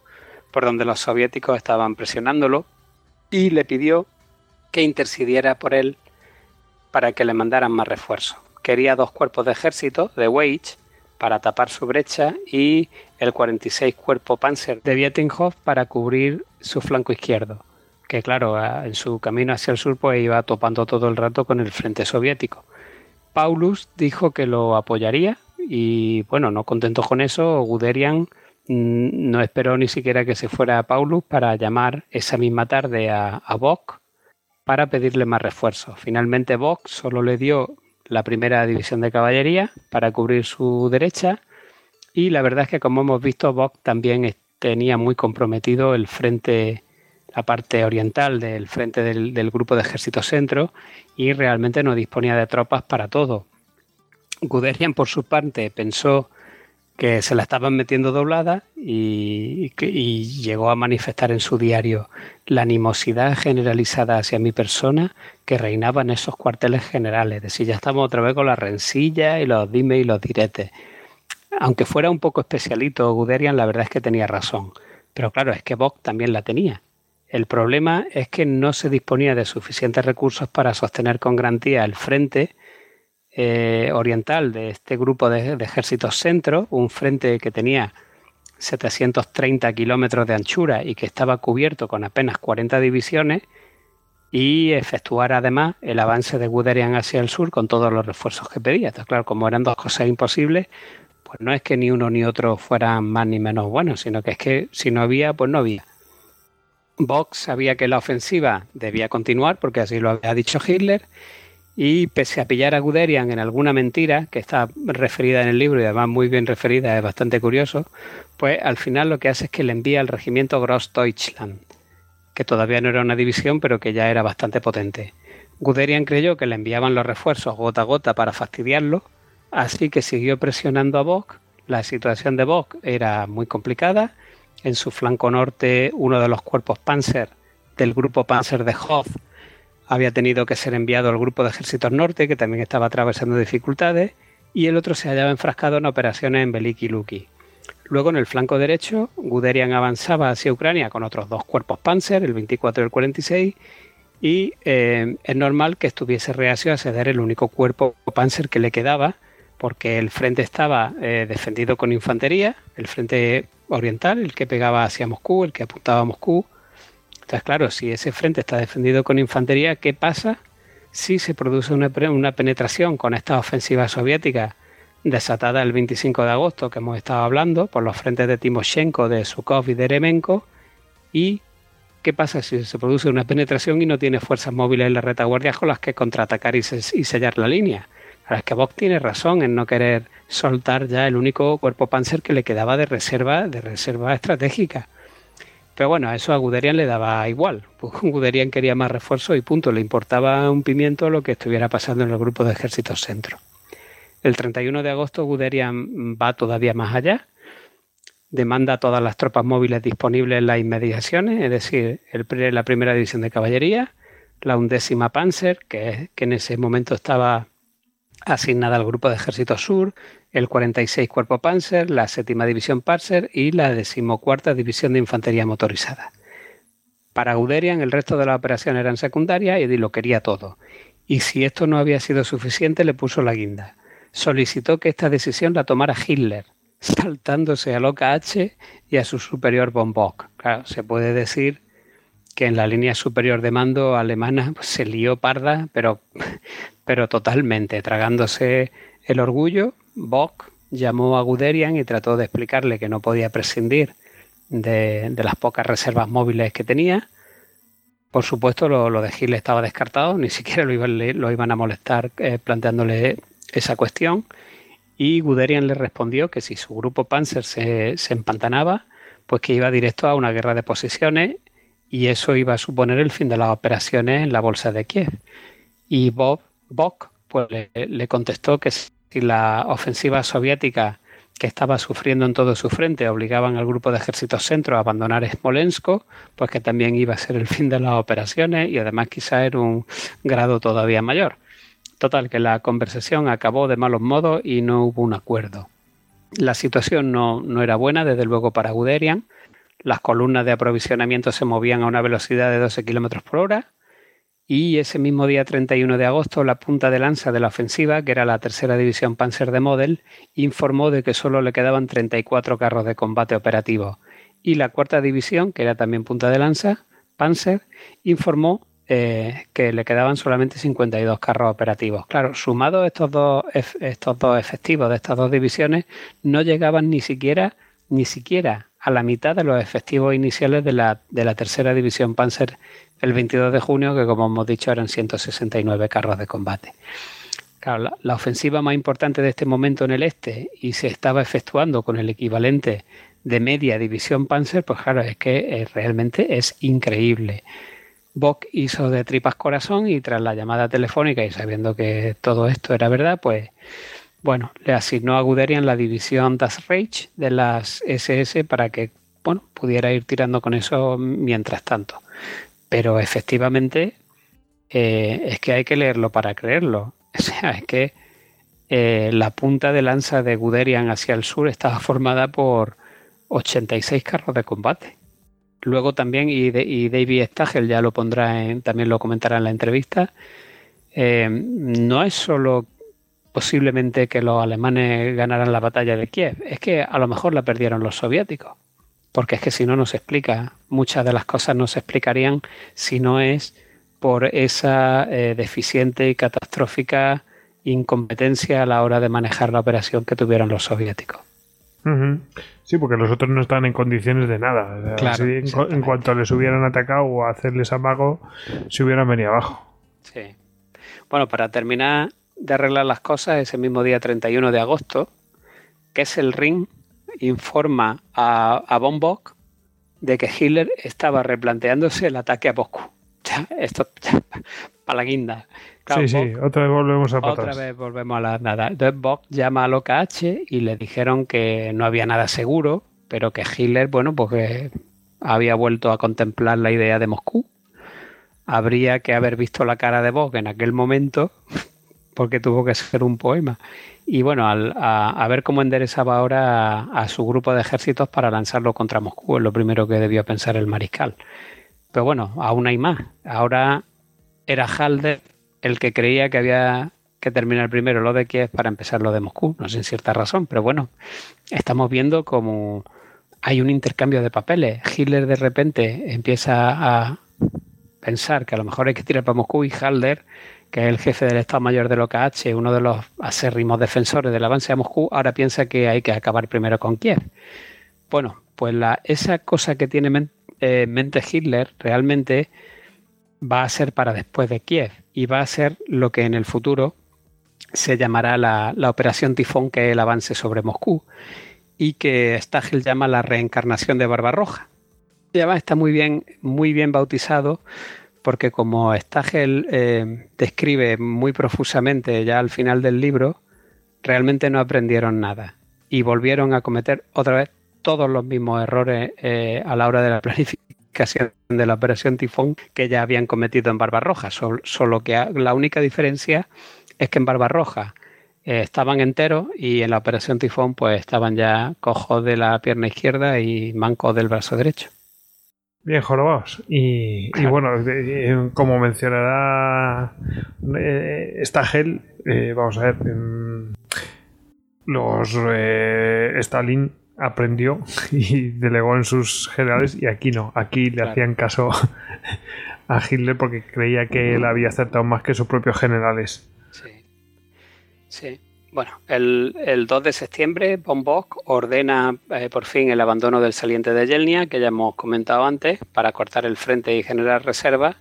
por donde los soviéticos estaban presionándolo y le pidió que intercediera por él para que le mandaran más refuerzos. Quería dos cuerpos de ejército de Wage para tapar su brecha y el 46 cuerpo Panzer de Vietinghoff para cubrir su flanco izquierdo, que claro, en su camino hacia el sur pues iba topando todo el rato con el frente soviético. Paulus dijo que lo apoyaría y bueno, no contento con eso, Guderian Mm, no esperó ni siquiera que se fuera Paulus para llamar esa misma tarde a, a Bock para pedirle más refuerzos. Finalmente Bock solo le dio la primera división de caballería para cubrir su derecha y la verdad es que como hemos visto Bock también tenía muy comprometido el frente la parte oriental del frente del, del, grupo de ejército centro y realmente no disponía de tropas para todo. Guderian por su parte pensó que se la estaban metiendo doblada y, llegó a manifestar en su diario la animosidad generalizada hacia mi persona que reinaba en esos cuarteles generales. Es decir, ya estamos otra vez con la rencilla y los dime y los diretes. Aunque fuera un poco especialito Guderian, la verdad es que tenía razón. Pero claro, es que Bock también la tenía. El problema es que no se disponía de suficientes recursos para sostener con garantía el frente eh, oriental de este grupo de, ejércitos centro, un frente que tenía 730 kilómetros de anchura y que estaba cubierto con apenas 40 divisiones, y efectuar además el avance de Guderian hacia el sur con todos los refuerzos que pedía. Entonces, claro, como eran dos cosas imposibles, pues no es que ni uno ni otro fueran más ni menos buenos, sino que es que si no había, pues no había. Vox sabía que la ofensiva debía continuar, porque así lo había dicho Hitler, y pese a pillar a Guderian en alguna mentira, que está referida en el libro y además muy bien referida, es bastante curioso, pues al final lo que hace es que le envía al regimiento Grossdeutschland, que todavía no era una división, pero que ya era bastante potente. Guderian creyó que le enviaban los refuerzos gota a gota para fastidiarlo, así que siguió presionando a Bock. La situación de Bock era muy complicada. En su flanco norte, uno de los cuerpos Panzer del grupo Panzer de Hoth había tenido que ser enviado al grupo de ejércitos norte, que también estaba atravesando dificultades, y el otro se hallaba enfrascado en operaciones en Beliki Luki. Luego, en el flanco derecho, Guderian avanzaba hacia Ucrania con otros dos cuerpos Panzer, el 24 y el 46, y eh, es normal que estuviese reacio a ceder el único cuerpo Panzer que le quedaba, porque el frente estaba eh, defendido con infantería, el frente oriental, el que pegaba hacia Moscú, el que apuntaba a Moscú, entonces, claro, si ese frente está defendido con infantería, ¿qué pasa si se produce una, penetración con esta ofensiva soviética desatada el 25 de agosto que hemos estado hablando por los frentes de Timoshenko, de Sukhov y de Eremenko? ¿Y qué pasa si se produce una penetración y no tiene fuerzas móviles en la retaguardia con las que contraatacar y, sellar la línea? Ahora es que Bock tiene razón en no querer soltar ya el único cuerpo panzer que le quedaba de reserva, de reserva estratégica. Pero bueno, a eso a Guderian le daba igual. Guderian quería más refuerzo y punto. Le importaba un pimiento lo que estuviera pasando en el grupo de ejércitos centro. El 31 de agosto Guderian va todavía más allá. Demanda todas las tropas móviles disponibles en las inmediaciones, es decir, la primera división de caballería, la undécima Panzer, que, que en ese momento estaba asignada al Grupo de Ejército Sur, el 46 Cuerpo Panzer, la séptima División Panzer y la decimocuarta División de Infantería Motorizada. Para Guderian el resto de las operaciones eran secundarias y lo quería todo. Y si esto no había sido suficiente, le puso la guinda. Solicitó que esta decisión la tomara Hitler, saltándose a Loca H y a su superior von Bock. Se puede decir que en la línea superior de mando alemana pues, se lió parda, pero pero totalmente, tragándose el orgullo, Bock llamó a Guderian y trató de explicarle que no podía prescindir de, las pocas reservas móviles que tenía. Por supuesto, lo, de Gil estaba descartado, ni siquiera lo iban, a molestar eh, planteándole esa cuestión. Y Guderian le respondió que si su grupo Panzer se, empantanaba, pues que iba directo a una guerra de posiciones y eso iba a suponer el fin de las operaciones en la bolsa de Kiev. Y Bob Bock pues, le, contestó que si la ofensiva soviética que estaba sufriendo en todo su frente obligaban al grupo de ejércitos centro a abandonar Smolensk, pues que también iba a ser el fin de las operaciones y además quizá era un grado todavía mayor. Total, que la conversación acabó de malos modos y no hubo un acuerdo. La situación no, no era buena, desde luego, para Guderian. Las columnas de aprovisionamiento se movían a una velocidad de 12 kilómetros por hora y ese mismo día 31 de agosto la punta de lanza de la ofensiva, que era la tercera división Panzer de Model, informó de que solo le quedaban 34 carros de combate operativos y la cuarta división, que era también punta de lanza, Panzer, informó eh, que le quedaban solamente 52 carros operativos. Claro, sumados estos dos, estos dos efectivos de estas dos divisiones, no llegaban ni siquiera, ni siquiera a la mitad de los efectivos iniciales de la, de la tercera división Panzer el 22 de junio, que como hemos dicho eran 169 carros de combate. Claro, la, ofensiva más importante de este momento en el este y se estaba efectuando con el equivalente de media división Panzer, pues claro, es que eh, realmente es increíble. Bock hizo de tripas corazón y tras la llamada telefónica y sabiendo que todo esto era verdad, pues bueno, le asignó a Guderian la división Das Reich de las SS para que bueno, pudiera ir tirando con eso mientras tanto. Pero efectivamente eh, es que hay que leerlo para creerlo. O sea, es que eh, la punta de lanza de Guderian hacia el sur estaba formada por 86 carros de combate. Luego también, y, David Stagel ya lo pondrá, en, también lo comentará en la entrevista, eh, no es solo posiblemente que los alemanes ganaran la batalla de Kiev. Es que a lo mejor la perdieron los soviéticos. Porque es que si no, no se explica. Muchas de las cosas no se explicarían si no es por esa eh, deficiente y catastrófica incompetencia a la hora de manejar la operación que tuvieron los soviéticos. Sí, porque los otros no están en condiciones de nada. en, cuanto les hubieran atacado o hacerles amago, se hubieran venido abajo. Sí. Bueno, para terminar de arreglar las cosas, ese mismo día 31 de agosto, que es el Ring, informa a, a Von Bock de que Hitler estaba replanteándose el ataque a Moscú. Ya, esto, para la guinda sí, sí, otra vez volvemos a Otra vez volvemos a la nada. Entonces Bock llama al OKH y le dijeron que no había nada seguro, pero que Hitler, bueno, pues había vuelto a contemplar la idea de Moscú. Habría que haber visto la cara de Bock en aquel momento, porque tuvo que ser un poema. Y bueno, a, ver cómo enderezaba ahora a, su grupo de ejércitos para lanzarlo contra Moscú, es lo primero que debió pensar el mariscal. Pero bueno, aún hay más. Ahora era Halder el que creía que había que terminar primero lo de Kiev para empezar lo de Moscú, no sé en cierta razón, pero bueno, estamos viendo como hay un intercambio de papeles. Hitler de repente empieza a pensar que a lo mejor hay que tirar para Moscú y Halder, que es el jefe del Estado Mayor del OKH, uno de los acérrimos defensores del avance a Moscú, ahora piensa que hay que acabar primero con Kiev. Bueno, pues la, esa cosa que tiene en eh, mente Hitler realmente va a ser para después de Kiev y va a ser lo que en el futuro se llamará la, Operación Tifón, que es el avance sobre Moscú, y que Stagel llama la reencarnación de Barbarroja. Ya está muy bien, muy bien bautizado, porque como Stagel eh, describe muy profusamente ya al final del libro, realmente no aprendieron nada y volvieron a cometer otra vez todos los mismos errores eh, a la hora de la planificación de la operación Tifón que ya habían cometido en Barbarroja, solo que la única diferencia es que en Barbarroja eh, estaban enteros y en la operación Tifón pues estaban ya cojos de la pierna izquierda y mancos del brazo derecho. Bien, jorobados. Y, bueno, como mencionará eh, esta gel, eh, vamos a ver, los Stalin aprendió y delegó en sus generales y aquí no, aquí le hacían caso a Hitler porque creía que él había acertado más que sus propios generales. Sí, sí. Bueno, el, 2 de septiembre von Bock ordena eh, por fin el abandono del saliente de Yelnia, que ya hemos comentado antes, para cortar el frente y generar reservas,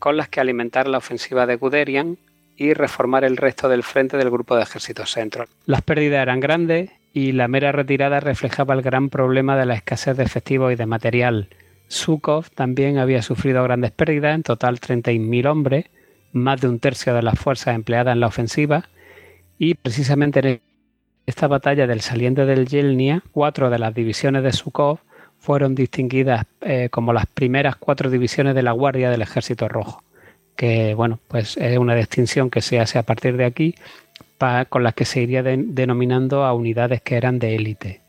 con las que alimentar la ofensiva de Guderian y reformar el resto del frente del grupo de ejércitos centro. Las pérdidas eran grandes y la mera retirada reflejaba el gran problema de la escasez de efectivos y de material. Zhukov también había sufrido grandes pérdidas, en total 31.000 hombres, más de un tercio de las fuerzas empleadas en la ofensiva, y precisamente en esta batalla del saliente del Yelnia, cuatro de las divisiones de Zhukov fueron distinguidas eh, como las primeras cuatro divisiones de la Guardia del Ejército Rojo, que bueno, pues es una distinción que se hace a partir de aquí con las que se iría denominando a unidades que eran de élite.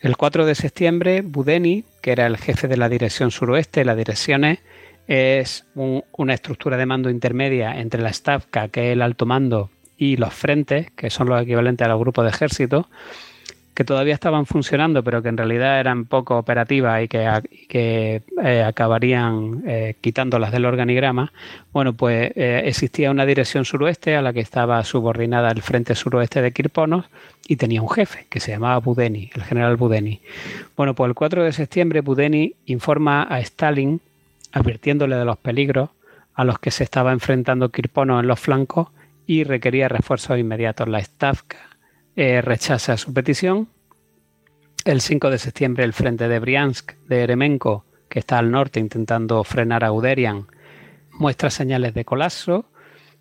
El 4 de septiembre, Budeni, que era el jefe de la dirección suroeste, las direcciones es una estructura de mando intermedia entre la Stavka, que es el alto mando, y los frentes, que son los equivalentes a los grupos de ejército, que todavía estaban funcionando, pero que en realidad eran poco operativas y que, eh, acabarían eh, quitándolas del organigrama, bueno, pues eh, existía una dirección suroeste a la que estaba subordinada el frente suroeste de Kirponos y tenía un jefe que se llamaba Budeni, el general Budeni. Bueno, pues el 4 de septiembre Budeni informa a Stalin advirtiéndole de los peligros a los que se estaba enfrentando Kirponos en los flancos y requería refuerzos inmediatos. La Stavka eh, rechaza su petición. El 5 de septiembre el frente de Briansk de Eremenko, que está al norte intentando frenar a Uderian, muestra señales de colapso.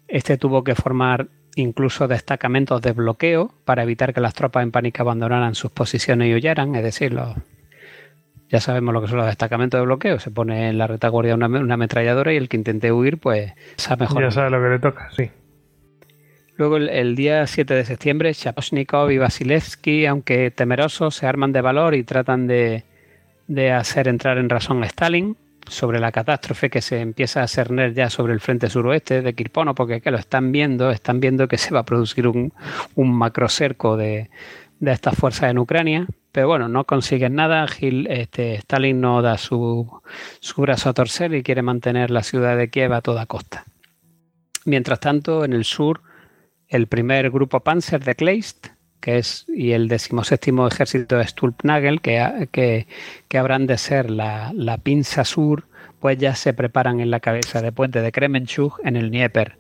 Este tuvo que formar incluso destacamentos de bloqueo para evitar que las tropas en pánico abandonaran sus posiciones y huyeran, es decir, ya sabemos lo que son los destacamentos de bloqueo, se pone en la retaguardia una, una ametralladora y el que intente huir pues sabe mejor. Ya sabe lo que le toca, sí. Luego el, día 7 de septiembre, Chaposhnikov y Vasilevsky, aunque temerosos, se arman de valor y tratan de, hacer entrar en razón a Stalin. sobre la catástrofe que se empieza a cerner ya sobre el frente suroeste de Kirpono, porque que lo están viendo, están viendo que se va a producir un, un macrocerco de, de estas fuerzas en Ucrania, pero bueno, no consiguen nada. Gil, este, Stalin no da su, su, brazo a torcer y quiere mantener la ciudad de Kiev a toda costa. Mientras tanto, en el sur, el primer grupo Panzer de Kleist, que es, y el decimoséptimo ejército de Stulpnagel, que, que, que habrán de ser la, la, pinza sur, pues ya se preparan en la cabeza de puente de Kremenchuk en el Dnieper.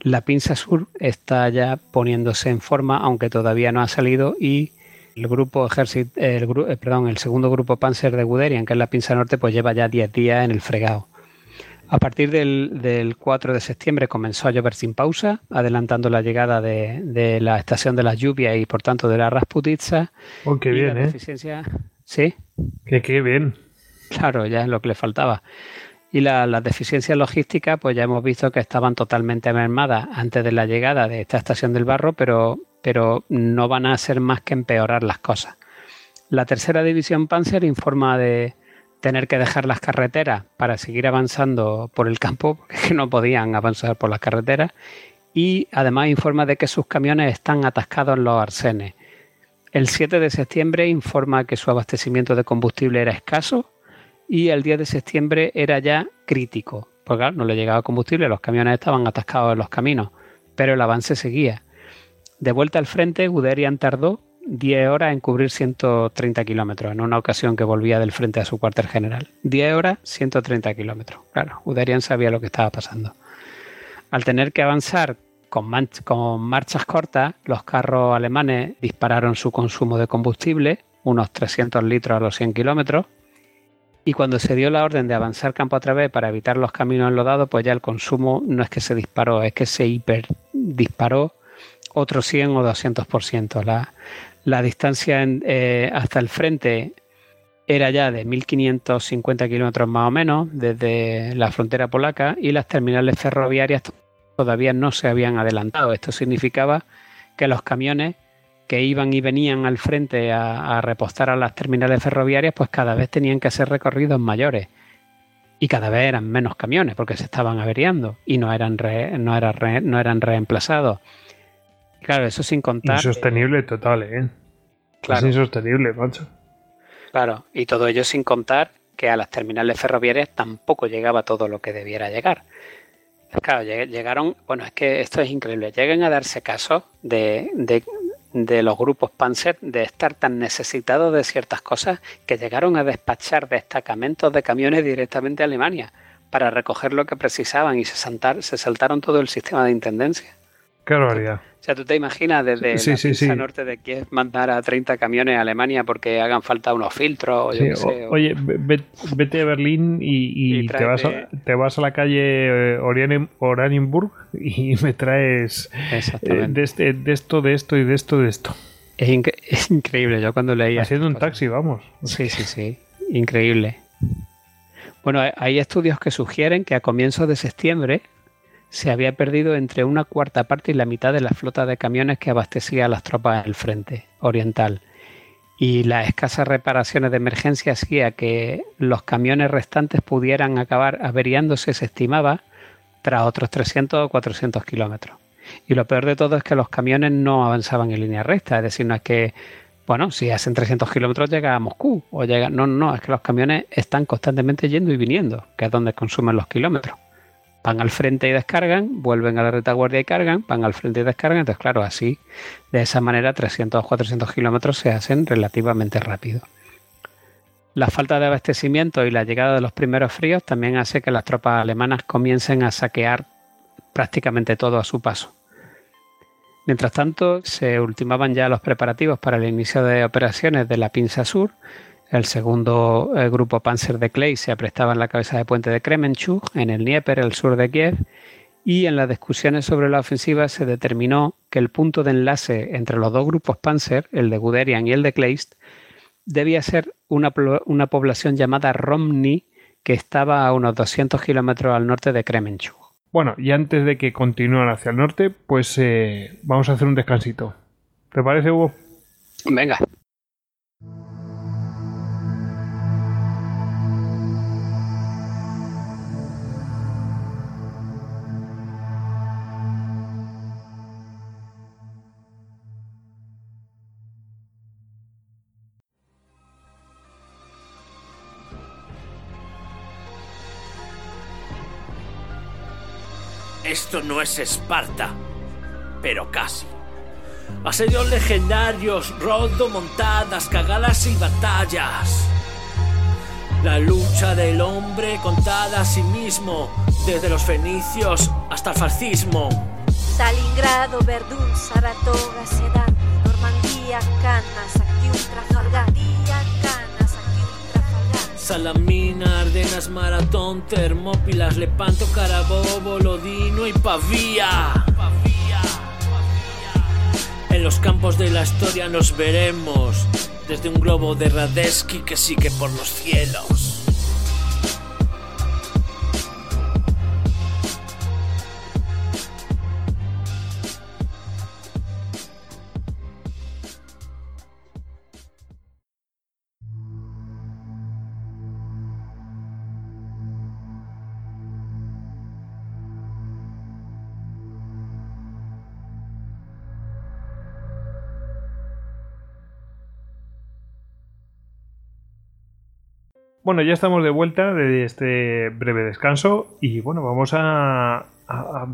La pinza sur está ya poniéndose en forma, aunque todavía no ha salido, y el grupo el, eh, perdón, el segundo grupo Panzer de Guderian, que es la pinza norte, pues lleva ya 10 días en el fregado. A partir del, del, 4 de septiembre comenzó a llover sin pausa, adelantando la llegada de, de la estación de las lluvias y por tanto de la Rasputitsa. Oh, qué bien, ¿eh? Deficiencia... Sí. Qué bien. Claro, ya es lo que le faltaba. Y la, las deficiencias logísticas, pues ya hemos visto que estaban totalmente mermadas antes de la llegada de esta estación del barro, pero, pero no van a hacer más que empeorar las cosas. La tercera división Panzer informa de tener que dejar las carreteras para seguir avanzando por el campo, porque no podían avanzar por las carreteras, y además informa de que sus camiones están atascados en los arsenes. El 7 de septiembre informa que su abastecimiento de combustible era escaso y el 10 de septiembre era ya crítico, porque no le llegaba combustible, los camiones estaban atascados en los caminos, pero el avance seguía. De vuelta al frente, Guderian tardó 10 horas en cubrir 130 kilómetros, en una ocasión que volvía del frente a su cuartel general. 10 horas, 130 kilómetros. Claro, Guderian sabía lo que estaba pasando. Al tener que avanzar con, con marchas cortas, los carros alemanes dispararon su consumo de combustible, unos 300 litros a los 100 kilómetros, y cuando se dio la orden de avanzar campo a través para evitar los caminos enlodados, pues ya el consumo no es que se disparó, es que se hiper disparó otro 100 o 200%. La, la distancia eh, hasta el frente era ya de 1.550 kilómetros más o menos desde la frontera polaca y las terminales ferroviarias todavía no se habían adelantado. Esto significaba que los camiones que iban y venían al frente a, repostar a las terminales ferroviarias, pues cada vez tenían que hacer recorridos mayores. Y cada vez eran menos camiones porque se estaban averiando y no eran, no re, no eran reemplazados. Claro, eso sin contar. Insostenible total, ¿eh? Claro. Es insostenible, macho. Claro, y todo ello sin contar que a las terminales ferroviarias tampoco llegaba todo lo que debiera llegar. Claro, llegaron, bueno, es que esto es increíble, llegan a darse caso de, de, de, los grupos Panzer de estar tan necesitados de ciertas cosas que llegaron a despachar destacamentos de camiones directamente a Alemania para recoger lo que precisaban y se, saltar, se saltaron todo el sistema de intendencia. Qué barbaridad. O sea, tú te imaginas desde Sí, la sí, pista sí. norte de Kiev mandar a 30 camiones a Alemania porque hagan falta unos filtros yo qué sé, o- Oye, ve- vete a Berlín y, y Y te, vas a, te vas a la calle eh, Oranienburg y me traes eh, de, este- de esto, de esto y de esto, de esto. Es, inc- es increíble. Yo cuando leía. Haciendo un cosas- taxi, vamos. Sí, sí, sí. Increíble. Bueno, hay estudios que sugieren que a comienzos de septiembre se había perdido entre una cuarta parte y la mitad de la flota de camiones que abastecía a las tropas del frente oriental. Y las escasas reparaciones de emergencia hacía que los camiones restantes pudieran acabar averiándose, se estimaba, tras otros 300 o 400 kilómetros. Y lo peor de todo es que los camiones no avanzaban en línea recta, es decir, no es que bueno, si hacen 300 kilómetros llega a Moscú o llega... No, no, es que los camiones están constantemente yendo y viniendo, que es donde consumen los kilómetros. Van al frente y descargan, vuelven a la retaguardia y cargan, van al frente y descargan. Entonces, claro, así, de esa manera, 300 o 400 kilómetros se hacen relativamente rápido. La falta de abastecimiento y la llegada de los primeros fríos también hace que las tropas alemanas comiencen a saquear prácticamente todo a su paso. Mientras tanto, se ultimaban ya los preparativos para el inicio de operaciones de la Pinza Sur. El segundo eh, grupo Panzer de Clay se aprestaba en la cabeza de puente de Kremenchuk, en el Dnieper, el sur de Kiev, y en las discusiones sobre la ofensiva se determinó que el punto de enlace entre los dos grupos Panzer, el de Guderian y el de Kleist, debía ser una, población llamada Romny, que estaba a unos 200 kilómetros al norte de Kremenchuk. Bueno, y antes de que continúen hacia el norte, pues eh, vamos a hacer un descansito. ¿Te parece, Hugo? Venga. Esto no es Esparta, pero casi. Asedios legendarios, rodo, montadas, cagadas y batallas. La lucha del hombre contada a sí mismo, desde los fenicios hasta el fascismo. Stalingrado, Verdún, Saratoga, Sedan, Normandía, Canas, Actium, Trafalgar. Salamina, Ardenas, Maratón, Termópilas, Lepanto, Carabobo, Lodino y Pavía. En los campos de la historia nos veremos desde un globo de Radeski que sigue por los cielos. Bueno, ya estamos de vuelta de este breve descanso y bueno, vamos a,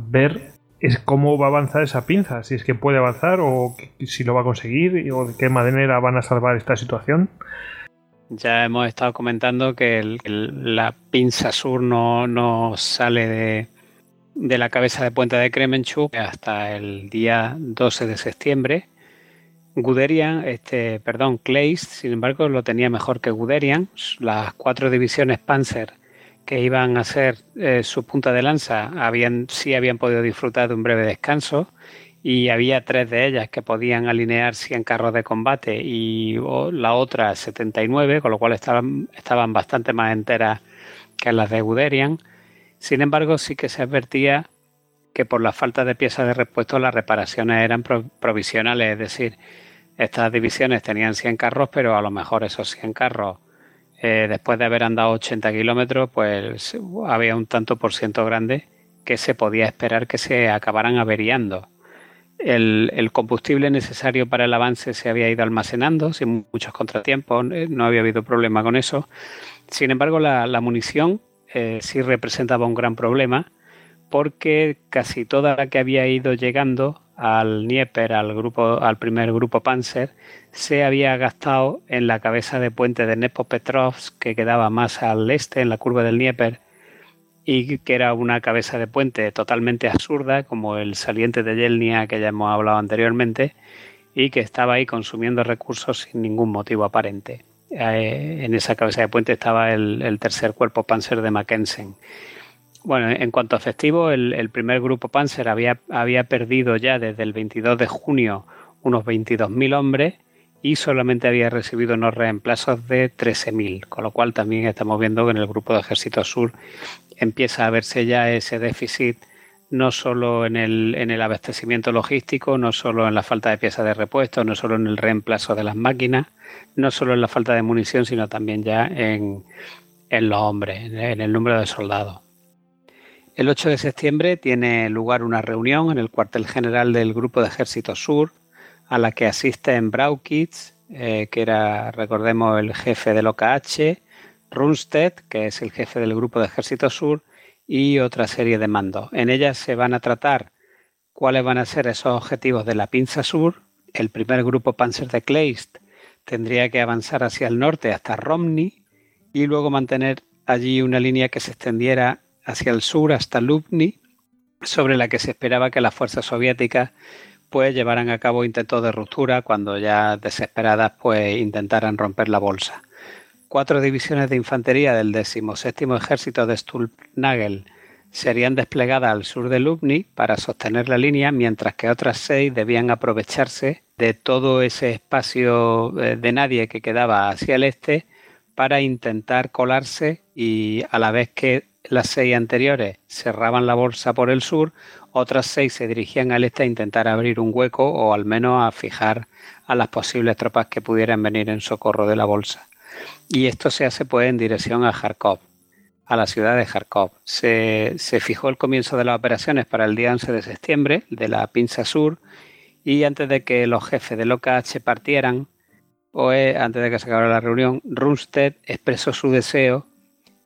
ver es cómo va a avanzar esa pinza, si es que puede avanzar o si lo va a conseguir o de qué manera van a salvar esta situación. Ya hemos estado comentando que la pinza sur no, no sale de, de, la cabeza de Puente de Kremenchuk hasta el día 12 de septiembre Guderian, este, perdón, Kleist, sin embargo, lo tenía mejor que Guderian. Las cuatro divisiones Panzer que iban a ser eh, su punta de lanza habían, sí habían podido disfrutar de un breve descanso y había tres de ellas que podían alinear 100 carros de combate y la otra 79, con lo cual estaban, estaban bastante más enteras que las de Guderian. Sin embargo, sí que se advertía que por la falta de piezas de repuesto las reparaciones eran provisionales, es decir, estas divisiones tenían 100 carros, pero a lo mejor esos 100 carros, eh, después de haber andado 80 kilómetros, pues había un tanto por ciento grande que se podía esperar que se acabaran averiando. El, combustible necesario para el avance se había ido almacenando sin muchos contratiempos, eh, no había habido problema con eso. Sin embargo, la, munición eh, sí representaba un gran problema porque casi toda la que había ido llegando al Dnieper, al grupo, al primer grupo Panzer, se había gastado en la cabeza de puente de Nepopetrovsk, que quedaba más al este, en la curva del Dnieper, y que era una cabeza de puente totalmente absurda, como el saliente de Yelnia que ya hemos hablado anteriormente, y que estaba ahí consumiendo recursos sin ningún motivo aparente. Eh, en esa cabeza de puente estaba el tercer cuerpo Panzer de Mackensen bueno, en cuanto a efectivo, el, primer grupo Panzer había, había perdido ya desde el 22 de junio unos 22.000 hombres y solamente había recibido unos reemplazos de 13.000, con lo cual también estamos viendo que en el grupo de Ejército Sur empieza a verse ya ese déficit no solo en el, en el abastecimiento logístico, no solo en la falta de piezas de repuesto, no solo en el reemplazo de las máquinas, no solo en la falta de munición, sino también ya en, en los hombres, en el número de soldados. El 8 de septiembre tiene lugar una reunión en el cuartel general del Grupo de Ejército Sur, a la que asisten Braukitz, eh, que era, recordemos, el jefe del OKH, Runstedt, que es el jefe del Grupo de Ejército Sur, y otra serie de mandos. En ella se van a tratar cuáles van a ser esos objetivos de la pinza sur. El primer grupo Panzer de Kleist tendría que avanzar hacia el norte hasta Romny y luego mantener allí una línea que se extendiera hacia el sur hasta Lubny, sobre la que se esperaba que las fuerzas soviéticas pues llevaran a cabo intentos de ruptura cuando ya desesperadas pues intentaran romper la bolsa. Cuatro divisiones de infantería del 17 Ejército de Stulpnagel serían desplegadas al sur de Lubny para sostener la línea, mientras que otras seis debían aprovecharse de todo ese espacio eh, de nadie que quedaba hacia el este para intentar colarse y a la vez que las seis anteriores cerraban la bolsa por el sur, otras seis se dirigían al este a intentar abrir un hueco o al menos a fijar a las posibles tropas que pudieran venir en socorro de la bolsa. Y esto se hace pues en dirección a Kharkov, a la ciudad de Kharkov. Se, fijó el comienzo de las operaciones para el día 11 de septiembre de la pinza sur y antes de que los jefes del OKH partieran, o antes de que se acabara la reunión, Rundstedt expresó su deseo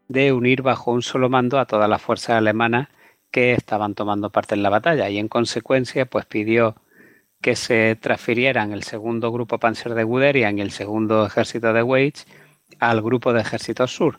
de unir bajo un solo mando a todas las fuerzas alemanas que estaban tomando parte en la batalla y en consecuencia pues pidió que se transfirieran el segundo grupo Panzer de Guderian y el segundo ejército de Weich al grupo de ejércitos sur.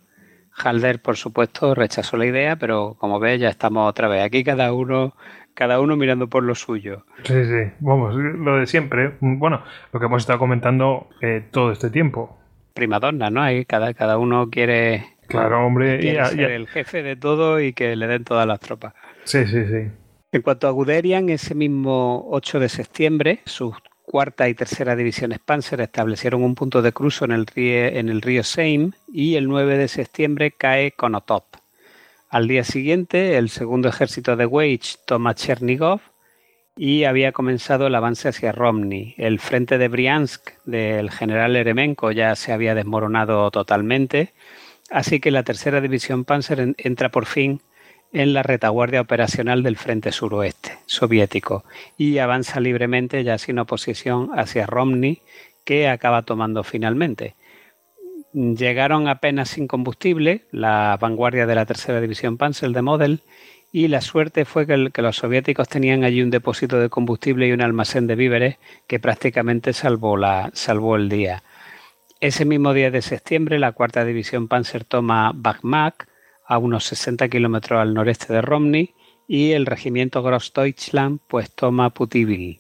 Halder, por supuesto, rechazó la idea, pero como ves, ya estamos otra vez aquí, cada uno, cada uno mirando por lo suyo. Sí, sí, vamos, lo de siempre. Bueno, lo que hemos estado comentando eh, todo este tiempo. Primadonna, ¿no? Ahí cada, cada uno quiere, claro, hombre, quiere ser el jefe de todo y que le den todas las tropas. Sí, sí, sí. En cuanto a Guderian, ese mismo 8 de septiembre, sus cuarta y tercera divisiones Panzer establecieron un punto de cruzo en el río, en el río Seim y el 9 de septiembre cae Konotop. Al día siguiente, el segundo ejército de Weich toma Chernigov y había comenzado el avance hacia Romny. El frente de Briansk del general Eremenko ya se había desmoronado totalmente, así que la tercera división Panzer entra por fin en la retaguardia operacional del frente suroeste soviético y avanza libremente ya sin oposición hacia Romny, que acaba tomando finalmente. Llegaron apenas sin combustible la vanguardia de la tercera división Panzer de Model y la suerte fue que, que, los soviéticos tenían allí un depósito de combustible y un almacén de víveres que prácticamente salvó, la, salvó el día. Ese mismo día de septiembre la cuarta división Panzer toma Bakhmak, a unos 60 kilómetros al noreste de Romney y el regimiento Grossdeutschland pues toma Putivil.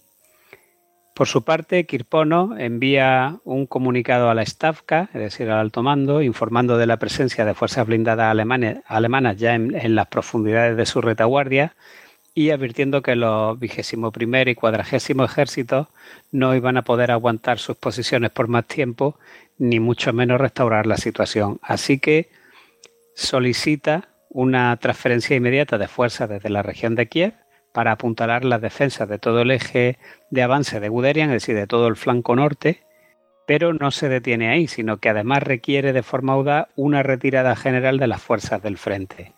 Por su parte, Kirpono envía un comunicado a la Stavka, es decir, al alto mando, informando de la presencia de fuerzas blindadas alemanas ya en, las profundidades de su retaguardia y advirtiendo que los vigésimo primer y cuadragésimo ejércitos no iban a poder aguantar sus posiciones por más tiempo, ni mucho menos restaurar la situación. Así que solicita una transferencia inmediata de fuerzas desde la región de Kiev para apuntalar las defensas de todo el eje de avance de Guderian, es decir, de todo el flanco norte, pero no se detiene ahí, sino que además requiere de forma audaz una retirada general de las fuerzas del frente,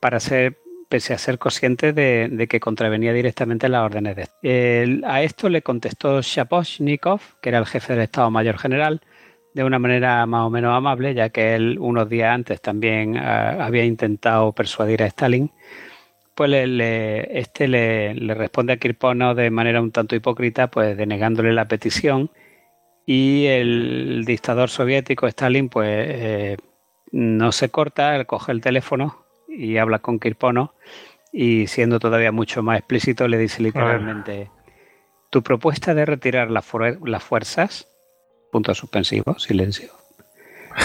para ser, pese a ser consciente de, que contravenía directamente las órdenes de... a esto le contestó Shaposhnikov, que era el jefe del Estado Mayor General, de una manera más o menos amable, ya que él unos días antes también ah, había intentado persuadir a Stalin, pues este le, responde a Kirpono de manera un tanto hipócrita, pues denegándole la petición. Y el dictador soviético Stalin pues eh, no se corta, coge el teléfono y habla con Kirpono y siendo todavía mucho más explícito le dice literalmente tu propuesta de retirar las fuerzas Punto suspensivo, silencio.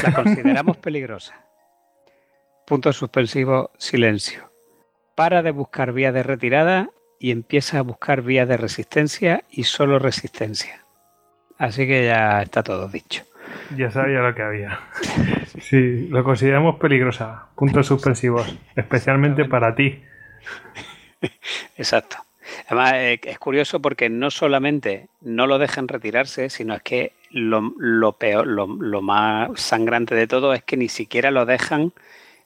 La consideramos peligrosa. Punto suspensivo, silencio. Para de buscar vías de retirada y empieza a buscar vías de resistencia y solo resistencia. Así que ya está todo dicho. Ya sabía lo que había. Sí, lo consideramos peligrosa. Puntos suspensivos. Especialmente para ti. Exacto. Además, eh, es curioso porque no solamente no lo dejan retirarse, sino es que lo, peor, lo, más sangrante de todo es que ni siquiera lo dejan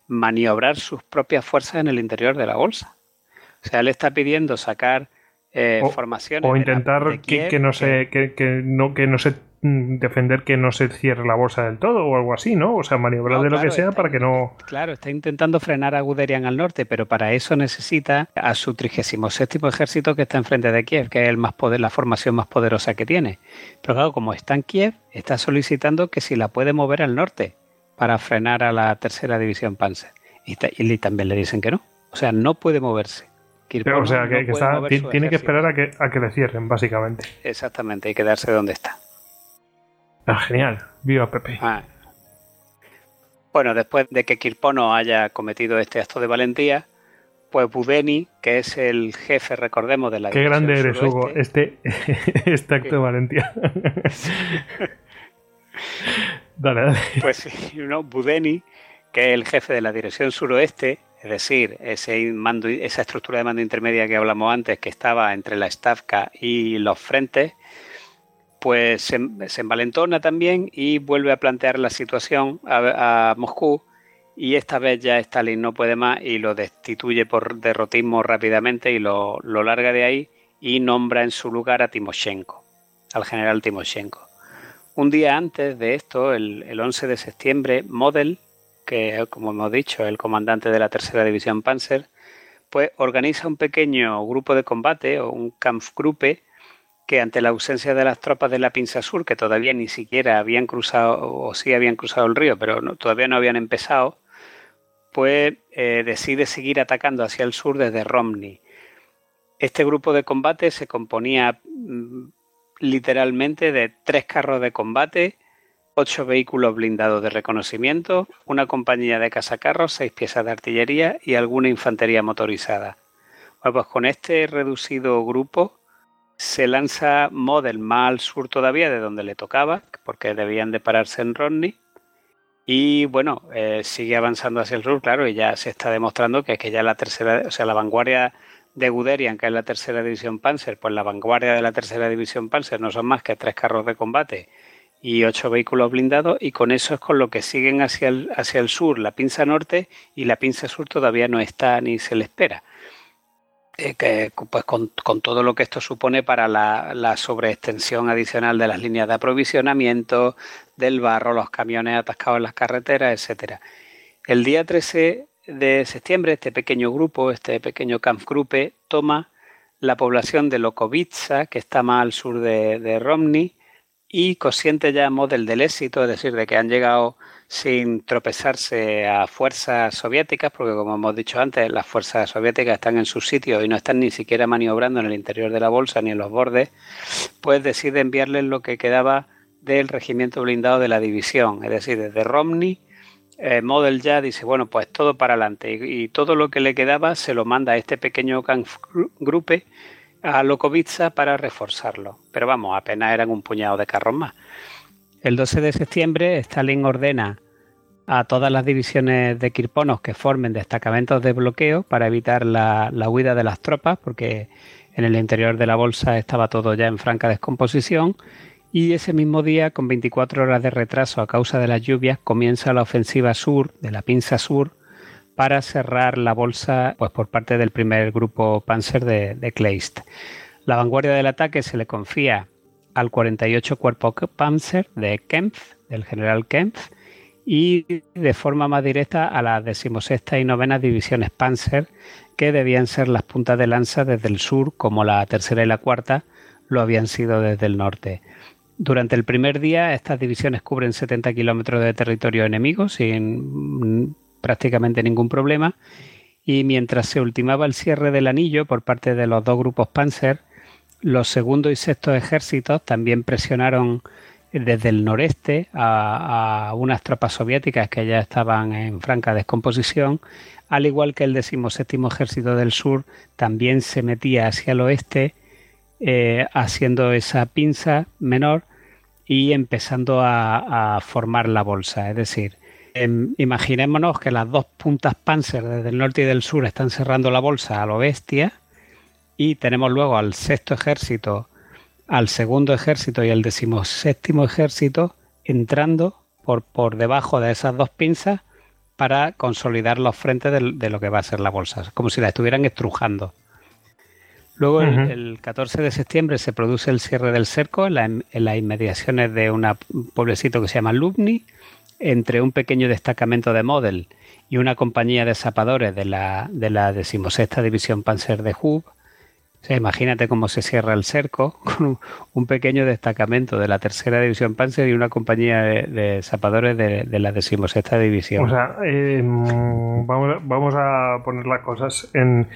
maniobrar sus propias fuerzas en el interior de la bolsa. O sea, él está pidiendo sacar eh, formaciones. O intentar que, no se, que, no, que no se defender que no se cierre la bolsa del todo o algo así, ¿no? O sea, maniobrar de lo que sea para que no... Claro, está intentando frenar a Guderian al norte, pero para eso necesita a su 37 ejército que está enfrente de Kiev, que es el más poder, la formación más poderosa que tiene. Pero claro, como está en Kiev, está solicitando que si la puede mover al norte para frenar a la tercera división Panzer. Y, también le dicen que no. O sea, no puede moverse. o sea, que, tiene que esperar a que, a que le cierren, básicamente. Exactamente, y quedarse donde está. Ah, genial. Viva Pepe. Ah. Bueno, después de que Kirpono haya cometido este acto de valentía, pues Budeni, que es el jefe, recordemos, de la... Qué grande eres, Hugo, este, este acto de valentía. dale, dale. Pues sí, ¿no? Budeni, que es el jefe de la dirección suroeste, es decir, ese mando, esa estructura de mando intermedia que hablamos antes, que estaba entre la Stavka y los frentes, pues se, envalentona también y vuelve a plantear la situación a, Moscú y esta vez ya Stalin no puede más y lo destituye por derrotismo rápidamente y lo, larga de ahí y nombra en su lugar a Timoshenko, al general Timoshenko. Un día antes de esto, el, el 11 de septiembre, Model, que como hemos dicho el comandante de la tercera división Panzer, pues organiza un pequeño grupo de combate o un Kampfgruppe ante la ausencia de las tropas de la Pinza Sur, que todavía ni siquiera habían cruzado, o sí habían cruzado el río, pero todavía no habían empezado, pues eh, decide seguir atacando hacia el sur desde Romney. Este grupo de combate se componía mm, literalmente de tres carros de combate, ocho vehículos blindados de reconocimiento, una compañía de cazacarros, seis piezas de artillería y alguna infantería motorizada. Pues con este reducido grupo se lanza Model más al sur todavía de donde le tocaba, porque debían de pararse en Rodney. Y bueno, eh, sigue avanzando hacia el sur, claro, y ya se está demostrando que es que ya la tercera, o sea, la vanguardia de Guderian, que es la tercera división Panzer, pues la vanguardia de la tercera división Panzer no son más que tres carros de combate y ocho vehículos blindados, y con eso es con lo que siguen hacia el, hacia el sur la pinza norte, y la pinza sur todavía no está ni se le espera. Eh, que, pues con, todo lo que esto supone para la, la, sobreextensión adicional de las líneas de aprovisionamiento, del barro, los camiones atascados en las carreteras, etcétera. El día 13 de septiembre, este pequeño grupo, este pequeño Kampfgruppe, toma la población de Lokovica, que está más al sur de, de Romney, y consciente ya del éxito, es decir, de que han llegado sin tropezarse a fuerzas soviéticas, porque como hemos dicho antes, las fuerzas soviéticas están en sus sitios y no están ni siquiera maniobrando en el interior de la bolsa ni en los bordes, pues decide enviarles lo que quedaba del regimiento blindado de la división, es decir, desde Romney, eh, Model ya dice, bueno, pues todo para adelante y, todo lo que le quedaba se lo manda a este pequeño grupo a Lokovica para reforzarlo. Pero vamos, apenas eran un puñado de carros más. El 12 de septiembre, Stalin ordena a todas las divisiones de Kirponos que formen destacamentos de bloqueo para evitar la, huida de las tropas, porque en el interior de la bolsa estaba todo ya en franca descomposición. Y ese mismo día, con 24 horas de retraso a causa de las lluvias, comienza la ofensiva sur de la pinza sur para cerrar la bolsa pues, por parte del primer grupo Panzer de, de Kleist. La vanguardia del ataque se le confía al 48 Cuerpo Panzer de Kempf, del general Kempf, y de forma más directa a las decimosexta y novena divisiones Panzer, que debían ser las puntas de lanza desde el sur, como la tercera y la cuarta lo habían sido desde el norte. Durante el primer día, estas divisiones cubren 70 kilómetros de territorio enemigo sin prácticamente ningún problema, y mientras se ultimaba el cierre del anillo por parte de los dos grupos Panzer, los segundo y sexto ejércitos también presionaron desde el noreste a, unas tropas soviéticas que ya estaban en franca descomposición, al igual que el decimoséptimo ejército del sur también se metía hacia el oeste, eh, haciendo esa pinza menor y empezando a, formar la bolsa. Es decir, em, imaginémonos que las dos puntas Panzer desde el norte y del sur están cerrando la bolsa a lo bestia y tenemos luego al sexto ejército, al segundo ejército y al decimoséptimo ejército entrando por, por debajo de esas dos pinzas para consolidar los frentes de, lo que va a ser la bolsa, como si la estuvieran estrujando. Luego, el, 14 de septiembre, se produce el cierre del cerco en, las inmediaciones de un pueblecito que se llama Lubni, entre un pequeño destacamento de Model y una compañía de zapadores de la, de la decimosexta división Panzer de Hub, imagínate cómo se cierra el cerco con un, pequeño destacamento de la tercera división Panzer y una compañía de, zapadores de, la decimosexta división. O sea, em, vamos, a poner las cosas en...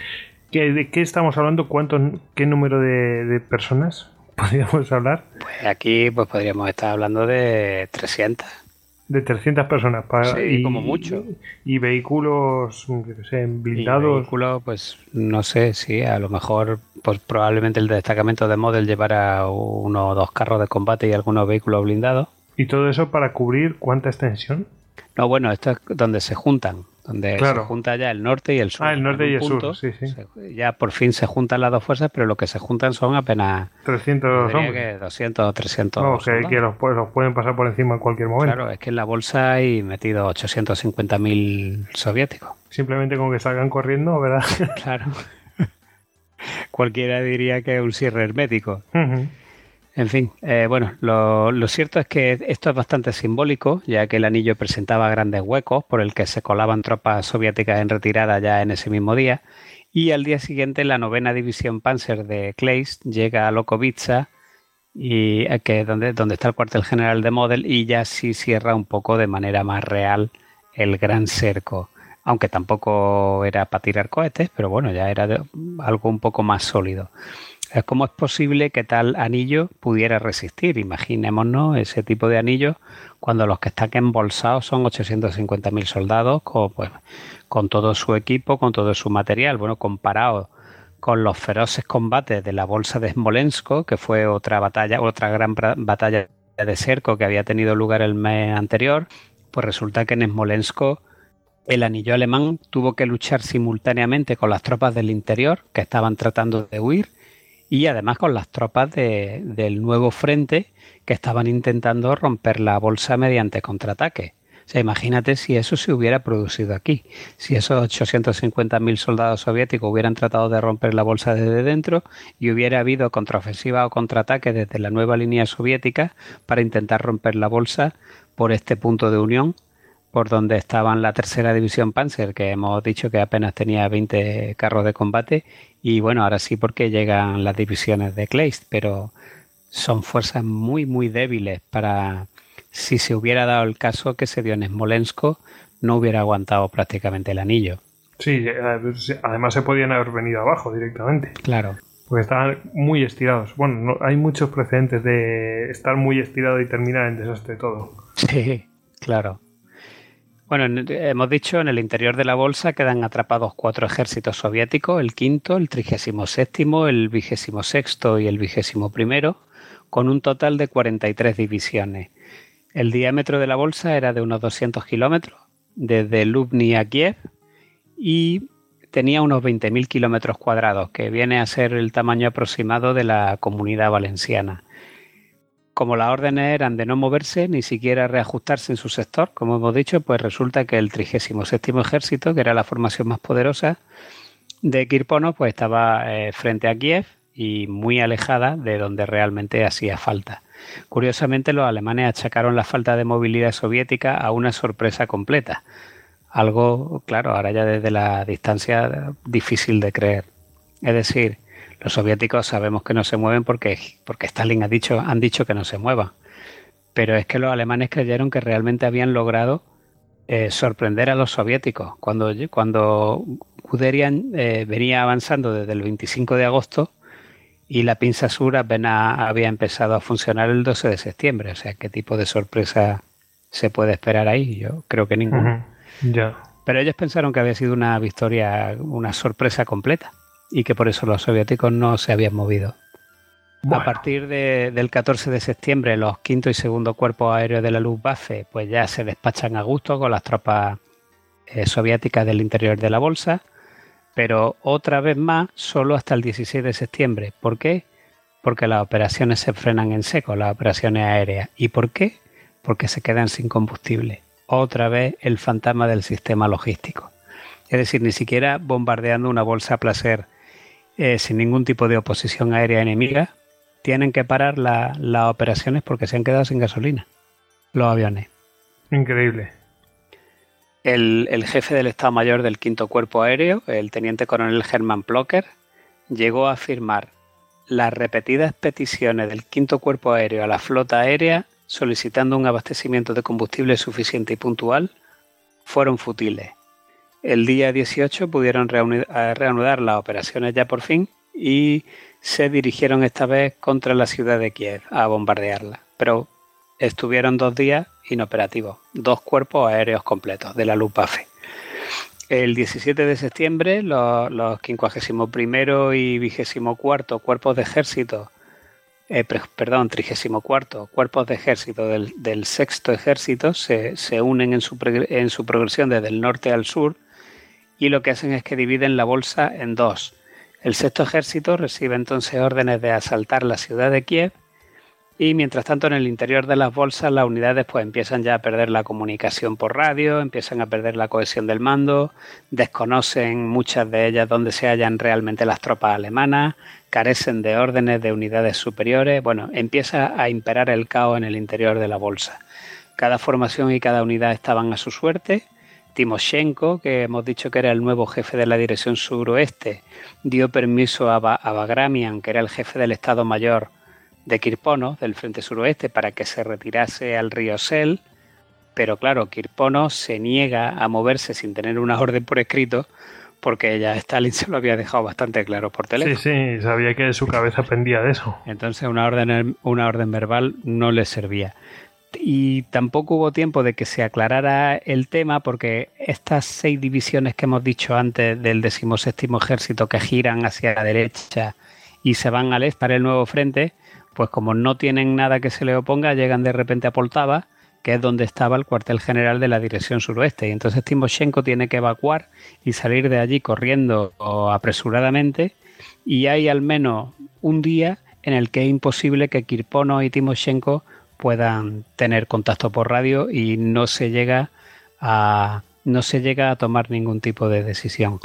¿qué, ¿De qué estamos hablando? ¿Cuánto, ¿Qué número de, personas podríamos hablar? Pues aquí pues podríamos estar hablando de 300 de 300 personas para y, como mucho. y vehículos sé, blindados. Vehículos pues no sé si a lo mejor pues probablemente el destacamento de Model llevara uno o dos carros de combate y algunos vehículos blindados. Y todo eso para cubrir cuánta extensión no bueno esto es donde se juntan donde se junta ya el norte y el sur. Ah, el norte y el sur, sí, sí. ya por fin se juntan las dos fuerzas, pero lo que se juntan son apenas 300 hombres. 200 o 300 no, que, los, pueden pasar por encima en cualquier momento. Claro, es que en la bolsa hay metido 850.000 soviéticos. Simplemente con que salgan corriendo, ¿verdad? claro. Cualquiera diría que es un cierre hermético. En fin, eh, bueno, lo, cierto es que esto es bastante simbólico, ya que el anillo presentaba grandes huecos por el que se colaban tropas soviéticas en retirada ya en ese mismo día, y al día siguiente la novena división Panzer de Kleist llega a Lokovica, y eh, donde, donde está el cuartel general de Model, y ya sí cierra un poco de manera más real el gran cerco aunque tampoco era para tirar cohetes, pero bueno, ya era algo un poco más sólido. ¿Cómo es posible que tal anillo pudiera resistir? Imaginémonos ese tipo de anillo cuando los que están embolsados son 850.000 soldados con, pues, con todo su equipo, con todo su material. Bueno, comparado con los feroces combates de la bolsa de Smolensk, que fue otra batalla, otra gran batalla de cerco que había tenido lugar el mes anterior, pues resulta que en Smolensk el anillo alemán tuvo que luchar simultáneamente con las tropas del interior que estaban tratando de huir y además con las tropas del nuevo frente que estaban intentando romper la bolsa mediante contraataque. O sea, imagínate si eso se hubiera producido aquí. Si esos 850.000 soldados soviéticos hubieran tratado de romper la bolsa desde dentro y hubiera habido contraofensiva o contraataque desde la nueva línea soviética para intentar romper la bolsa por este punto de unión por donde estaban la tercera división Panzer, que hemos dicho que apenas tenía 20 carros de combate, y bueno, ahora sí porque llegan las divisiones de Kleist, pero son fuerzas muy, muy débiles para, si se hubiera dado el caso que se dio en Smolensk, no hubiera aguantado prácticamente el anillo. Sí, además se podían haber venido abajo directamente. Claro. Porque estaban muy estirados. Bueno, hay muchos precedentes de estar muy estirado y terminar en desastre todo. Sí, claro. Bueno, hemos dicho en el interior de la bolsa quedan atrapados cuatro ejércitos soviéticos, el quinto, el trigésimo séptimo, el vigésimo sexto y el vigésimo primero, con un total de 43 divisiones. El diámetro de la bolsa era de unos 200 kilómetros, desde Lubny a Kiev, y tenía unos 20.000 kilómetros cuadrados, que viene a ser el tamaño aproximado de la comunidad valenciana como las órdenes eran de no moverse ni siquiera reajustarse en su sector, como hemos dicho, pues resulta que el 37 Ejército, que era la formación más poderosa de Kirpono, pues estaba eh, frente a Kiev y muy alejada de donde realmente hacía falta. Curiosamente, los alemanes achacaron la falta de movilidad soviética a una sorpresa completa. Algo, claro, ahora ya desde la distancia difícil de creer. Es decir, los soviéticos sabemos que no se mueven porque, porque Stalin ha dicho, han dicho que no se muevan. Pero es que los alemanes creyeron que realmente habían logrado eh, sorprender a los soviéticos. Cuando, cuando Guderian eh, venía avanzando desde el 25 de agosto y la pinza sur apenas había empezado a funcionar el 12 de septiembre. O sea, ¿qué tipo de sorpresa se puede esperar ahí? Yo creo que ninguna. Ya. Pero ellos pensaron que había sido una victoria, una sorpresa completa y que por eso los soviéticos no se habían movido. A partir del 14 de septiembre, los quinto y segundo cuerpos aéreos de la Luftwaffe pues ya se despachan a gusto con las tropas eh, soviéticas del interior de la bolsa, pero otra vez más solo hasta el 16 de septiembre. ¿Por qué? Porque las operaciones se frenan en seco, las operaciones aéreas. ¿Y por qué? Porque se quedan sin combustible. Otra vez el fantasma del sistema logístico. Es decir, ni siquiera bombardeando una bolsa a placer eh, sin ningún tipo de oposición aérea enemiga, tienen que parar las operaciones porque se han quedado sin gasolina los aviones. Increíble. El, jefe del Estado Mayor del Quinto Cuerpo Aéreo, el teniente coronel Hermann Plocker, llegó a afirmar las repetidas peticiones del Quinto Cuerpo Aéreo a la flota aérea solicitando un abastecimiento de combustible suficiente y puntual fueron futiles el día 18 pudieron reanudar las operaciones ya por fin y se dirigieron esta vez contra la ciudad de Kiev a bombardearla. Pero estuvieron dos días inoperativos, dos cuerpos aéreos completos de la Luftwaffe. El 17 de septiembre, los, los 51 y 24 cuerpos de ejército, eh, perdón, 34 cuerpos de ejército del, sexto ejército se, unen en su, en su progresión desde el norte al sur y lo que hacen es que dividen la bolsa en dos. El sexto ejército recibe entonces órdenes de asaltar la ciudad de Kiev Y mientras tanto en el interior de las bolsas las unidades pues empiezan ya a perder la comunicación por radio, empiezan a perder la cohesión del mando, desconocen muchas de ellas dónde se hallan realmente las tropas alemanas, carecen de órdenes de unidades superiores, bueno, empieza a imperar el caos en el interior de la bolsa. Cada formación y cada unidad estaban a su suerte. Timoshenko, que hemos dicho que era el nuevo jefe de la dirección suroeste, dio permiso a, Bagramian, que era el jefe del Estado Mayor, de Kirpono, del frente suroeste, para que se retirase al río Sel, pero claro, Kirpono se niega a moverse sin tener una orden por escrito, porque ya Stalin se lo había dejado bastante claro por teléfono. Sí, sí, sabía que su cabeza pendía de eso. Entonces una orden, una orden verbal no le servía. Y tampoco hubo tiempo de que se aclarara el tema porque estas seis divisiones que hemos dicho antes del decimoséptimo ejército que giran hacia la derecha y se van al este para el nuevo frente, pues como no tienen nada que se le oponga, llegan de repente a Poltava, que es donde estaba el cuartel general de la dirección suroeste. Y entonces Timoshenko tiene que evacuar y salir de allí corriendo apresuradamente. Y hay al menos un día en el que es imposible que Kirpono y Timoshenko puedan tener contacto por radio y no se llega a no se llega a tomar ningún tipo de decisión.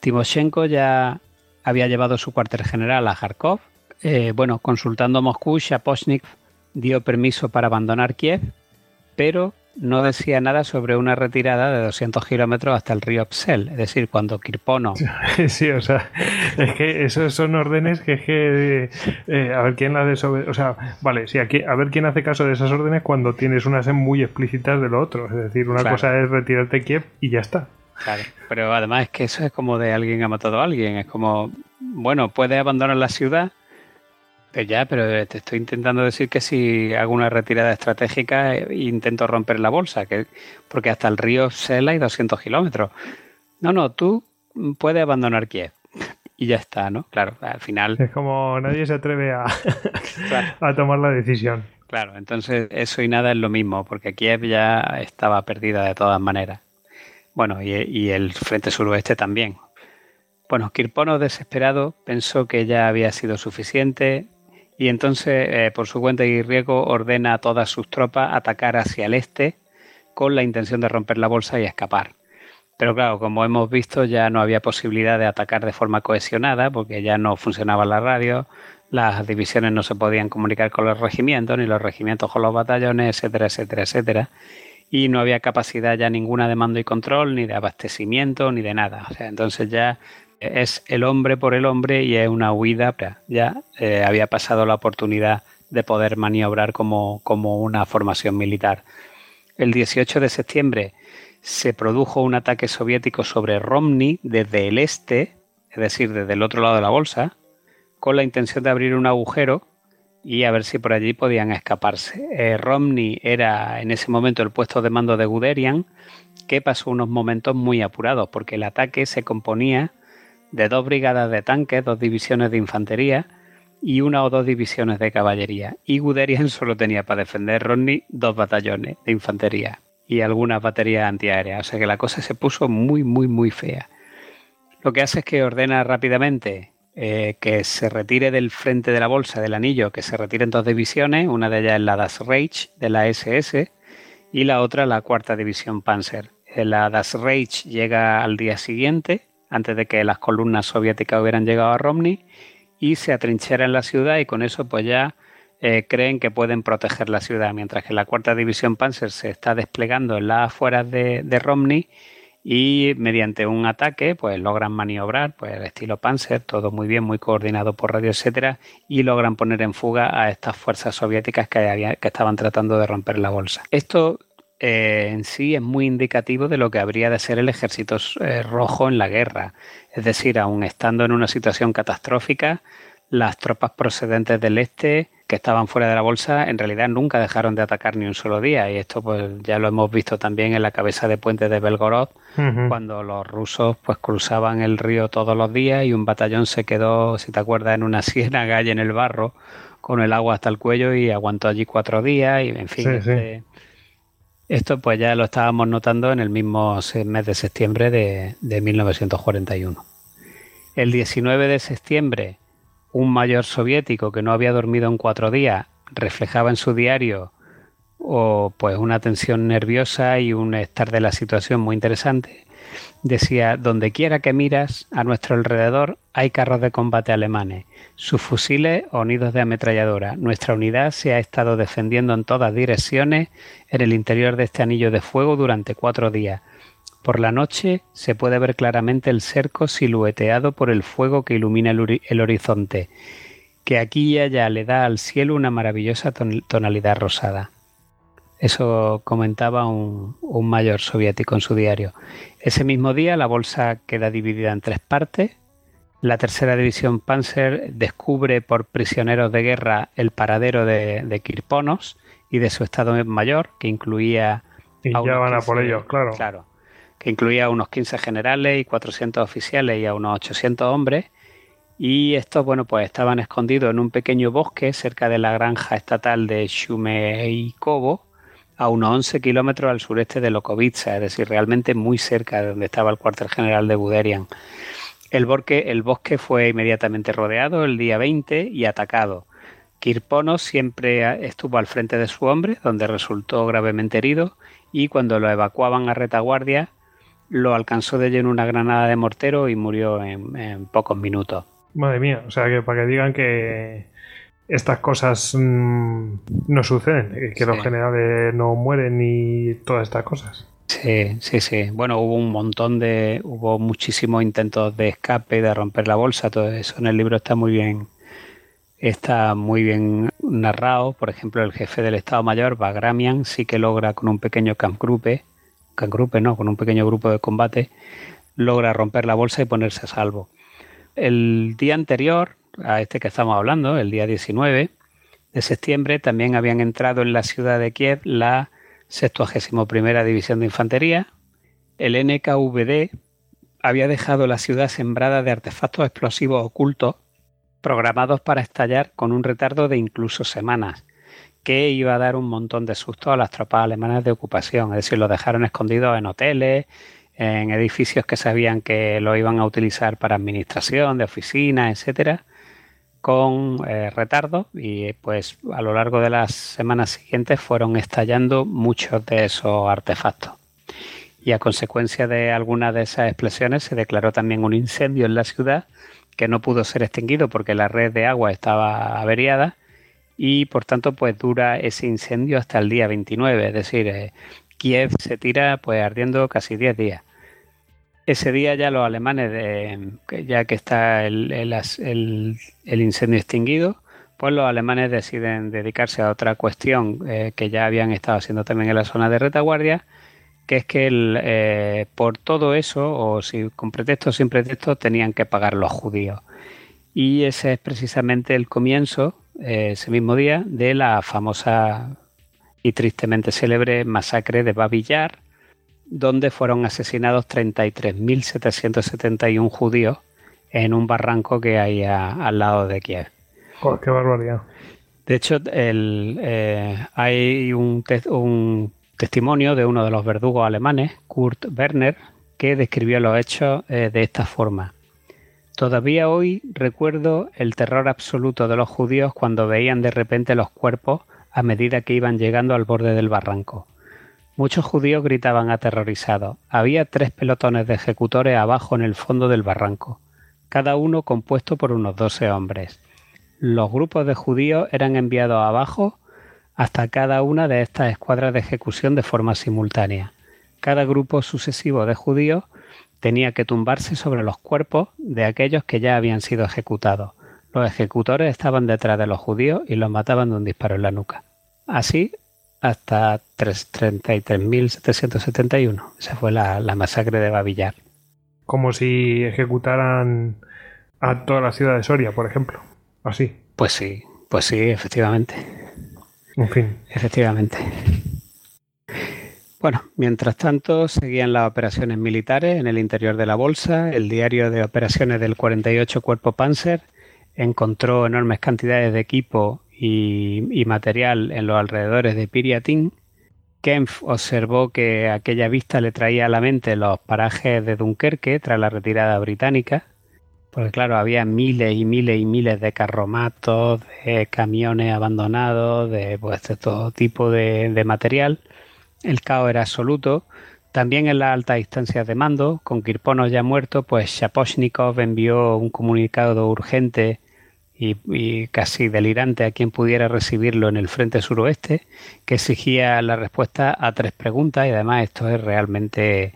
Timoshenko ya había llevado su cuartel general a Kharkov eh, bueno, consultando Moscú, Shapochnik dio permiso para abandonar Kiev, pero no decía nada sobre una retirada de 200 kilómetros hasta el río Psel, es decir, cuando Kirpono. Sí, o sea, es que esos son órdenes que es que. Eh, a ver quién las desobedece. O sea, vale, sí, aquí, a ver quién hace caso de esas órdenes cuando tienes unas muy explícitas de lo otro. Es decir, una cosa es retirarte Kiev y ya está. Claro, pero además es que eso es como de alguien ha matado a alguien. Es como, bueno, puede abandonar la ciudad, ya, pero te estoy intentando decir que si hago una retirada estratégica eh, intento romper la bolsa, que, porque hasta el río Sela hay 200 kilómetros. No, no, tú puedes abandonar Kiev. Y ya está, ¿no? Claro, al final... Es como nadie se atreve a, a tomar la decisión. Claro, entonces eso y nada es lo mismo, porque Kiev ya estaba perdida de todas maneras. Bueno, y, y el frente suroeste también. Bueno, Kirpono desesperado pensó que ya había sido suficiente, y entonces eh, por su cuenta y ordena a todas sus tropas atacar hacia el este con la intención de romper la bolsa y escapar. Pero claro, como hemos visto, ya no había posibilidad de atacar de forma cohesionada porque ya no funcionaba la radio, las divisiones no se podían comunicar con los regimientos, ni los regimientos con los batallones, etcétera, etcétera, etcétera. Y no había capacidad ya ninguna de mando y control, ni de abastecimiento, ni de nada. O sea, entonces ya es el hombre por el hombre y es una huida. Ya eh, había pasado la oportunidad de poder maniobrar como, como una formación militar. El 18 de septiembre se produjo un ataque soviético sobre Romny desde el este, es decir, desde el otro lado de la bolsa, con la intención de abrir un agujero y a ver si por allí podían escaparse. Eh, Romney era en ese momento el puesto de mando de Guderian, que pasó unos momentos muy apurados porque el ataque se componía de dos brigadas de tanques, dos divisiones de infantería y una o dos divisiones de caballería. Y Guderian solo tenía para defender Rodney dos batallones de infantería y algunas baterías antiaéreas. O sea que la cosa se puso muy, muy, muy fea. Lo que hace es que ordena rápidamente eh, que se retire del frente de la bolsa del anillo, que se retiren dos divisiones, una de ellas es la Das Reich de la SS y la otra la cuarta división Panzer. Eh, la Das Reich llega al día siguiente antes de que las columnas soviéticas hubieran llegado a Romney y se atrinchera en la ciudad y con eso pues ya eh, creen que pueden proteger la ciudad, mientras que la cuarta división Panzer se está desplegando en las afueras de, Romney y mediante un ataque pues logran maniobrar pues el estilo Panzer, todo muy bien, muy coordinado por radio, etcétera, y logran poner en fuga a estas fuerzas soviéticas que, que estaban tratando de romper la bolsa. Esto eh, en sí es muy indicativo de lo que habría de ser el ejército eh, rojo en la guerra. Es decir, aun estando en una situación catastrófica, las tropas procedentes del este que estaban fuera de la bolsa en realidad nunca dejaron de atacar ni un solo día. Y esto pues ya lo hemos visto también en la cabeza de puente de Belgorod cuando los rusos pues cruzaban el río todos los días y un batallón se quedó si te acuerdas en una ciénaga y en el barro con el agua hasta el cuello y aguantó allí cuatro días y en fin este, esto pues ya lo estábamos notando en el mismo mes de septiembre de, 1941. El 19 de septiembre, un mayor soviético que no había dormido en cuatro días reflejaba en su diario o pues una tensión nerviosa y un estar de la situación muy interesante. Decía, donde quiera que miras, a nuestro alrededor hay carros de combate alemanes, sus fusiles o nidos de ametralladora. Nuestra unidad se ha estado defendiendo en todas direcciones en el interior de este anillo de fuego durante cuatro días. Por la noche se puede ver claramente el cerco silueteado por el fuego que ilumina el, horizonte, que aquí y allá le da al cielo una maravillosa tonalidad rosada. Eso comentaba un, mayor soviético en su diario. Ese mismo día la bolsa queda dividida en tres partes. La tercera división Panzer descubre por prisioneros de guerra el paradero de, Kirponos y de su estado mayor, que incluía... Y ya van a por ellos, claro. Claro, que incluía unos 15 generales y 400 oficiales y a unos 800 hombres. Y estos, bueno, pues estaban escondidos en un pequeño bosque cerca de la granja estatal de Shumeikovo, a unos 11 kilómetros al sureste de Lokovica, es decir, realmente muy cerca de donde estaba el cuartel general de Guderian. El bosque, el bosque fue inmediatamente rodeado el día 20 y atacado. Kirpono siempre estuvo al frente de su hombre, donde resultó gravemente herido, y cuando lo evacuaban a retaguardia, lo alcanzó de lleno una granada de mortero y murió en, en pocos minutos. Madre mía, o sea que para que digan que estas cosas mm, no suceden, que los generales no mueren ni todas estas cosas. Sí, sí, sí. Bueno, hubo un montón de, hubo muchísimos intentos de escape, de romper la bolsa, todo eso en el libro está muy bien, está muy bien narrado. Por ejemplo, el jefe del Estado Mayor, Bagramian, sí que logra con un pequeño campgruppe, campgruppe no, con un pequeño grupo de combate, logra romper la bolsa y ponerse a salvo. El día anterior, a este que estamos hablando, el día 19 de septiembre, también habían entrado en la ciudad de Kiev la 61 División de Infantería. El NKVD había dejado la ciudad sembrada de artefactos explosivos ocultos programados para estallar con un retardo de incluso semanas, que iba a dar un montón de susto a las tropas alemanas de ocupación. Es decir, lo dejaron escondidos en hoteles, en edificios que sabían que lo iban a utilizar para administración, de oficinas, etcétera, con eh, retardo y pues a lo largo de las semanas siguientes fueron estallando muchos de esos artefactos. Y a consecuencia de algunas de esas explosiones se declaró también un incendio en la ciudad que no pudo ser extinguido porque la red de agua estaba averiada y por tanto pues dura ese incendio hasta el día 29, es decir, eh, Kiev se tira pues ardiendo casi 10 días. Ese día ya los alemanes, ya que está el, incendio extinguido, pues los alemanes deciden dedicarse a otra cuestión eh, que ya habían estado haciendo también en la zona de retaguardia, que es que eh, por todo eso, o si con pretexto o sin pretexto, tenían que pagar los judíos. Y ese es precisamente el comienzo, eh, ese mismo día, de la famosa y tristemente célebre masacre de Babillar, donde fueron asesinados 33.771 judíos en un barranco que hay al lado de Kiev. ¡Qué barbaridad! De hecho, eh, hay un, testimonio de uno de los verdugos alemanes, Kurt Werner, que describió los hechos eh, de esta forma. Todavía hoy recuerdo el terror absoluto de los judíos cuando veían de repente los cuerpos a medida que iban llegando al borde del barranco. Muchos judíos gritaban aterrorizados. Había tres pelotones de ejecutores abajo en el fondo del barranco, cada uno compuesto por unos doce hombres. Los grupos de judíos eran enviados abajo hasta cada una de estas escuadras de ejecución de forma simultánea. Cada grupo sucesivo de judíos tenía que tumbarse sobre los cuerpos de aquellos que ya habían sido ejecutados. Los ejecutores estaban detrás de los judíos y los mataban de un disparo en la nuca. Así, hasta 33.771. Esa fue la, masacre de Babillar. Como si ejecutaran a toda la ciudad de Soria, por ejemplo. Así. Pues sí, pues sí, efectivamente. En fin. Efectivamente. Bueno, mientras tanto seguían las operaciones militares en el interior de la bolsa. El diario de operaciones del 48 Cuerpo Panzer encontró enormes cantidades de equipo y, material en los alrededores de Piriatin, Kempf observó que aquella vista le traía a la mente los parajes de Dunkerque tras la retirada británica Porque claro, había miles y miles y miles de carromatos, de camiones abandonados, de, pues, de todo tipo de, de material. El caos era absoluto. También en las altas instancias de mando, con Kirponos ya muerto, pues Shaposhnikov envió un comunicado urgente y, casi delirante a quien pudiera recibirlo en el frente suroeste, que exigía la respuesta a tres preguntas y además esto es realmente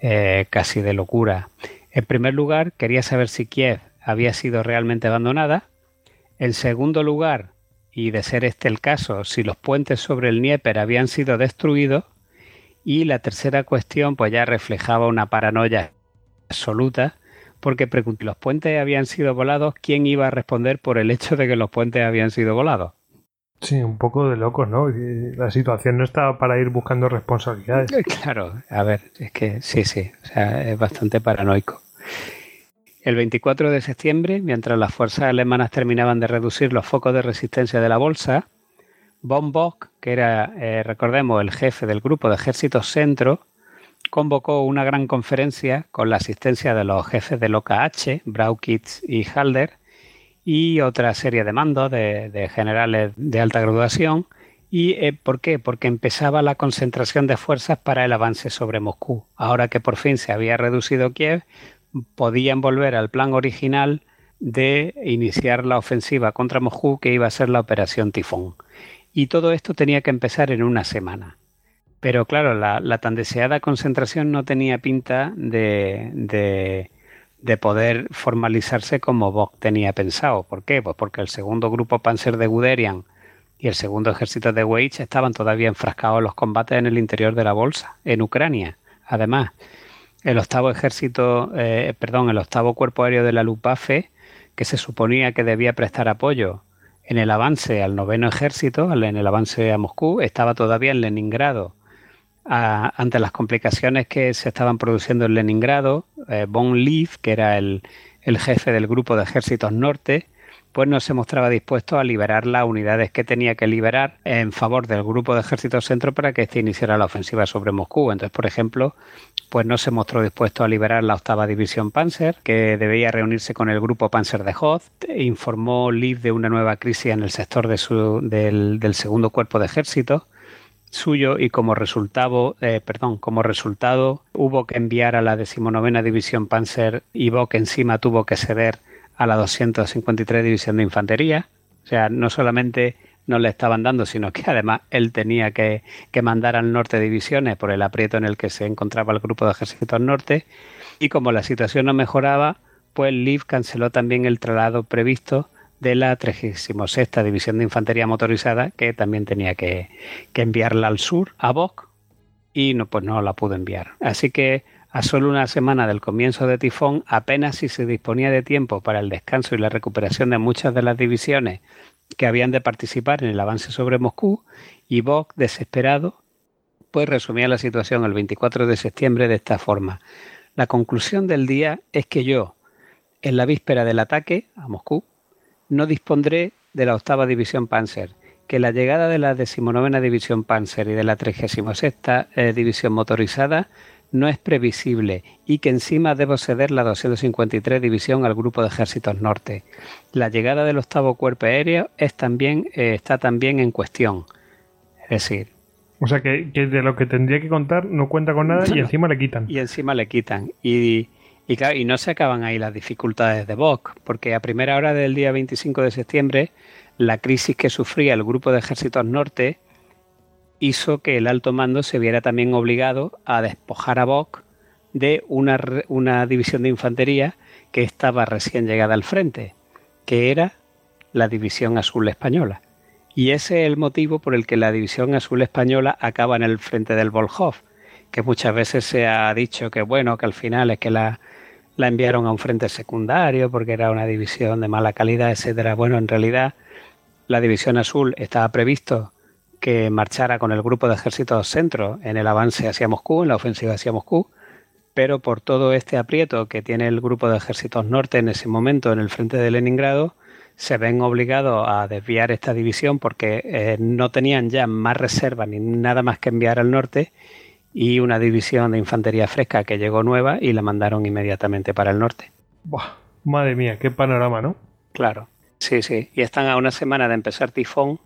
eh, casi de locura. En primer lugar, quería saber si Kiev había sido realmente abandonada. En segundo lugar, y de ser este el caso, si los puentes sobre el Dnieper habían sido destruidos. Y la tercera cuestión, pues ya reflejaba una paranoia absoluta, porque pregunté, ¿los puentes habían sido volados? ¿Quién iba a responder por el hecho de que los puentes habían sido volados? Sí, un poco de locos, ¿no? La situación no estaba para ir buscando responsabilidades. Claro, a ver, es que sí, sí, o sea, es bastante paranoico. El 24 de septiembre, mientras las fuerzas alemanas terminaban de reducir los focos de resistencia de la bolsa, von Bock, que era, eh, recordemos, el jefe del grupo de ejércitos centro, convocó una gran conferencia con la asistencia de los jefes del OKH, Braukitz y Halder, y otra serie de mandos de, generales de alta graduación. ¿Y eh, por qué? Porque empezaba la concentración de fuerzas para el avance sobre Moscú. Ahora que por fin se había reducido Kiev, podían volver al plan original de iniciar la ofensiva contra Moscú, que iba a ser la Operación Tifón. Y todo esto tenía que empezar en una semana. Pero claro, la, tan deseada concentración no tenía pinta de, de, poder formalizarse como Bock tenía pensado. ¿Por qué? Pues porque el segundo grupo Panzer de Guderian y el segundo ejército de Weich estaban todavía enfrascados en los combates en el interior de la bolsa, en Ucrania. Además, el octavo ejército, eh, perdón, el octavo cuerpo aéreo de la Luftwaffe, que se suponía que debía prestar apoyo en el avance al noveno ejército, en el avance a Moscú, estaba todavía en Leningrado. Ante las complicaciones que se estaban produciendo en Leningrado, eh, von Leaf, que era el, jefe del grupo de ejércitos norte, pues no se mostraba dispuesto a liberar las unidades que tenía que liberar en favor del grupo de ejércitos centro para que éste iniciara la ofensiva sobre Moscú. Entonces, por ejemplo, pues no se mostró dispuesto a liberar la octava división Panzer, que debía reunirse con el grupo Panzer de Hoth. Informó Liv de una nueva crisis en el sector del, segundo cuerpo de ejército suyo y como resultado, eh, perdón, como resultado hubo que enviar a la decimonovena división Panzer y Bock encima tuvo que ceder a la 253 división de infantería. O sea, no solamente no le estaban dando, sino que además él tenía que, mandar al norte divisiones por el aprieto en el que se encontraba el grupo de ejércitos norte. Y como la situación no mejoraba, pues Liv canceló también el traslado previsto de la 36 División de Infantería Motorizada, que también tenía que, enviarla al sur, a Boc, y no, pues no la pudo enviar. Así que a solo una semana del comienzo de Tifón, apenas si se disponía de tiempo para el descanso y la recuperación de muchas de las divisiones que habían de participar en el avance sobre Moscú y Bock, desesperado, pues resumía la situación el 24 de septiembre de esta forma. La conclusión del día es que yo, en la víspera del ataque a Moscú, no dispondré de la octava división Panzer, que la llegada de la decimonovena división Panzer y de la 36 eh, división motorizada no es previsible y que encima debo ceder la 253 División al Grupo de Ejércitos Norte. La llegada del octavo cuerpo aéreo es también, eh, está también en cuestión. Es decir... O sea que, de lo que tendría que contar no cuenta con nada y encima le quitan. Y encima le quitan. Y, y, no se acaban ahí las dificultades de Bock, porque a primera hora del día 25 de septiembre, la crisis que sufría el Grupo de Ejércitos Norte hizo que el alto mando se viera también obligado a despojar a Bock de una, una división de infantería que estaba recién llegada al frente, que era la División Azul Española. Y ese es el motivo por el que la División Azul Española acaba en el frente del Volhov, que muchas veces se ha dicho que bueno, que al final es que la, la enviaron a un frente secundario porque era una división de mala calidad, etcétera. Bueno, en realidad la División Azul estaba previsto que marchara con el grupo de ejércitos centro en el avance hacia Moscú, en la ofensiva hacia Moscú, pero por todo este aprieto que tiene el grupo de ejércitos norte en ese momento en el frente de Leningrado, se ven obligados a desviar esta división porque eh, no tenían ya más reserva ni nada más que enviar al norte y una división de infantería fresca que llegó nueva y la mandaron inmediatamente para el norte. Madre mía, qué panorama, ¿no? Claro, sí, sí. Y están a una semana de empezar tifón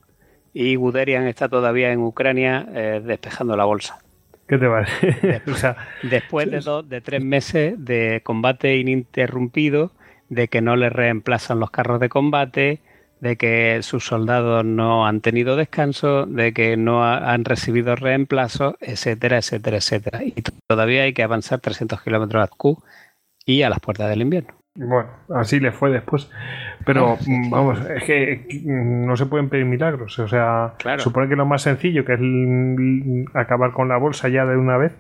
y Guderian está todavía en Ucrania eh, despejando la bolsa. ¿Qué te parece? Después, de, dos, de tres meses de combate ininterrumpido, de que no le reemplazan los carros de combate, de que sus soldados no han tenido descanso, de que no han recibido reemplazo, etcétera, etcétera, etcétera. Y todavía hay que avanzar 300 kilómetros a Q y a las puertas del invierno. Bueno, así le fue después. Pero mm, vamos, es que mm, no se pueden pedir milagros. O sea, supone que lo más sencillo, que es acabar con la bolsa ya de una vez,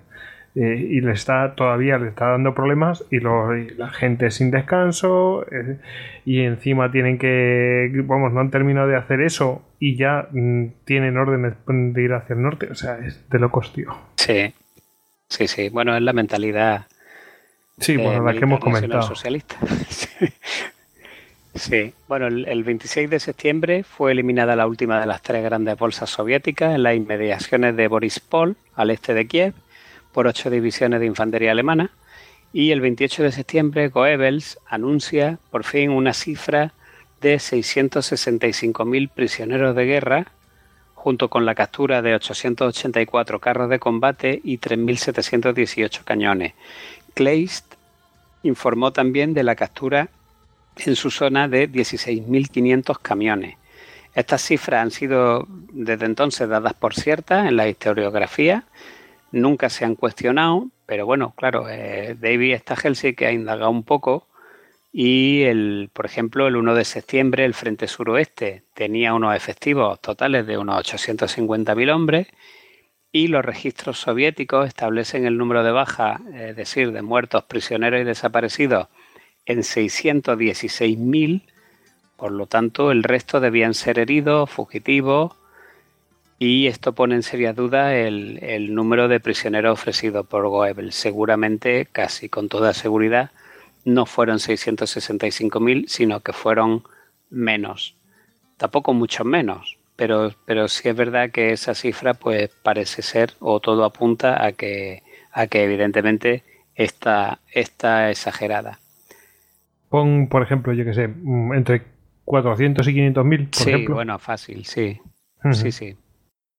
eh, y le está todavía le está dando problemas y, la gente sin descanso eh, y encima tienen que vamos no han terminado de hacer eso y ya mm, tienen órdenes de ir hacia el norte o sea es de locos tío sí sí sí bueno es la mentalidad Sí, bueno, la que hemos comentado. Socialista. sí, bueno, el, 26 de septiembre fue eliminada la última de las tres grandes bolsas soviéticas en las inmediaciones de Borispol, al este de Kiev, por ocho divisiones de infantería alemana. Y el 28 de septiembre, Goebbels anuncia por fin una cifra de 665.000 prisioneros de guerra, junto con la captura de 884 carros de combate y 3.718 cañones, Kleist informó también de la captura en su zona de 16.500 camiones. Estas cifras han sido desde entonces dadas por ciertas en la historiografía, nunca se han cuestionado, pero bueno, claro, eh, David Stagel sí que ha indagado un poco y, el, por ejemplo, el 1 de septiembre el Frente Suroeste tenía unos efectivos totales de unos 850.000 hombres y los registros soviéticos establecen el número de bajas, es decir, de muertos, prisioneros y desaparecidos, en 616.000, por lo tanto el resto debían ser heridos, fugitivos, y esto pone en seria duda el, el número de prisioneros ofrecidos por Goebbels. Seguramente, casi con toda seguridad, no fueron 665.000, sino que fueron menos. Tampoco mucho menos, pero, pero sí es verdad que esa cifra pues parece ser o todo apunta a que, a que evidentemente está, está exagerada. Pon, por ejemplo, yo que sé, mm, entre 400 y 500 mil, por sí, bueno, fácil, sí. Sí, sí.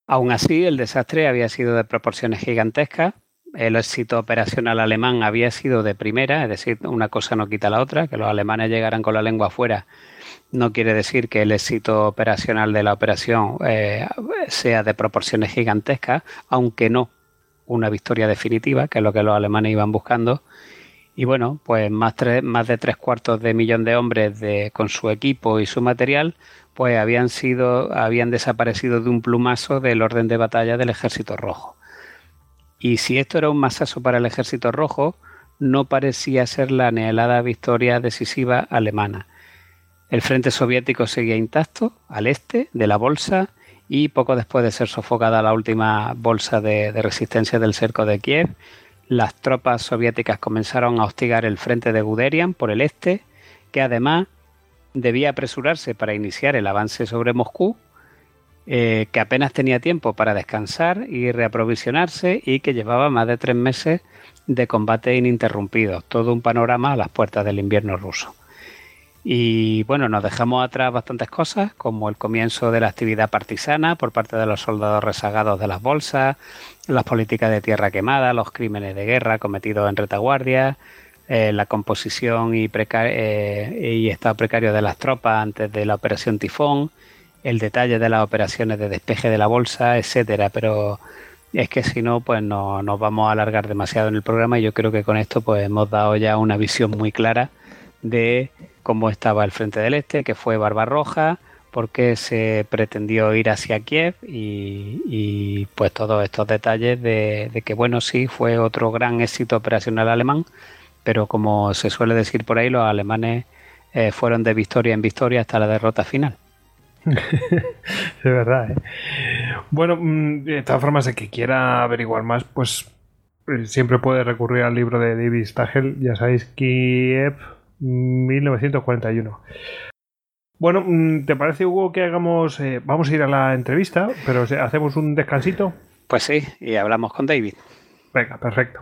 Aún así, el desastre había sido de proporciones gigantescas. El éxito operacional alemán había sido de primera, es decir, una cosa no quita la otra, que los alemanes llegaran con la lengua afuera no quiere decir que el éxito operacional de la operación eh, sea de proporciones gigantescas, aunque no una victoria definitiva, que es lo que los alemanes iban buscando. Y bueno, pues más, más de tres cuartos de millón de hombres de, con su equipo y su material, pues habían sido, habían desaparecido de un plumazo del orden de batalla del ejército rojo. Y si esto era un masazo para el ejército rojo, no parecía ser la anhelada victoria decisiva alemana el frente soviético seguía intacto al este de la bolsa y poco después de ser sofocada la última bolsa de, resistencia del cerco de Kiev, las tropas soviéticas comenzaron a hostigar el frente de Guderian por el este, que además debía apresurarse para iniciar el avance sobre Moscú, eh, que apenas tenía tiempo para descansar y reaprovisionarse y que llevaba más de tres meses de combate ininterrumpido, todo un panorama a las puertas del invierno ruso. Y bueno, nos dejamos atrás bastantes cosas, como el comienzo de la actividad partisana por parte de los soldados rezagados de las bolsas, las políticas de tierra quemada, los crímenes de guerra cometidos en retaguardia, eh, la composición y, eh, y estado precario de las tropas antes de la operación Tifón, el detalle de las operaciones de despeje de la bolsa, etcétera. Pero es que si no, pues no, nos vamos a alargar demasiado en el programa y yo creo que con esto pues hemos dado ya una visión muy clara de cómo estaba el frente del este, que fue Barbarroja, porque se pretendió ir hacia Kiev y, pues todos estos detalles de, que bueno sí fue otro gran éxito operacional alemán, pero como se suele decir por ahí los alemanes eh, fueron de victoria en victoria hasta la derrota final. de verdad. ¿eh? Bueno, mm, de todas formas, el que quiera averiguar más, pues eh, siempre puede recurrir al libro de David Stagel, ya sabéis, Kiev 1941. Bueno, mm, ¿te parece, Hugo, que hagamos... Eh, vamos a ir a la entrevista, pero hacemos un descansito? Pues sí, y hablamos con David. Venga, perfecto.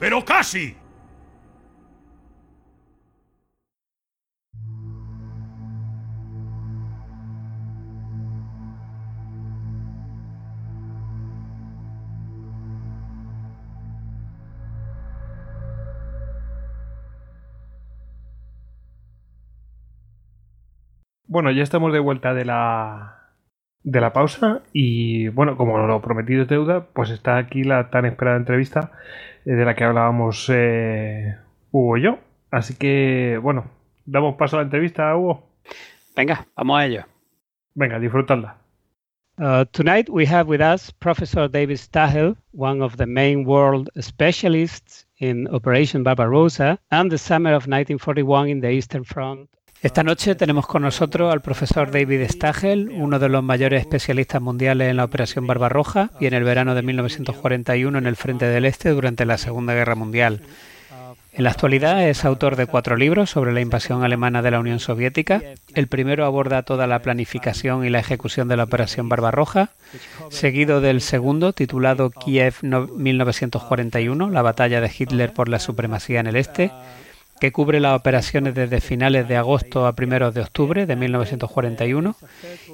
pero casi. Bueno, ya estamos de vuelta de la, de la pausa y bueno, como lo prometido es deuda, pues está aquí la tan esperada entrevista de la que hablábamos eh, Hugo y yo. Así que bueno, damos paso a la entrevista, Hugo. Venga, vamos a ello. Venga, disfrutadla. Uh, tonight we have with us Professor David Stahel, one of the main world specialists in Operation Barbarossa and the summer of 1941 in the Eastern Front esta noche tenemos con nosotros al profesor David Stagel, uno de los mayores especialistas mundiales en la Operación Barbarroja y en el verano de 1941 en el Frente del Este durante la Segunda Guerra Mundial. En la actualidad es autor de cuatro libros sobre la invasión alemana de la Unión Soviética. El primero aborda toda la planificación y la ejecución de la Operación Barbarroja, seguido del segundo, titulado Kiev 1941, la batalla de Hitler por la supremacía en el Este, que cubre las operaciones desde finales de agosto a primeros de octubre de 1941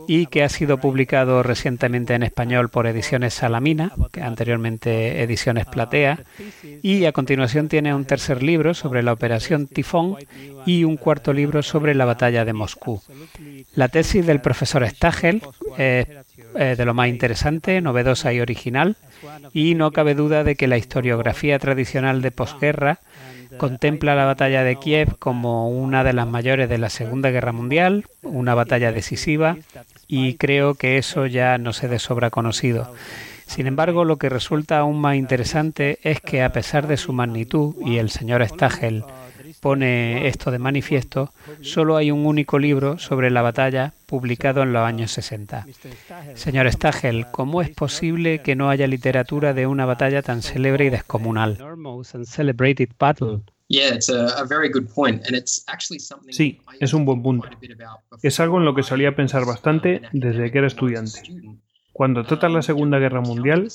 y que ha sido publicado recientemente en español por Ediciones Salamina, que anteriormente Ediciones Platea, y a continuación tiene un tercer libro sobre la Operación Tifón y un cuarto libro sobre la batalla de Moscú. La tesis del profesor Stagel es de lo más interesante, novedosa y original, y no cabe duda de que la historiografía tradicional de posguerra contempla la batalla de Kiev como una de las mayores de la Segunda Guerra Mundial, una batalla decisiva, y creo que eso ya no se de sobra conocido. Sin embargo, lo que resulta aún más interesante es que a pesar de su magnitud, y el señor Stagel pone esto de manifiesto, solo hay un único libro sobre la batalla publicado en los años 60. Señor Stagel, ¿cómo es posible que no haya literatura de una batalla tan célebre y descomunal? Sí, es un buen punto. Es algo en lo que solía pensar bastante desde que era estudiante. Cuando trata la Segunda Guerra Mundial,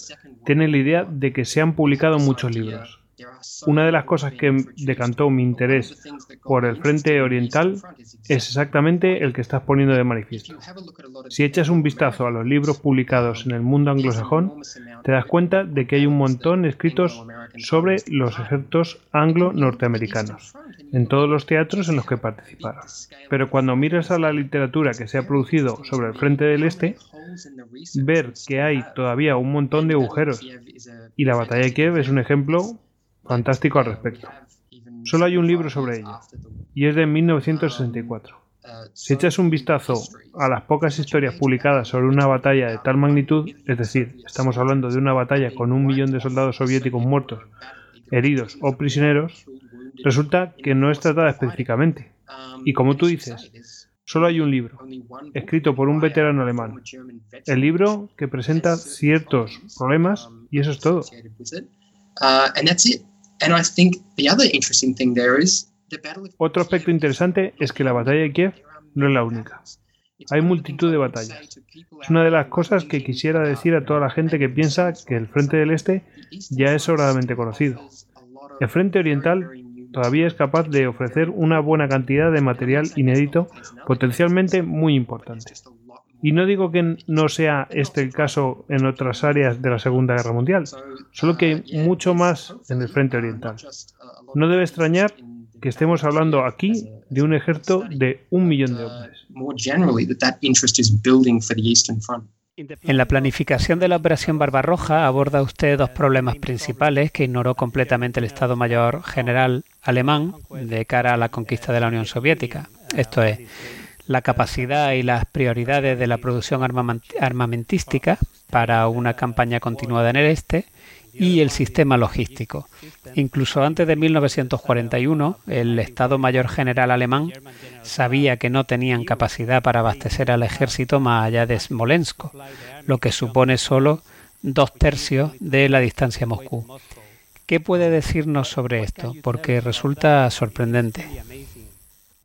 tiene la idea de que se han publicado muchos libros. Una de las cosas que decantó mi interés por el frente oriental es exactamente el que estás poniendo de manifiesto. Si echas un vistazo a los libros publicados en el mundo anglosajón, te das cuenta de que hay un montón escritos sobre los ejércitos anglo-norteamericanos, en todos los teatros en los que participaron. Pero cuando miras a la literatura que se ha producido sobre el frente del este, ver que hay todavía un montón de agujeros. Y la batalla de Kiev es un ejemplo fantástico al respecto. Solo hay un libro sobre ello, y es de 1964. Si echas un vistazo a las pocas historias publicadas sobre una batalla de tal magnitud, es decir, estamos hablando de una batalla con un millón de soldados soviéticos muertos, heridos o prisioneros, resulta que no es tratada específicamente. Y como tú dices, solo hay un libro, escrito por un veterano alemán. El libro que presenta ciertos problemas y eso es todo. Otro aspecto interesante es que la batalla de Kiev no es la única. Hay multitud de batallas. Es una de las cosas que quisiera decir a toda la gente que piensa que el Frente del Este ya es sobradamente conocido. El Frente Oriental todavía es capaz de ofrecer una buena cantidad de material inédito potencialmente muy importante. Y no digo que no sea este el caso en otras áreas de la Segunda Guerra Mundial, solo que hay mucho más en el frente oriental. No debe extrañar que estemos hablando aquí de un ejército de un millón de hombres. En la planificación de la Operación Barbarroja aborda usted dos problemas principales que ignoró completamente el Estado Mayor General alemán de cara a la conquista de la Unión Soviética. Esto es, la capacidad y las prioridades de la producción armamentística para una campaña continuada en el este y el sistema logístico. Incluso antes de 1941, el Estado Mayor General alemán sabía que no tenían capacidad para abastecer al ejército más allá de Smolensk, lo que supone solo dos tercios de la distancia a Moscú. ¿Qué puede decirnos sobre esto? Porque resulta sorprendente.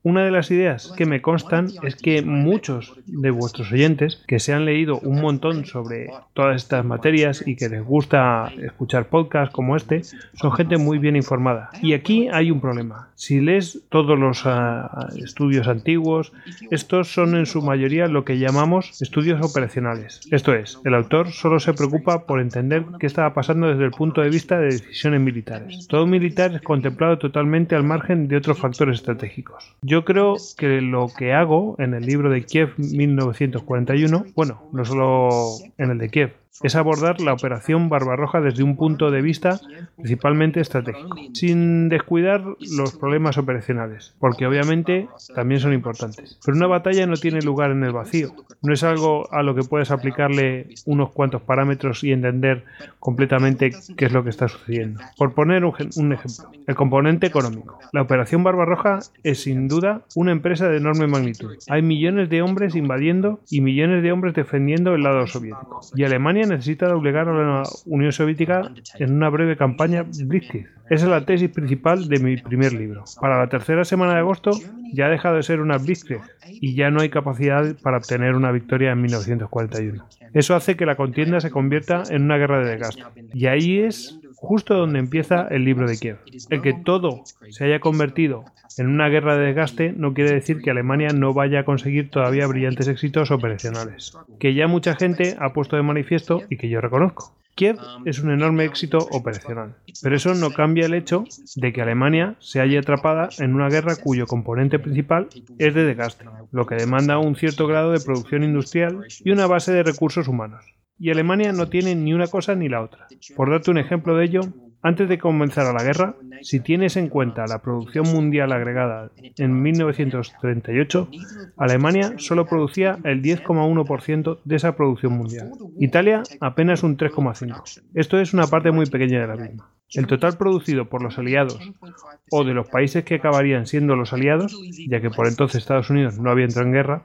Una de las ideas que me constan es que muchos de vuestros oyentes que se han leído un montón sobre todas estas materias y que les gusta escuchar podcasts como este, son gente muy bien informada. Y aquí hay un problema. Si lees todos los uh, estudios antiguos, estos son en su mayoría lo que llamamos estudios operacionales. Esto es, el autor solo se preocupa por entender qué estaba pasando desde el punto de vista de decisiones militares. Todo militar es contemplado totalmente al margen de otros factores estratégicos. Creo que lo que hago en el libro de Kiev 1941, bueno, no solo en el de Kiev, es abordar la operación Barbarroja desde un punto de vista principalmente estratégico, sin descuidar los problemas operacionales, porque obviamente también son importantes. Pero una batalla no tiene lugar en el vacío, no es algo a lo que puedes aplicarle unos cuantos parámetros y entender completamente qué es lo que está sucediendo. Por poner un, ejemplo, el componente económico. La operación Barbarroja es sin duda una empresa de enorme magnitud. Hay millones de hombres invadiendo y millones de hombres defendiendo el lado soviético. Y Alemania necesita doblegar a la Unión Soviética en una breve campaña Blitzkrieg. Esa es la tesis principal de mi primer libro. Para la tercera semana de agosto ya ha dejado de ser una Blitzkrieg y ya no hay capacidad para obtener una victoria en 1941. Eso hace que la contienda se convierta en una guerra de desgaste. Y ahí es justo donde empieza el libro de Kiev. El que todo se haya convertido en una guerra de desgaste no quiere decir que Alemania no vaya a conseguir todavía brillantes éxitos operacionales, que ya mucha gente ha puesto de manifiesto y que yo reconozco. Kiev es un enorme éxito operacional, pero eso no cambia el hecho de que Alemania se haya atrapada en una guerra cuyo componente principal es de desgaste, lo que demanda un cierto grado de producción industrial y una base de recursos humanos y Alemania no tiene ni una cosa ni la otra. Por darte un ejemplo de ello, antes de comenzar la guerra, si tienes en cuenta la producción mundial agregada en 1938, Alemania solo producía el 10,1% de esa producción mundial. Italia apenas un 3,5%. Esto es una parte muy pequeña de la misma. El total producido por los aliados o de los países que acabarían siendo los aliados, ya que por entonces Estados Unidos no había entrado en guerra,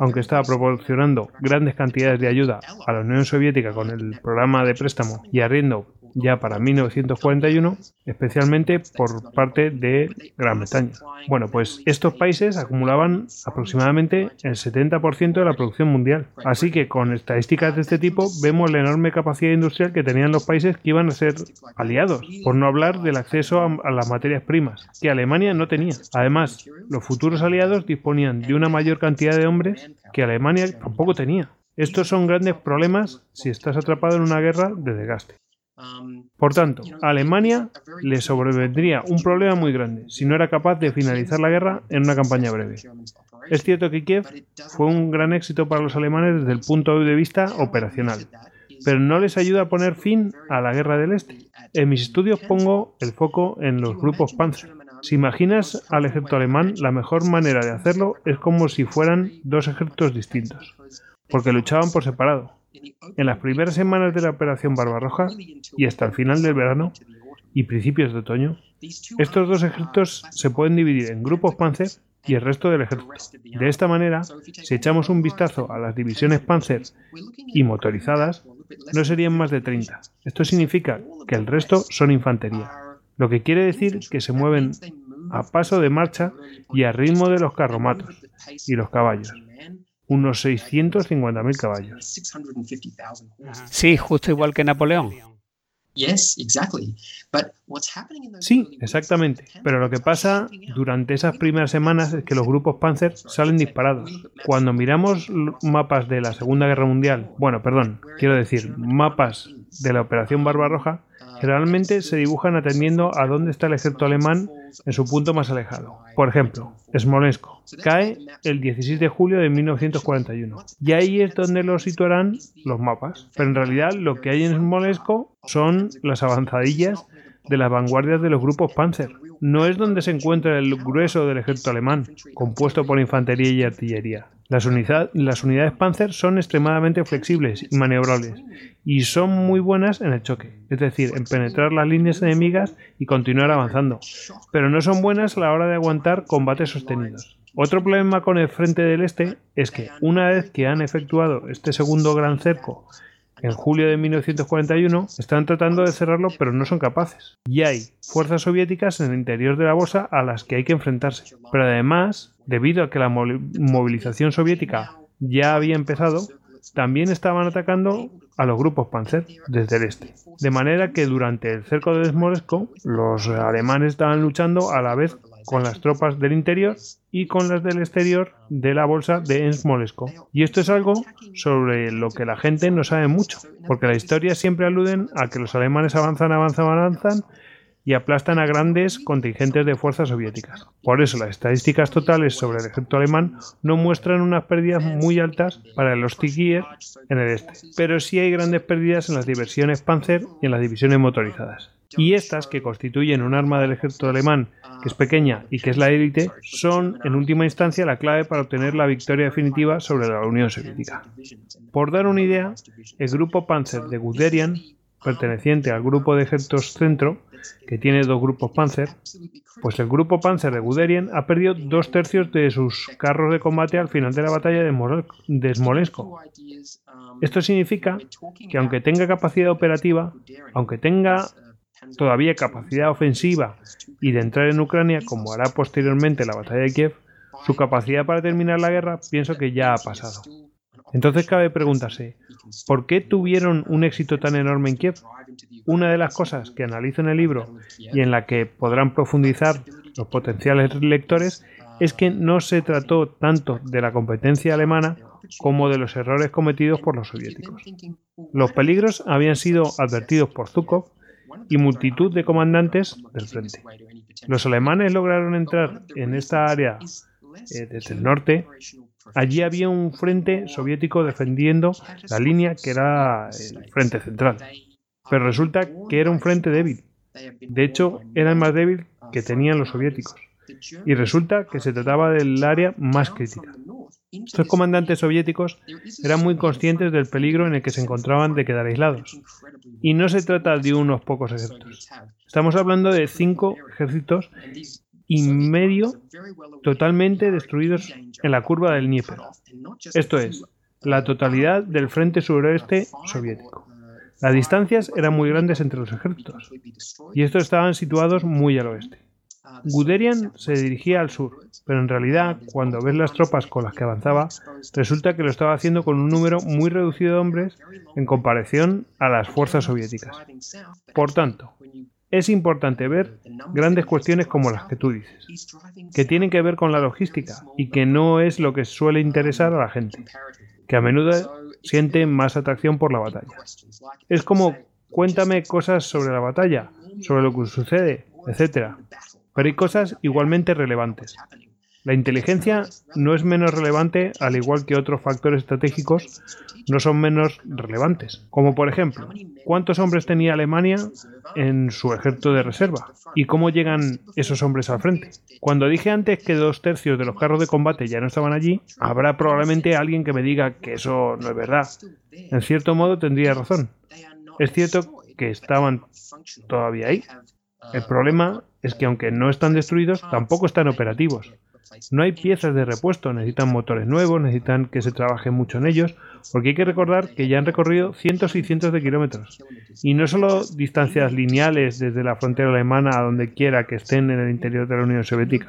aunque estaba proporcionando grandes cantidades de ayuda a la Unión Soviética con el programa de préstamo y arriendo ya para 1941, especialmente por parte de Gran Bretaña. Bueno, pues estos países acumulaban aproximadamente el 70% de la producción mundial. Así que con estadísticas de este tipo vemos la enorme capacidad industrial que tenían los países que iban a ser aliados, por no hablar del acceso a, las materias primas, que Alemania no tenía. Además, los futuros aliados disponían de una mayor cantidad de hombres que Alemania tampoco tenía. Estos son grandes problemas si estás atrapado en una guerra de desgaste. Por tanto, a Alemania le sobrevendría un problema muy grande si no era capaz de finalizar la guerra en una campaña breve. Es cierto que Kiev fue un gran éxito para los alemanes desde el punto de vista operacional, pero no les ayuda a poner fin a la guerra del Este. En mis estudios pongo el foco en los grupos Panzer. Si imaginas al ejército alemán, la mejor manera de hacerlo es como si fueran dos ejércitos distintos, porque luchaban por separado. En las primeras semanas de la Operación Barbarroja y hasta el final del verano y principios de otoño, estos dos ejércitos se pueden dividir en grupos Panzer y el resto del ejército. De esta manera, si echamos un vistazo a las divisiones Panzer y motorizadas, no serían más de 30. Esto significa que el resto son infantería, lo que quiere decir que se mueven a paso de marcha y a ritmo de los carromatos y los caballos unos 650.000 caballos. Sí, justo igual que Napoleón. Sí, exactamente. Pero lo que pasa durante esas primeras semanas es que los grupos Panzer salen disparados. Cuando miramos mapas de la Segunda Guerra Mundial, bueno, perdón, quiero decir, mapas de la Operación Barbarroja, generalmente se dibujan atendiendo a dónde está el ejército alemán en su punto más alejado. Por ejemplo, Smolensk cae el 16 de julio de 1941 y ahí es donde lo situarán los mapas. Pero en realidad lo que hay en Smolensk son las avanzadillas de las vanguardias de los grupos Panzer. No es donde se encuentra el grueso del ejército alemán, compuesto por infantería y artillería. Las, unidades Panzer son extremadamente flexibles y maniobrables y son muy buenas en el choque, es decir, en penetrar las líneas enemigas y continuar avanzando, pero no son buenas a la hora de aguantar combates sostenidos. Otro problema con el frente del este es que una vez que han efectuado este segundo gran cerco en julio de 1941, están tratando de cerrarlo pero no son capaces. Y hay fuerzas soviéticas en el interior de la bolsa a las que hay que enfrentarse. Pero además, debido a que la movilización soviética ya había empezado, también estaban atacando a los grupos Panzer desde el este. De manera que durante el cerco de Smolensk, los alemanes estaban luchando a la vez con las tropas del interior y con las del exterior de la bolsa de Smolensk. Y esto es algo sobre lo que la gente no sabe mucho, porque la historia siempre aluden a que los alemanes avanzan, avanzan, avanzan y aplastan a grandes contingentes de fuerzas soviéticas. Por eso las estadísticas totales sobre el ejército alemán no muestran unas pérdidas muy altas para los Tigier en el este, pero sí hay grandes pérdidas en las divisiones Panzer y en las divisiones motorizadas. Y estas, que constituyen un arma del ejército alemán que es pequeña y que es la élite, son en última instancia la clave para obtener la victoria definitiva sobre la Unión Soviética. Por dar una idea, el grupo Panzer de Guderian, perteneciente al grupo de ejércitos centro, que tiene dos grupos Panzer, pues el grupo Panzer de Guderian ha perdido dos tercios de sus carros de combate al final de la batalla de Smolensk. Esto significa que aunque tenga capacidad operativa, aunque tenga todavía capacidad ofensiva y de entrar en Ucrania como hará posteriormente la batalla de Kiev, su capacidad para terminar la guerra pienso que ya ha pasado. Entonces cabe preguntarse, ¿por qué tuvieron un éxito tan enorme en Kiev? Una de las cosas que analizo en el libro y en la que podrán profundizar los potenciales lectores es que no se trató tanto de la competencia alemana como de los errores cometidos por los soviéticos. Los peligros habían sido advertidos por Zhukov y multitud de comandantes del frente. Los alemanes lograron entrar en esta área eh, desde el norte. Allí había un frente soviético defendiendo la línea que era el frente central. Pero resulta que era un frente débil. De hecho, era el más débil que tenían los soviéticos. Y resulta que se trataba del área más crítica. Estos comandantes soviéticos eran muy conscientes del peligro en el que se encontraban de quedar aislados. Y no se trata de unos pocos ejércitos. Estamos hablando de cinco ejércitos y medio totalmente destruidos en la curva del Dnieper. Esto es, la totalidad del frente suroeste soviético. Las distancias eran muy grandes entre los ejércitos, y estos estaban situados muy al oeste. Guderian se dirigía al sur, pero en realidad, cuando ves las tropas con las que avanzaba, resulta que lo estaba haciendo con un número muy reducido de hombres en comparación a las fuerzas soviéticas. Por tanto, es importante ver grandes cuestiones como las que tú dices, que tienen que ver con la logística y que no es lo que suele interesar a la gente, que a menudo siente más atracción por la batalla. Es como cuéntame cosas sobre la batalla, sobre lo que sucede, etc. Pero hay cosas igualmente relevantes. La inteligencia no es menos relevante, al igual que otros factores estratégicos no son menos relevantes. Como por ejemplo, ¿cuántos hombres tenía Alemania en su ejército de reserva? ¿Y cómo llegan esos hombres al frente? Cuando dije antes que dos tercios de los carros de combate ya no estaban allí, habrá probablemente alguien que me diga que eso no es verdad. En cierto modo tendría razón. Es cierto que estaban todavía ahí. El problema es que aunque no están destruidos, tampoco están operativos. No hay piezas de repuesto, necesitan motores nuevos, necesitan que se trabaje mucho en ellos, porque hay que recordar que ya han recorrido cientos y cientos de kilómetros. Y no solo distancias lineales desde la frontera alemana a donde quiera que estén en el interior de la Unión Soviética.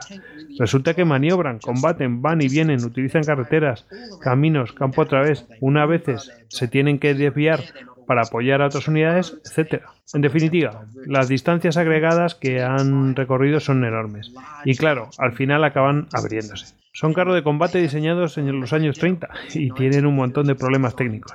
Resulta que maniobran, combaten, van y vienen, utilizan carreteras, caminos, campo a través. Una veces se tienen que desviar para apoyar a otras unidades, etc. En definitiva, las distancias agregadas que han recorrido son enormes y claro, al final acaban abriéndose. Son carros de combate diseñados en los años 30 y tienen un montón de problemas técnicos.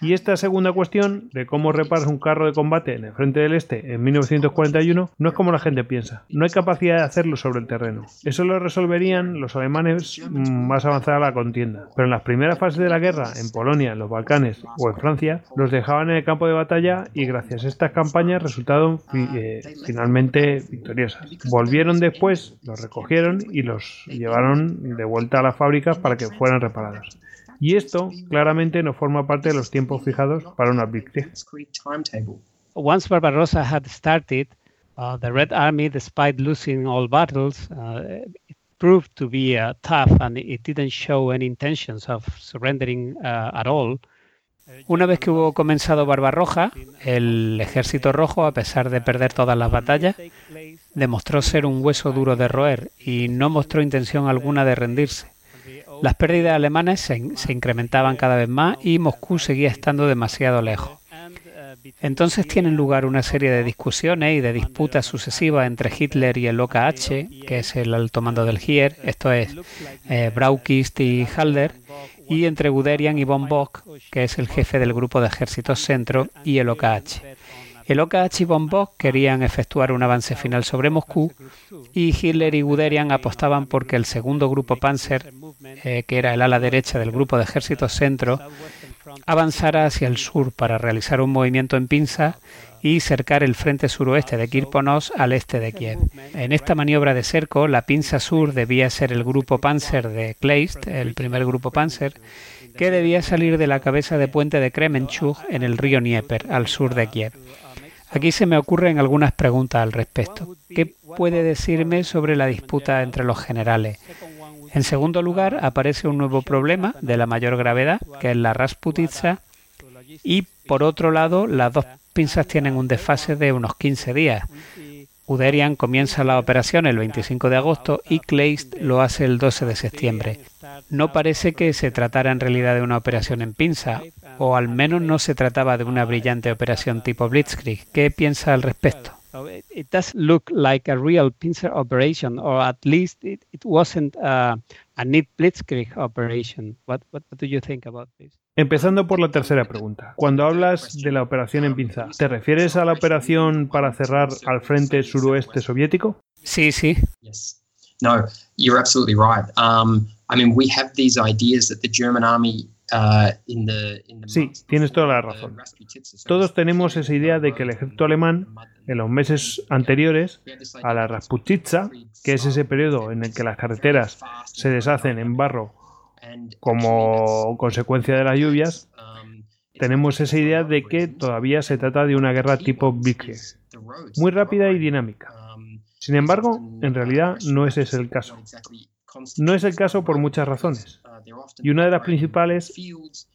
Y esta segunda cuestión de cómo reparas un carro de combate en el frente del este en 1941 no es como la gente piensa. No hay capacidad de hacerlo sobre el terreno. Eso lo resolverían los alemanes más avanzada la contienda. Pero en las primeras fases de la guerra, en Polonia, en los Balcanes o en Francia, los dejaban en el campo de batalla y gracias a estas campañas resultaron eh, finalmente victoriosas. Volvieron después, los recogieron y los llevaron de vuelta a las fábricas para que fueran reparados. Y esto claramente no forma parte de los tiempos fijados para una Blitzkrieg. Once Barbarossa had started, uh, the Red Army, despite losing all battles, uh, proved to be uh, tough and it didn't show any intentions of surrendering uh, at all. Una vez que hubo comenzado Barbarroja, el ejército rojo, a pesar de perder todas las batallas, demostró ser un hueso duro de roer y no mostró intención alguna de rendirse. Las pérdidas alemanas se, incrementaban cada vez más y Moscú seguía estando demasiado lejos. Entonces tienen lugar una serie de discusiones y de disputas sucesivas entre Hitler y el OKH, que es el alto mando del Heer, esto es eh, Braukist y Halder, y entre Guderian y von Bock, que es el jefe del grupo de ejércitos centro, y el OKH. El OKH y von querían efectuar un avance final sobre Moscú y Hitler y Guderian apostaban por que el segundo grupo Panzer, eh, que era el ala derecha del grupo de ejércitos centro, avanzara hacia el sur para realizar un movimiento en pinza y cercar el frente suroeste de Kirponos al este de Kiev. En esta maniobra de cerco, la pinza sur debía ser el grupo Panzer de Kleist, el primer grupo Panzer, que debía salir de la cabeza de puente de Kremenchuk en el río Dnieper, al sur de Kiev. Aquí se me ocurren algunas preguntas al respecto. ¿Qué puede decirme sobre la disputa entre los generales? En segundo lugar, aparece un nuevo problema de la mayor gravedad, que es la Rasputitsa, y por otro lado, las dos pinzas tienen un desfase de unos 15 días. Uderian comienza la operación el 25 de agosto y Kleist lo hace el 12 de septiembre. No parece que se tratara en realidad de una operación en pinza, o al menos no se trataba de una brillante operación tipo Blitzkrieg. ¿Qué piensa al respecto? It does look like a real pincer operation, or at least it, it wasn't a, a neat blitzkrieg operation. What, what, what do you think about this? Empezando por la tercera pregunta. Cuando hablas de la operación en pinza, ¿te refieres a la operación para cerrar al frente suroeste soviético? Sí, sí. Yes. No, you're absolutely right. Um, I mean, we have these ideas that the German army the Sí, tienes toda la razón. Todos tenemos esa idea de que el ejército alemán, en los meses anteriores a la Rasputitsa, que es ese periodo en el que las carreteras se deshacen en barro como consecuencia de las lluvias, tenemos esa idea de que todavía se trata de una guerra tipo Blitzkrieg, muy rápida y dinámica. Sin embargo, en realidad no ese es el caso. No es el caso por muchas razones. Y una de las principales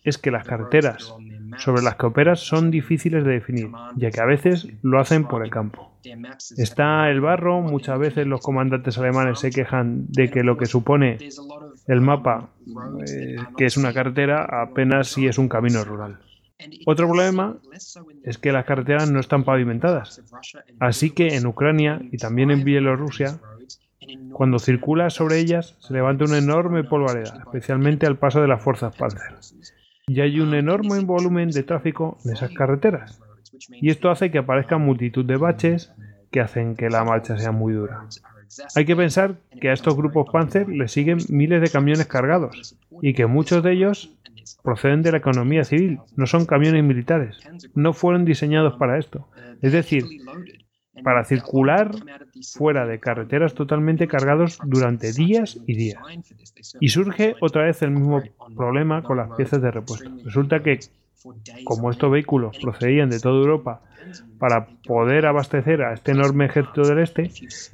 es que las carreteras sobre las que operas son difíciles de definir, ya que a veces lo hacen por el campo. Está el barro, muchas veces los comandantes alemanes se quejan de que lo que supone el mapa, eh, que es una carretera, apenas si es un camino rural. Otro problema es que las carreteras no están pavimentadas. Así que en Ucrania y también en Bielorrusia, cuando circula sobre ellas se levanta una enorme polvareda, especialmente al paso de las fuerzas Panzer. Y hay un enorme volumen de tráfico en esas carreteras. Y esto hace que aparezcan multitud de baches que hacen que la marcha sea muy dura. Hay que pensar que a estos grupos Panzer les siguen miles de camiones cargados y que muchos de ellos proceden de la economía civil, no son camiones militares, no fueron diseñados para esto. Es decir, para circular fuera de carreteras totalmente cargados durante días y días. Y surge otra vez el mismo problema con las piezas de repuesto. Resulta que, como estos vehículos procedían de toda Europa para poder abastecer a este enorme ejército del este,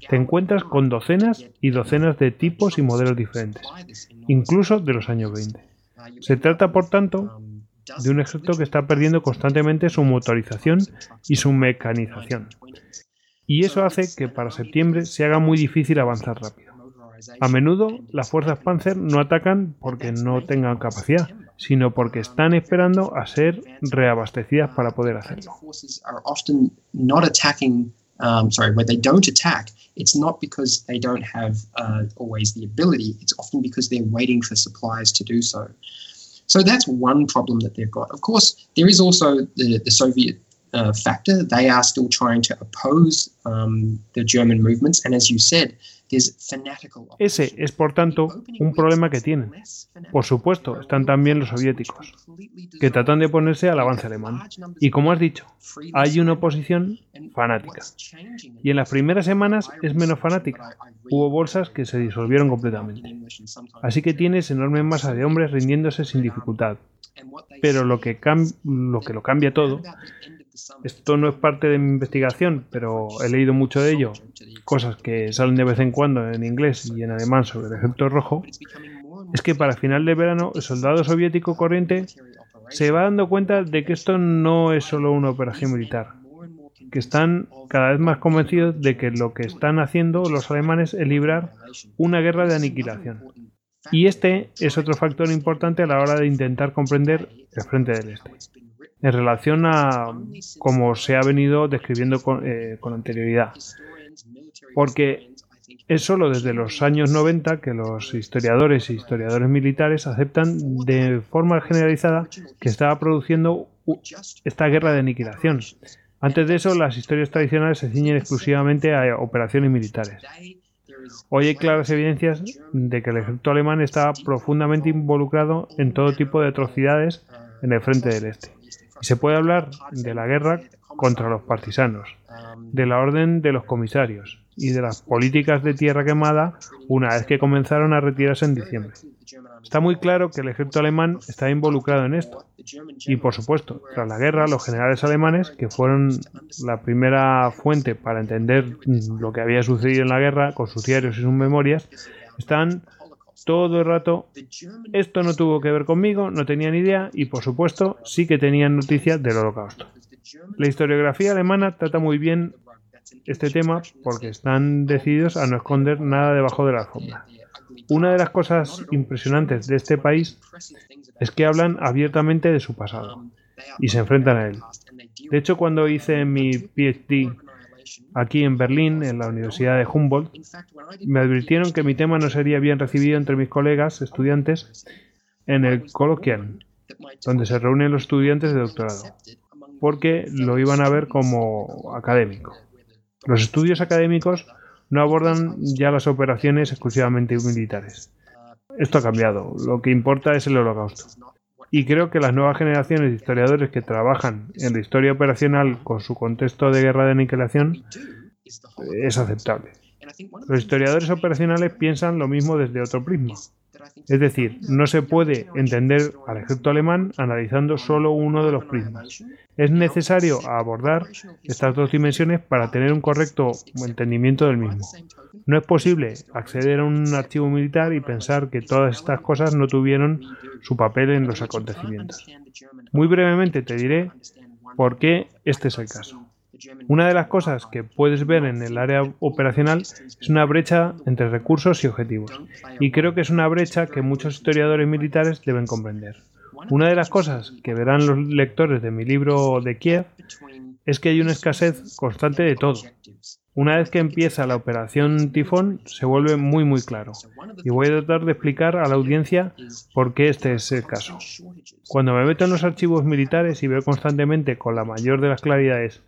te encuentras con docenas y docenas de tipos y modelos diferentes, incluso de los años 20. Se trata, por tanto, de un ejército que está perdiendo constantemente su motorización y su mecanización y eso hace que para septiembre se haga muy difícil avanzar rápido. A menudo las fuerzas Panzer no atacan porque no tengan capacidad, sino porque están esperando a ser reabastecidas para poder hacerlo. Uh, that's one problem that they've got. Of course, there is also the Soviet uh, factor. They are still trying to oppose um, the German movements, and as you said, Ese es, por tanto, un problema que tienen. Por supuesto, están también los soviéticos, que tratan de ponerse al avance alemán. Y como has dicho, hay una oposición fanática. Y en las primeras semanas es menos fanática. Hubo bolsas que se disolvieron completamente. Así que tienes enorme masa de hombres rindiéndose sin dificultad. Pero lo que, lo, que lo cambia todo esto no es parte de mi investigación, pero he leído mucho de ello, cosas que salen de vez en cuando en inglés y en alemán sobre el ejército rojo, es que para final de verano el soldado soviético corriente se va dando cuenta de que esto no es solo una operación militar, que están cada vez más convencidos de que lo que están haciendo los alemanes es librar una guerra de aniquilación. Y este es otro factor importante a la hora de intentar comprender el frente del Este en relación a como se ha venido describiendo eh, con, anterioridad. Porque es solo desde los años 90 que los historiadores y historiadores militares aceptan de forma generalizada que estaba produciendo esta guerra de aniquilación. Antes de eso, las historias tradicionales se ciñen exclusivamente a operaciones militares. Hoy hay claras evidencias de que el ejército alemán está profundamente involucrado en todo tipo de atrocidades en el frente del este. Se puede hablar de la guerra contra los partisanos, de la orden de los comisarios y de las políticas de tierra quemada una vez que comenzaron a retirarse en diciembre. Está muy claro que el ejército alemán está involucrado en esto. Y por supuesto, tras la guerra, los generales alemanes, que fueron la primera fuente para entender lo que había sucedido en la guerra, con sus diarios y sus memorias, están todo el rato. Esto no tuvo que ver conmigo, no tenía ni idea y por supuesto sí que tenían noticias del holocausto. La historiografía alemana trata muy bien este tema porque están decididos a no esconder nada debajo de la alfombra. Una de las cosas impresionantes de este país es que hablan abiertamente de su pasado y se enfrentan a él. De hecho, cuando hice mi PhD aquí en Berlín, en la Universidad de Humboldt, me advirtieron que mi tema no sería bien recibido entre mis colegas estudiantes en el Colloquial, donde se reúnen los estudiantes de doctorado, porque lo iban a ver como académico. Los estudios académicos no abordan ya las operaciones exclusivamente militares. Esto ha cambiado. Lo que importa es el holocausto. Y creo que las nuevas generaciones de historiadores que trabajan en la historia operacional con su contexto de guerra de aniquilación es aceptable. Los historiadores operacionales piensan lo mismo desde otro prisma. Es decir, no se puede entender al ejército alemán analizando solo uno de los prismas. Es necesario abordar estas dos dimensiones para tener un correcto entendimiento del mismo. No es posible acceder a un archivo militar y pensar que todas estas cosas no tuvieron su papel en los acontecimientos. Muy brevemente te diré por qué este es el caso. Una de las cosas que puedes ver en el área operacional es una brecha entre recursos y objetivos, y creo que es una brecha que muchos historiadores militares deben comprender. Una de las cosas que verán los lectores de mi libro de Kiev es que hay una escasez constante de todo, una vez que empieza la operación Tifón se vuelve muy muy claro y voy a tratar de explicar a la audiencia por qué este es el caso. Cuando me meto en los archivos militares y veo constantemente con la mayor de las claridades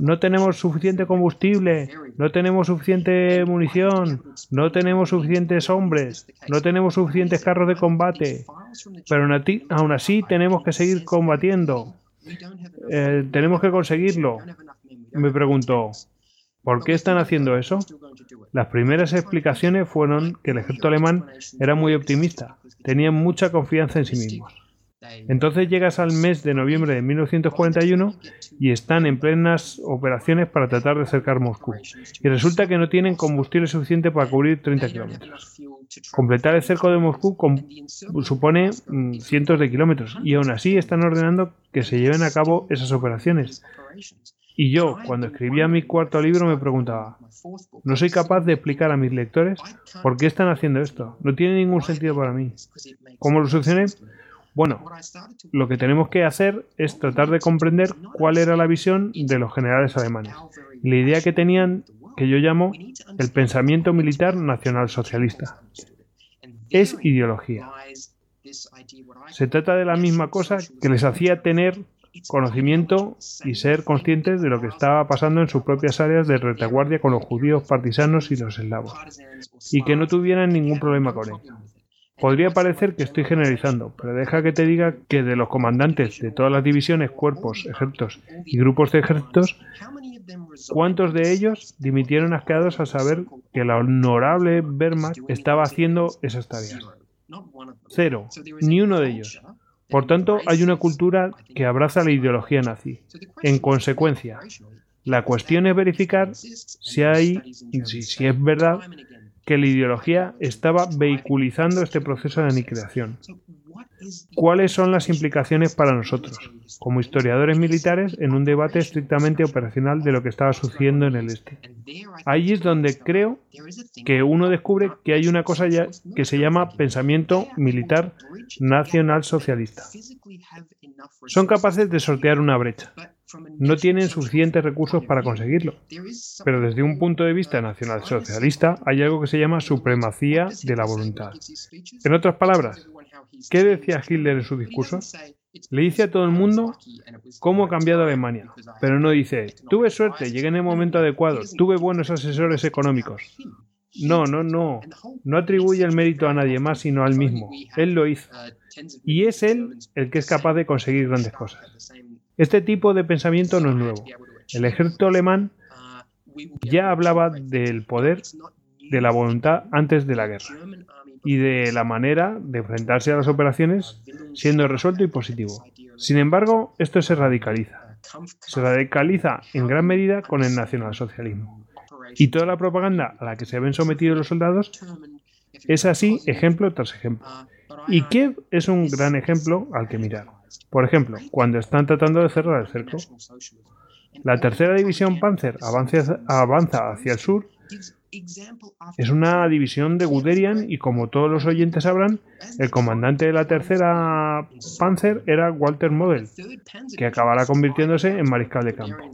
no tenemos suficiente combustible, no tenemos suficiente munición, no tenemos suficientes hombres, no tenemos suficientes carros de combate, pero aún así tenemos que seguir combatiendo. Eh, tenemos que conseguirlo. Me pregunto, ¿Por qué están haciendo eso? Las primeras explicaciones fueron que el ejército alemán era muy optimista, tenía mucha confianza en sí mismos. Entonces llegas al mes de noviembre de 1941 y están en plenas operaciones para tratar de acercar Moscú. Y resulta que no tienen combustible suficiente para cubrir 30 kilómetros. Completar el cerco de Moscú supone mm, cientos de kilómetros y aún así están ordenando que se lleven a cabo esas operaciones. Y yo, cuando escribía mi cuarto libro, me preguntaba, no soy capaz de explicar a mis lectores por qué están haciendo esto. No tiene ningún sentido para mí. ¿Cómo lo solucioné? Bueno, lo que tenemos que hacer es tratar de comprender cuál era la visión de los generales alemanes. La idea que tenían, que yo llamo el pensamiento militar nacional socialista. Es ideología. Se trata de la misma cosa que les hacía tener conocimiento y ser conscientes de lo que estaba pasando en sus propias áreas de retaguardia con los judíos partisanos y los eslavos, y que no tuvieran ningún problema con ello. Podría parecer que estoy generalizando, pero deja que te diga que de los comandantes de todas las divisiones, cuerpos, ejércitos y grupos de ejércitos, ¿cuántos de ellos dimitieron asqueados al saber que la honorable Wehrmacht estaba haciendo esas tareas? Cero, ni uno de ellos. Por tanto, hay una cultura que abraza la ideología nazi. En consecuencia, la cuestión es verificar si hay, si, es verdad que la ideología estaba vehiculizando este proceso de aniquilación. ¿Cuáles son las implicaciones para nosotros, como historiadores militares, en un debate estrictamente operacional de lo que estaba sucediendo en el este? Ahí es donde creo que uno descubre que hay una cosa ya que se llama pensamiento militar nacional socialista. Son capaces de sortear una brecha. No tienen suficientes recursos para conseguirlo. Pero desde un punto de vista nacionalsocialista hay algo que se llama supremacía de la voluntad. En otras palabras, ¿qué decía Hitler en su discurso? Le dice a todo el mundo cómo ha cambiado Alemania, pero no dice, tuve suerte, llegué en el momento adecuado, tuve buenos asesores económicos. No, no, no. No atribuye el mérito a nadie más, sino al mismo. Él lo hizo. Y es él el que es capaz de conseguir grandes cosas. Este tipo de pensamiento no es nuevo. El ejército alemán ya hablaba del poder de la voluntad antes de la guerra y de la manera de enfrentarse a las operaciones siendo resuelto y positivo. Sin embargo, esto se radicaliza. Se radicaliza en gran medida con el nacionalsocialismo. Y toda la propaganda a la que se ven sometidos los soldados es así ejemplo tras ejemplo. Y Kiev es un gran ejemplo al que mirar. Por ejemplo, cuando están tratando de cerrar el cerco. La tercera división Panzer avanza hacia el sur. Es una división de Guderian y como todos los oyentes sabrán, el comandante de la tercera Panzer era Walter Model, que acabará convirtiéndose en mariscal de campo.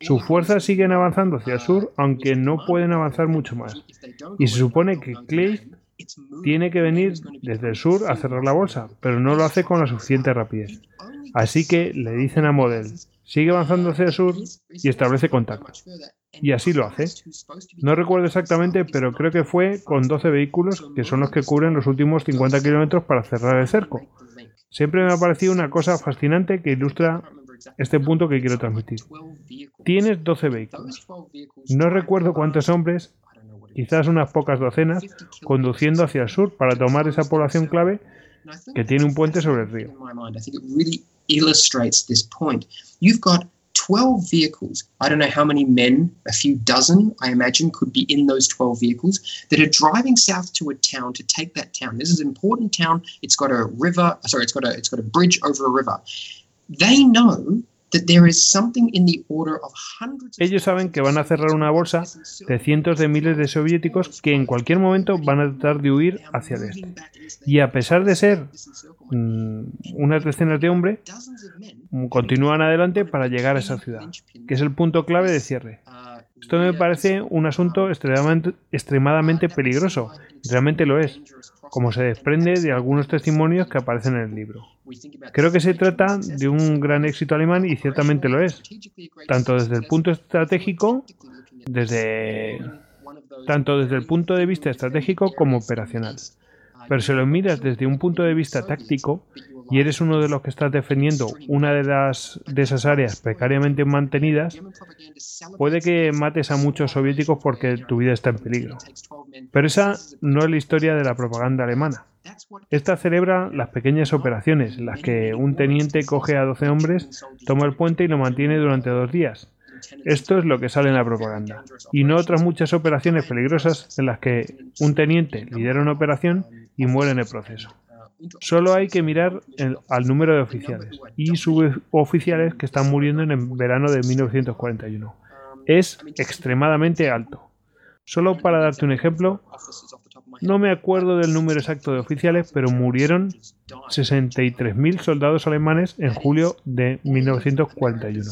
Sus fuerzas siguen avanzando hacia el sur, aunque no pueden avanzar mucho más. Y se supone que Clay tiene que venir desde el sur a cerrar la bolsa, pero no lo hace con la suficiente rapidez. Así que le dicen a Model, sigue avanzando hacia el sur y establece contacto. Y así lo hace. No recuerdo exactamente, pero creo que fue con 12 vehículos que son los que cubren los últimos 50 kilómetros para cerrar el cerco. Siempre me ha parecido una cosa fascinante que ilustra este punto que quiero transmitir. Tienes 12 vehículos. No recuerdo cuántos hombres quizás unas pocas docenas, conduciendo hacia el sur para tomar esa población clave que tiene un puente sobre el río. illustrates this point. You've got 12 vehicles. I don't know how many men, a few dozen, I imagine, could be in those 12 vehicles that are driving south to a town to take that town. This is an important town. It's got a river, sorry, it's got a it's got a bridge over a river. They know Ellos saben que van a cerrar una bolsa de cientos de miles de soviéticos que en cualquier momento van a tratar de huir hacia el este. Y a pesar de ser mm, unas decenas de hombres, continúan adelante para llegar a esa ciudad, que es el punto clave de cierre. Esto me parece un asunto extremadamente, extremadamente peligroso, y realmente lo es, como se desprende de algunos testimonios que aparecen en el libro. Creo que se trata de un gran éxito alemán y ciertamente lo es, tanto desde el punto estratégico, desde tanto desde el punto de vista estratégico como operacional. Pero si lo miras desde un punto de vista táctico y eres uno de los que estás defendiendo una de, las, de esas áreas precariamente mantenidas, puede que mates a muchos soviéticos porque tu vida está en peligro. Pero esa no es la historia de la propaganda alemana. Esta celebra las pequeñas operaciones, en las que un teniente coge a 12 hombres, toma el puente y lo mantiene durante dos días. Esto es lo que sale en la propaganda. Y no otras muchas operaciones peligrosas en las que un teniente lidera una operación y muere en el proceso. Solo hay que mirar al número de oficiales y suboficiales que están muriendo en el verano de 1941. Es extremadamente alto. Solo para darte un ejemplo, no me acuerdo del número exacto de oficiales, pero murieron 63.000 soldados alemanes en julio de 1941.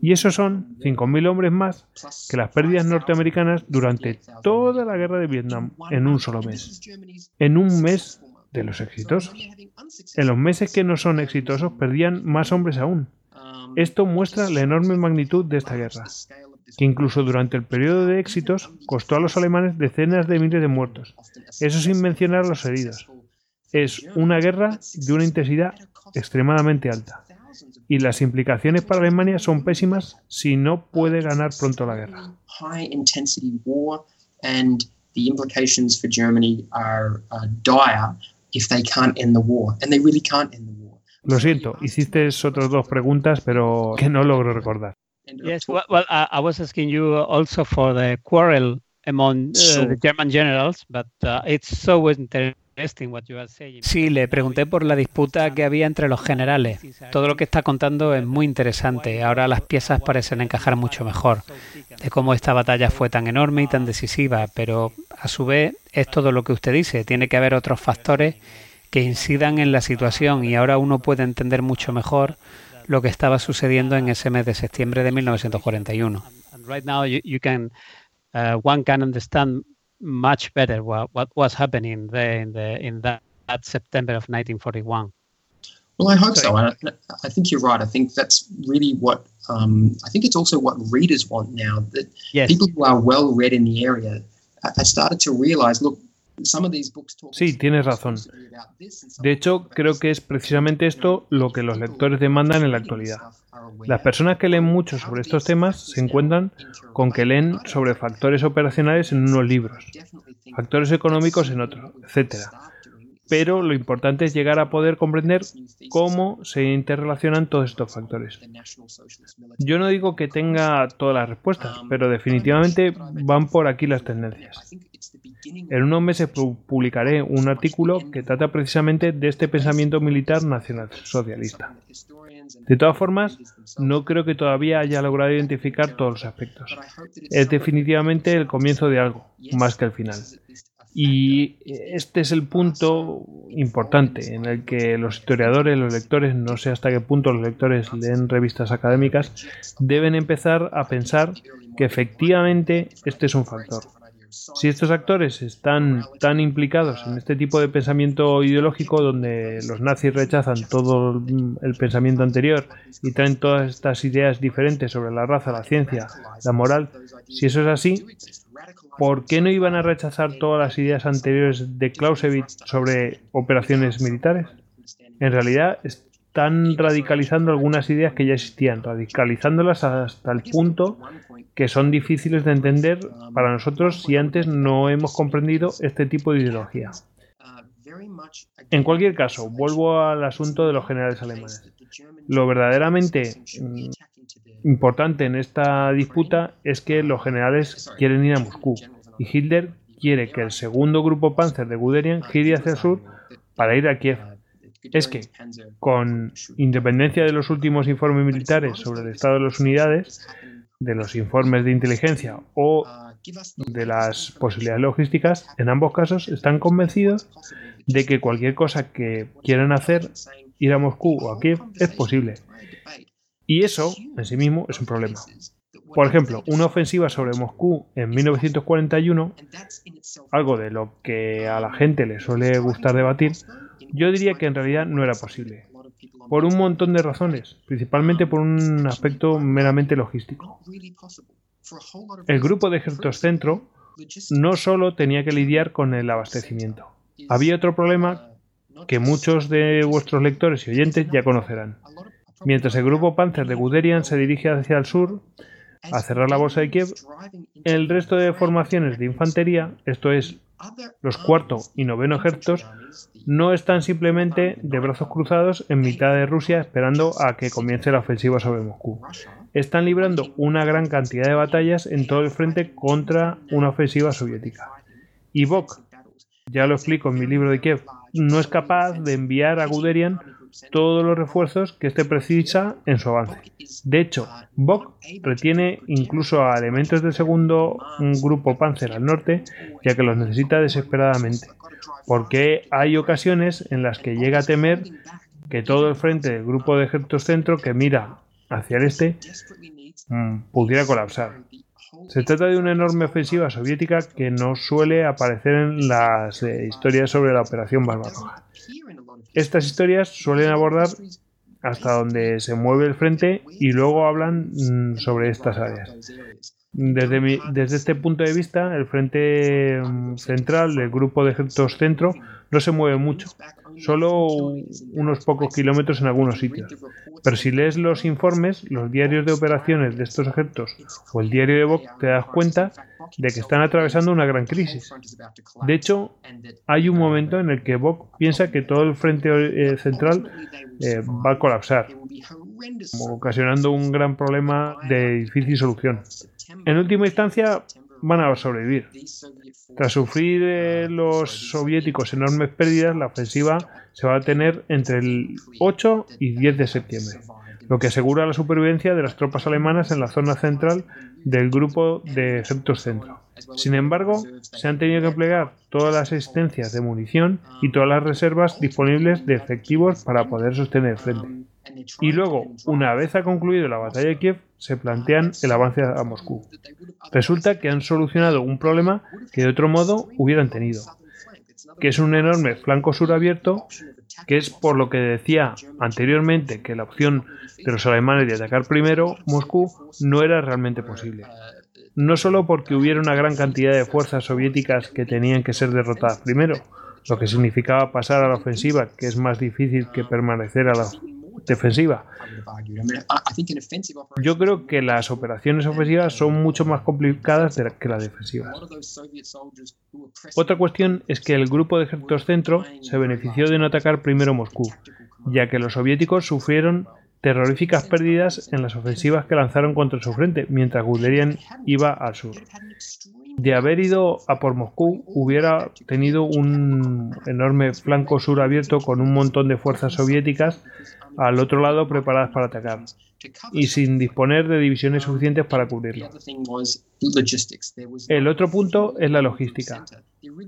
Y esos son 5.000 hombres más que las pérdidas norteamericanas durante toda la guerra de Vietnam en un solo mes. En un mes de los exitosos. En los meses que no son exitosos perdían más hombres aún. Esto muestra la enorme magnitud de esta guerra, que incluso durante el periodo de éxitos costó a los alemanes decenas de miles de muertos, eso sin mencionar los heridos. Es una guerra de una intensidad extremadamente alta, y las implicaciones para Alemania son pésimas si no puede ganar pronto la guerra. the implications for Germany are, are dire if they can't end the war, and they really can't end the war. Lo siento, hiciste otras dos preguntas, pero que no logro recordar. Yes, well, well I, I was asking you also for the quarrel among uh, Sure. the German generals, but uh, it's so interesting Sí, le pregunté por la disputa que había entre los generales. Todo lo que está contando es muy interesante. Ahora las piezas parecen encajar mucho mejor. De cómo esta batalla fue tan enorme y tan decisiva, pero a su vez es todo lo que usted dice. Tiene que haber otros factores que incidan en la situación y ahora uno puede entender mucho mejor lo que estaba sucediendo en ese mes de septiembre de 1941. And right now you, you can uh, one can understand much better what, what was happening there in the in that, that September of 1941. Well, I hope so. And I, I think you're right. I think that's really what um, I think it's also what readers want now. That Yes. people who are well read in the area I, I started to realize, look, Sí, tienes razón. De hecho, creo que es precisamente esto lo que los lectores demandan en la actualidad. Las personas que leen mucho sobre estos temas se encuentran con que leen sobre factores operacionales en unos libros, factores económicos en otros, etcétera. Pero lo importante es llegar a poder comprender cómo se interrelacionan todos estos factores. Yo no digo que tenga todas las respuestas, pero definitivamente van por aquí las tendencias. En unos meses pu- publicaré un artículo que trata precisamente de este pensamiento militar nacionalsocialista. De todas formas, no creo que todavía haya logrado identificar todos los aspectos. Es definitivamente el comienzo de algo, más que el final. Y este es el punto importante en el que los historiadores, los lectores, no sé hasta qué punto los lectores leen revistas académicas, deben empezar a pensar que efectivamente este es un factor. Si estos actores están tan implicados en este tipo de pensamiento ideológico donde los nazis rechazan todo el pensamiento anterior y traen todas estas ideas diferentes sobre la raza, la ciencia, la moral, si eso es así, ¿por qué no iban a rechazar todas las ideas anteriores de Clausewitz sobre operaciones militares? En realidad están radicalizando algunas ideas que ya existían, radicalizándolas hasta el punto que son difíciles de entender para nosotros si antes no hemos comprendido este tipo de ideología. En cualquier caso, vuelvo al asunto de los generales alemanes. Lo verdaderamente mm, importante en esta disputa es que los generales quieren ir a Moscú y Hitler quiere que el segundo grupo Panzer de Guderian gire hacia el sur para ir a Kiev. Es que, con independencia de los últimos informes militares sobre el estado de las unidades, de los informes de inteligencia o de las posibilidades logísticas, en ambos casos están convencidos de que cualquier cosa que quieran hacer, ir a Moscú o a Kiev, es posible. Y eso, en sí mismo, es un problema. Por ejemplo, una ofensiva sobre Moscú en 1941, algo de lo que a la gente le suele gustar debatir, yo diría que en realidad no era posible. Por un montón de razones, principalmente por un aspecto meramente logístico. El grupo de ejércitos centro no solo tenía que lidiar con el abastecimiento. Había otro problema que muchos de vuestros lectores y oyentes ya conocerán. Mientras el grupo Panzer de Guderian se dirige hacia el sur, a cerrar la bolsa de Kiev, el resto de formaciones de infantería, esto es, los cuarto y noveno ejércitos, no están simplemente de brazos cruzados en mitad de Rusia esperando a que comience la ofensiva sobre Moscú. Están librando una gran cantidad de batallas en todo el frente contra una ofensiva soviética. Y Bok, ya lo explico en mi libro de Kiev, no es capaz de enviar a Guderian todos los refuerzos que éste precisa en su avance. De hecho, Bok retiene incluso a elementos del segundo grupo Panzer al norte, ya que los necesita desesperadamente, porque hay ocasiones en las que llega a temer que todo el frente del grupo de ejércitos centro que mira hacia el este mm, pudiera colapsar. Se trata de una enorme ofensiva soviética que no suele aparecer en las eh, historias sobre la Operación Barbarroja. Estas historias suelen abordar hasta donde se mueve el frente y luego hablan mm, sobre estas áreas. Desde, desde este punto de vista, el frente mm, central del grupo de ejércitos centro no se mueve mucho, solo unos pocos kilómetros en algunos sitios. Pero si lees los informes, los diarios de operaciones de estos ejércitos o el diario de Bok, te das cuenta de que están atravesando una gran crisis. De hecho, hay un momento en el que Bok piensa que todo el frente eh, central eh, va a colapsar, ocasionando un gran problema de difícil solución. En última instancia, van a sobrevivir. Tras sufrir eh, los soviéticos enormes pérdidas, la ofensiva se va a tener entre el 8 y 10 de septiembre, lo que asegura la supervivencia de las tropas alemanas en la zona central del grupo de ejércitos centro. Sin embargo, se han tenido que emplear todas las existencias de munición y todas las reservas disponibles de efectivos para poder sostener el frente. Y luego, una vez ha concluido la batalla de Kiev, se plantean el avance a Moscú. Resulta que han solucionado un problema que de otro modo hubieran tenido, que es un enorme flanco sur abierto, que es por lo que decía anteriormente que la opción de los alemanes de atacar primero Moscú no era realmente posible. No solo porque hubiera una gran cantidad de fuerzas soviéticas que tenían que ser derrotadas primero, lo que significaba pasar a la ofensiva, que es más difícil que permanecer a la defensiva. Yo creo que las operaciones ofensivas son mucho más complicadas de- que las defensivas. Otra cuestión es que el grupo de ejércitos centro se benefició de no atacar primero Moscú, ya que los soviéticos sufrieron terroríficas pérdidas en las ofensivas que lanzaron contra su frente, mientras Guderian iba al sur. De haber ido a por Moscú, hubiera tenido un enorme flanco sur abierto con un montón de fuerzas soviéticas al otro lado preparadas para atacar, y sin disponer de divisiones suficientes para cubrirlo. El otro punto es la logística.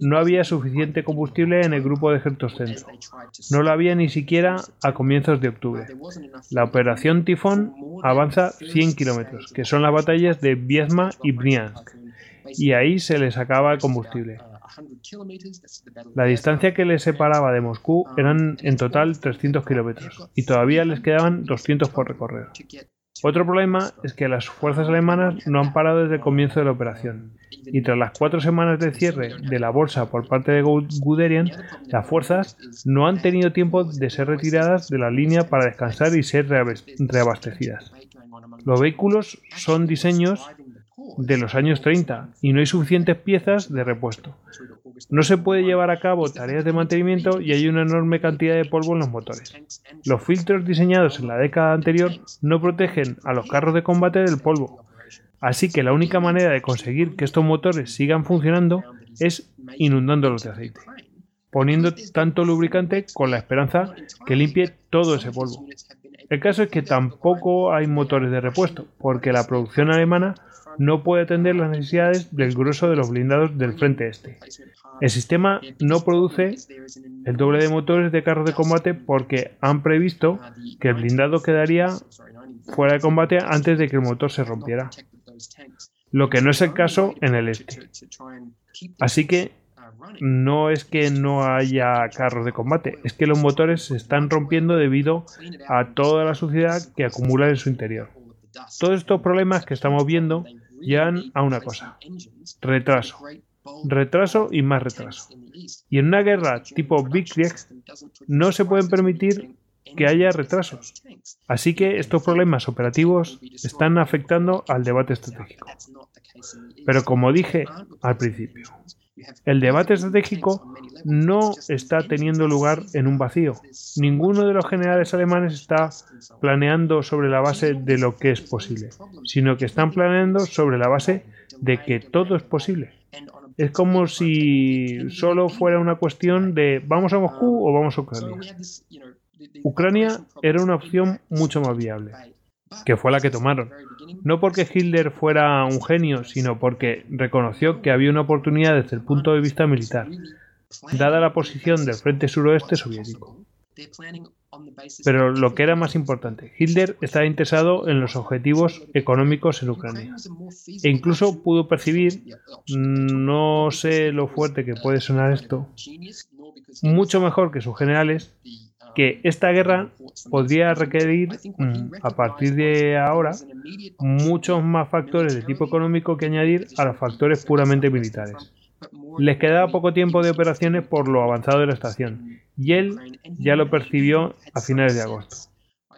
No había suficiente combustible en el grupo de ejércitos centro. No lo había ni siquiera a comienzos de octubre. La operación Tifón avanza 100 kilómetros, que son las batallas de Viezma y Briansk, y ahí se les acaba el combustible. La distancia que les separaba de Moscú eran en total 300 kilómetros, y todavía les quedaban 200 por recorrer. Otro problema es que las fuerzas alemanas no han parado desde el comienzo de la operación, y tras las cuatro semanas de cierre de la bolsa por parte de Gu- Guderian, las fuerzas no han tenido tiempo de ser retiradas de la línea para descansar y ser reabastecidas. Los vehículos son diseños de los años 30 y no hay suficientes piezas de repuesto. No se puede llevar a cabo tareas de mantenimiento y hay una enorme cantidad de polvo en los motores. Los filtros diseñados en la década anterior no protegen a los carros de combate del polvo. Así que la única manera de conseguir que estos motores sigan funcionando es inundándolos de aceite, poniendo tanto lubricante con la esperanza que limpie todo ese polvo. El caso es que tampoco hay motores de repuesto, porque la producción alemana no puede atender las necesidades del grueso de los blindados del frente este. El sistema no produce el doble de motores de carros de combate porque han previsto que el blindado quedaría fuera de combate antes de que el motor se rompiera, lo que no es el caso en el este. Así que no es que no haya carros de combate, es que los motores se están rompiendo debido a toda la suciedad que acumula en su interior. Todos estos problemas que estamos viendo llevan a una cosa, retraso. Retraso y más retraso. Y en una guerra tipo Big Krieg no se pueden permitir que haya retrasos. Así que estos problemas operativos están afectando al debate estratégico. Pero como dije al principio, el debate estratégico no está teniendo lugar en un vacío. Ninguno de los generales alemanes está planeando sobre la base de lo que es posible, sino que están planeando sobre la base de que todo es posible. Es como si solo fuera una cuestión de vamos a Moscú o vamos a Ucrania. Ucrania era una opción mucho más viable, que fue la que tomaron. No porque Hitler fuera un genio, sino porque reconoció que había una oportunidad desde el punto de vista militar, dada la posición del frente suroeste soviético. Pero lo que era más importante, Hitler estaba interesado en los objetivos económicos en Ucrania. E incluso pudo percibir, no sé lo fuerte que puede sonar esto, mucho mejor que sus generales, que esta guerra podría requerir, mm, a partir de ahora, muchos más factores de tipo económico que añadir a los factores puramente militares. Les quedaba poco tiempo de operaciones por lo avanzado de la estación, y él ya lo percibió a finales de agosto.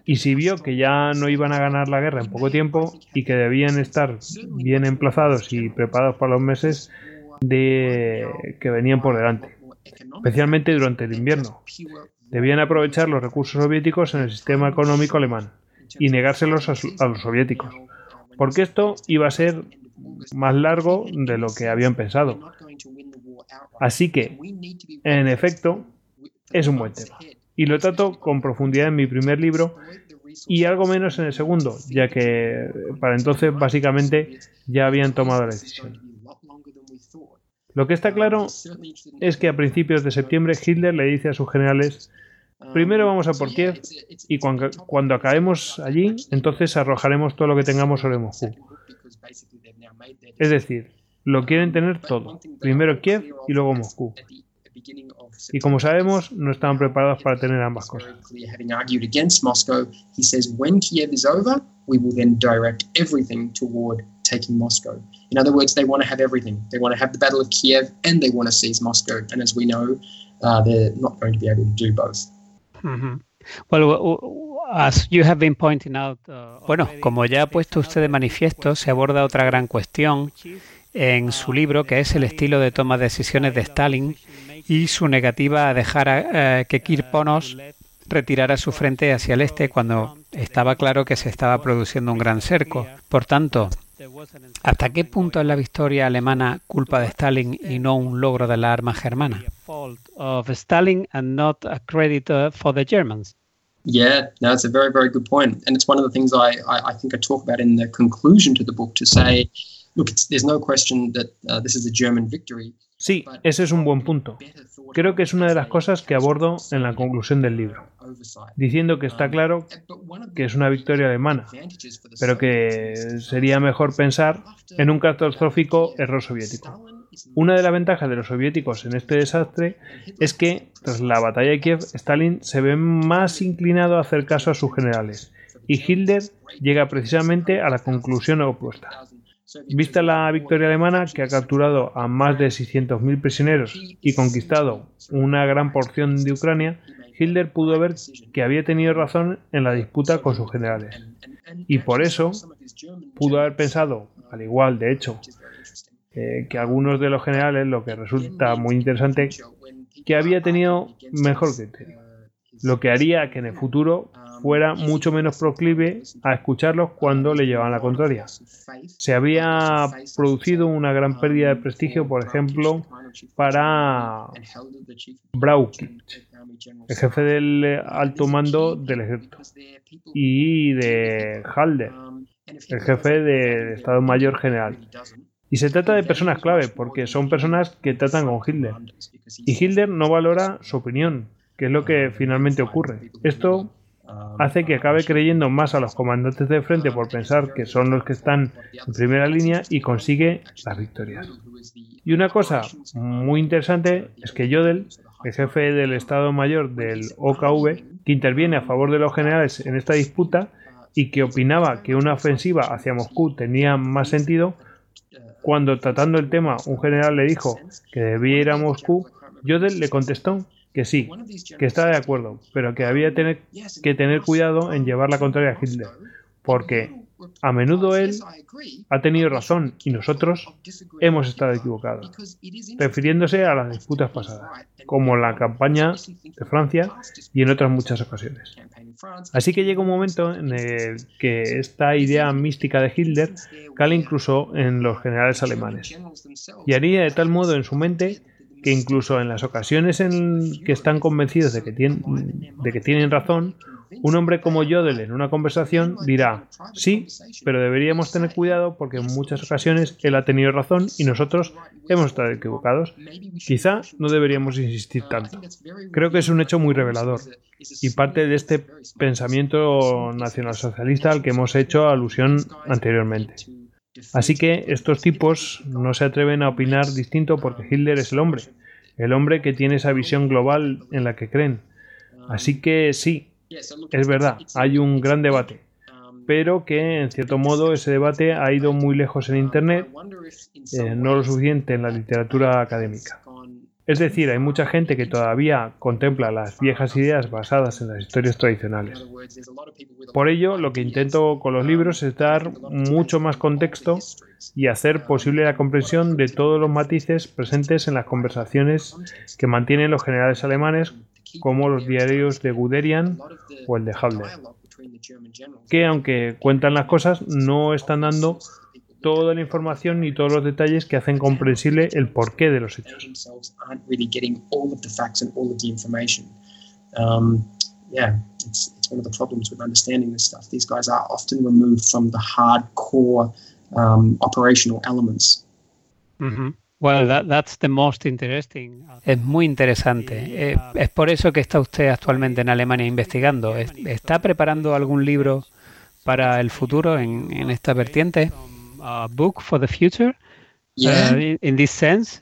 Y si vio que ya no iban a ganar la guerra en poco tiempo y que debían estar bien emplazados y preparados para los meses de que venían por delante, especialmente durante el invierno. Debían aprovechar los recursos soviéticos en el sistema económico alemán y negárselos a, los soviéticos, porque esto iba a ser más largo de lo que habían pensado. Así que, en efecto, es un buen tema. Y lo trato con profundidad en mi primer libro y algo menos en el segundo, ya que para entonces básicamente ya habían tomado la decisión. Lo que está claro es que a principios de septiembre Hitler le dice a sus generales, primero vamos a por Kiev y cuando, cuando acabemos allí, entonces arrojaremos todo lo que tengamos sobre Moscú. Es decir, lo quieren tener todo, primero Kiev y luego Moscú. Y como sabemos, no estaban preparados para tener ambas cosas. In other words, they want to have everything. They want to have the Battle of Kiev and they want to seize Moscow. And as we know, uh, they're not going to be able to do both. Mm-hmm. Well, as you have been pointing out, uh, bueno, como ya ha puesto usted de manifiesto, se aborda otra gran cuestión en su libro, que es el estilo de toma de decisiones de Stalin y su negativa a dejar a, uh, que Kirponos retirara su frente hacia el este cuando estaba claro que se estaba produciendo un gran cerco. Por tanto, ¿hasta qué punto es la victoria alemana culpa de Stalin y no un logro de la arma germana? Of Stalin and not a credit uh, for the Germans. Yeah, no, it's a very, very good point. And it's one of the things I, I, I think I talk about in the conclusion to the book to say, look, there's no question that uh, this is a German victory. Sí, ese es un buen punto. Creo que es una de las cosas que abordo en la conclusión del libro, diciendo que está claro que es una victoria alemana, pero que sería mejor pensar en un catastrófico error soviético. Una de las ventajas de los soviéticos en este desastre es que, tras la batalla de Kiev, Stalin se ve más inclinado a hacer caso a sus generales, y Hitler llega precisamente a la conclusión opuesta. Vista la victoria alemana, que ha capturado a más de 600.000 prisioneros y conquistado una gran porción de Ucrania, Hitler pudo ver que había tenido razón en la disputa con sus generales. Y por eso pudo haber pensado, al igual de hecho, eh, que algunos de los generales, lo que resulta muy interesante, que había tenido mejor criterio, lo que haría que en el futuro fuera mucho menos proclive a escucharlos cuando le llevaban la contraria. Se había producido una gran pérdida de prestigio, por ejemplo, para Braukich, el jefe del alto mando del ejército, y de Halder, el jefe del Estado Mayor General. Y se trata de personas clave, porque son personas que tratan con Hitler. Y Hitler no valora su opinión, que es lo que finalmente ocurre. Esto hace que acabe creyendo más a los comandantes de frente por pensar que son los que están en primera línea y consigue las victorias. Y una cosa muy interesante es que Jodel, el jefe del Estado Mayor del OKV, que interviene a favor de los generales en esta disputa y que opinaba que una ofensiva hacia Moscú tenía más sentido, cuando tratando el tema un general le dijo que debía ir a Moscú, Jodel le contestó que sí, que está de acuerdo, pero que había tener, que tener cuidado en llevar la contraria a Hitler, porque a menudo él ha tenido razón y nosotros hemos estado equivocados, refiriéndose a las disputas pasadas, como la campaña de Francia y en otras muchas ocasiones. Así que llega un momento en el que esta idea mística de Hitler cala incluso en los generales alemanes, y haría de tal modo en su mente que incluso en las ocasiones en que están convencidos de que, tienen, de que tienen razón, Un hombre como Jodel en una conversación dirá, sí, pero deberíamos tener cuidado porque en muchas ocasiones él ha tenido razón y nosotros hemos estado equivocados. Quizá no deberíamos insistir tanto. Creo que es un hecho muy revelador y parte de este pensamiento nacionalsocialista al que hemos hecho alusión anteriormente. Así que estos tipos no se atreven a opinar distinto porque Hitler es el hombre, el hombre que tiene esa visión global en la que creen. Así que sí, es verdad, hay un gran debate, pero que en cierto modo ese debate ha ido muy lejos en Internet, eh, no lo suficiente en la literatura académica. Es decir, hay mucha gente que todavía contempla las viejas ideas basadas en las historias tradicionales. Por ello, lo que intento con los libros es dar mucho más contexto y hacer posible la comprensión de todos los matices presentes en las conversaciones que mantienen los generales alemanes, como los diarios de Guderian o el de Haller, que aunque cuentan las cosas, no están dando toda la información y todos los detalles que hacen comprensible el porqué de los hechos. Um, yeah, it's, it's one of the problems with understanding this stuff. These guys are often removed from the hardcore um, operational elements. Mm -hmm. Well, that, that's the most interesting. Es muy interesante. Eh, es por eso que está usted actualmente en Alemania investigando. ¿Está preparando algún libro para el futuro en, en esta vertiente? Uh, book for the future? Yeah. Uh, in, in, this sense?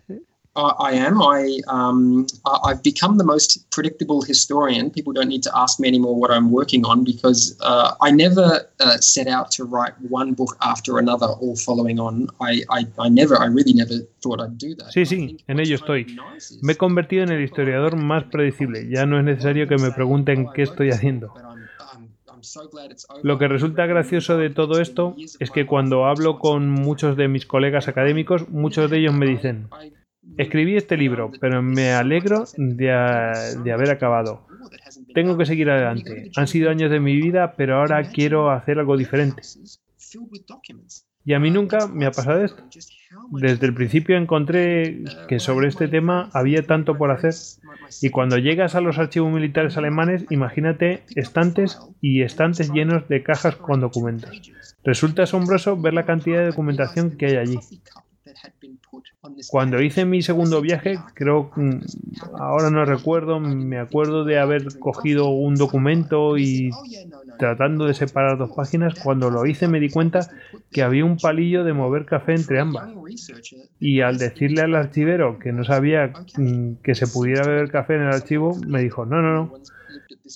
I, I am. I um, I, have become the most predictable historian. People don't need to ask me anymore what I'm working on because uh, I never uh, set out to write one book after another, all following on. I, I, I never, I really never thought I'd do that. Sí, sí, en ello estoy. Me he convertido en el historiador más predecible. Ya no es necesario que me pregunten qué estoy haciendo. Lo que resulta gracioso de todo esto es que cuando hablo con muchos de mis colegas académicos, muchos de ellos me dicen, escribí este libro, pero me alegro de, de haber acabado. Tengo que seguir adelante. Han sido años de mi vida, pero ahora quiero hacer algo diferente. Y a mí nunca me ha pasado esto. Desde el principio encontré que sobre este tema había tanto por hacer. Y cuando llegas a los archivos militares alemanes, imagínate estantes y estantes llenos de cajas con documentos. Resulta asombroso ver la cantidad de documentación que hay allí. Cuando hice mi segundo viaje, creo, ahora no recuerdo, me acuerdo de haber cogido un documento y tratando de separar dos páginas, cuando lo hice me di cuenta que había un palillo de mover café entre ambas. Y al decirle al archivero que no sabía mm, que se pudiera beber café en el archivo, me dijo, no, no, no.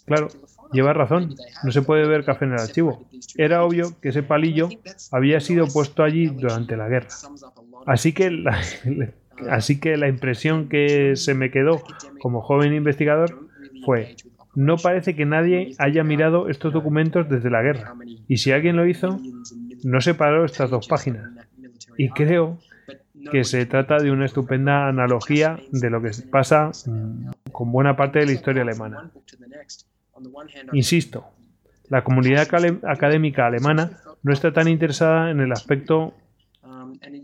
Claro, lleva razón, no se puede beber café en el archivo. Era obvio que ese palillo había sido puesto allí durante la guerra. Así que la, así que la impresión que se me quedó como joven investigador fue, no parece que nadie haya mirado estos documentos desde la guerra. Y si alguien lo hizo, no separó estas dos páginas. Y creo que se trata de una estupenda analogía de lo que pasa mm, con buena parte de la historia alemana. Insisto, la comunidad académica alemana no está tan interesada en el aspecto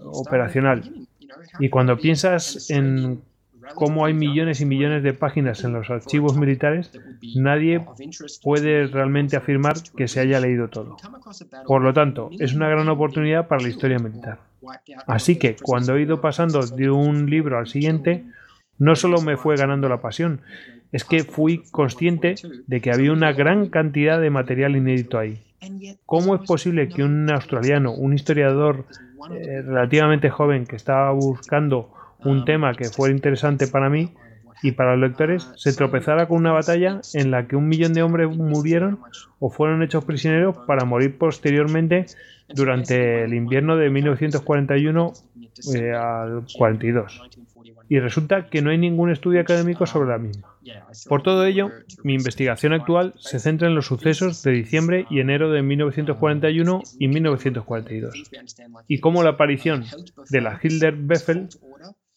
operacional. Y cuando piensas en cómo hay millones y millones de páginas en los archivos militares, nadie puede realmente afirmar que se haya leído todo. Por lo tanto, es una gran oportunidad para la historia militar. Así que, cuando he ido pasando de un libro al siguiente, no solo me fue ganando la pasión, es que fui consciente de que había una gran cantidad de material inédito ahí. ¿Cómo es posible que un australiano, un historiador eh, relativamente joven que estaba buscando un tema que fuera interesante para mí y para los lectores, se tropezara con una batalla en la que un millón de hombres murieron o fueron hechos prisioneros para morir posteriormente durante el invierno de 1941 eh, al 42. Y resulta que no hay ningún estudio académico sobre la misma. Por todo ello, mi investigación actual se centra en los sucesos de diciembre y enero de 1941 y 1942, y cómo la aparición de la Hilder-Beffel,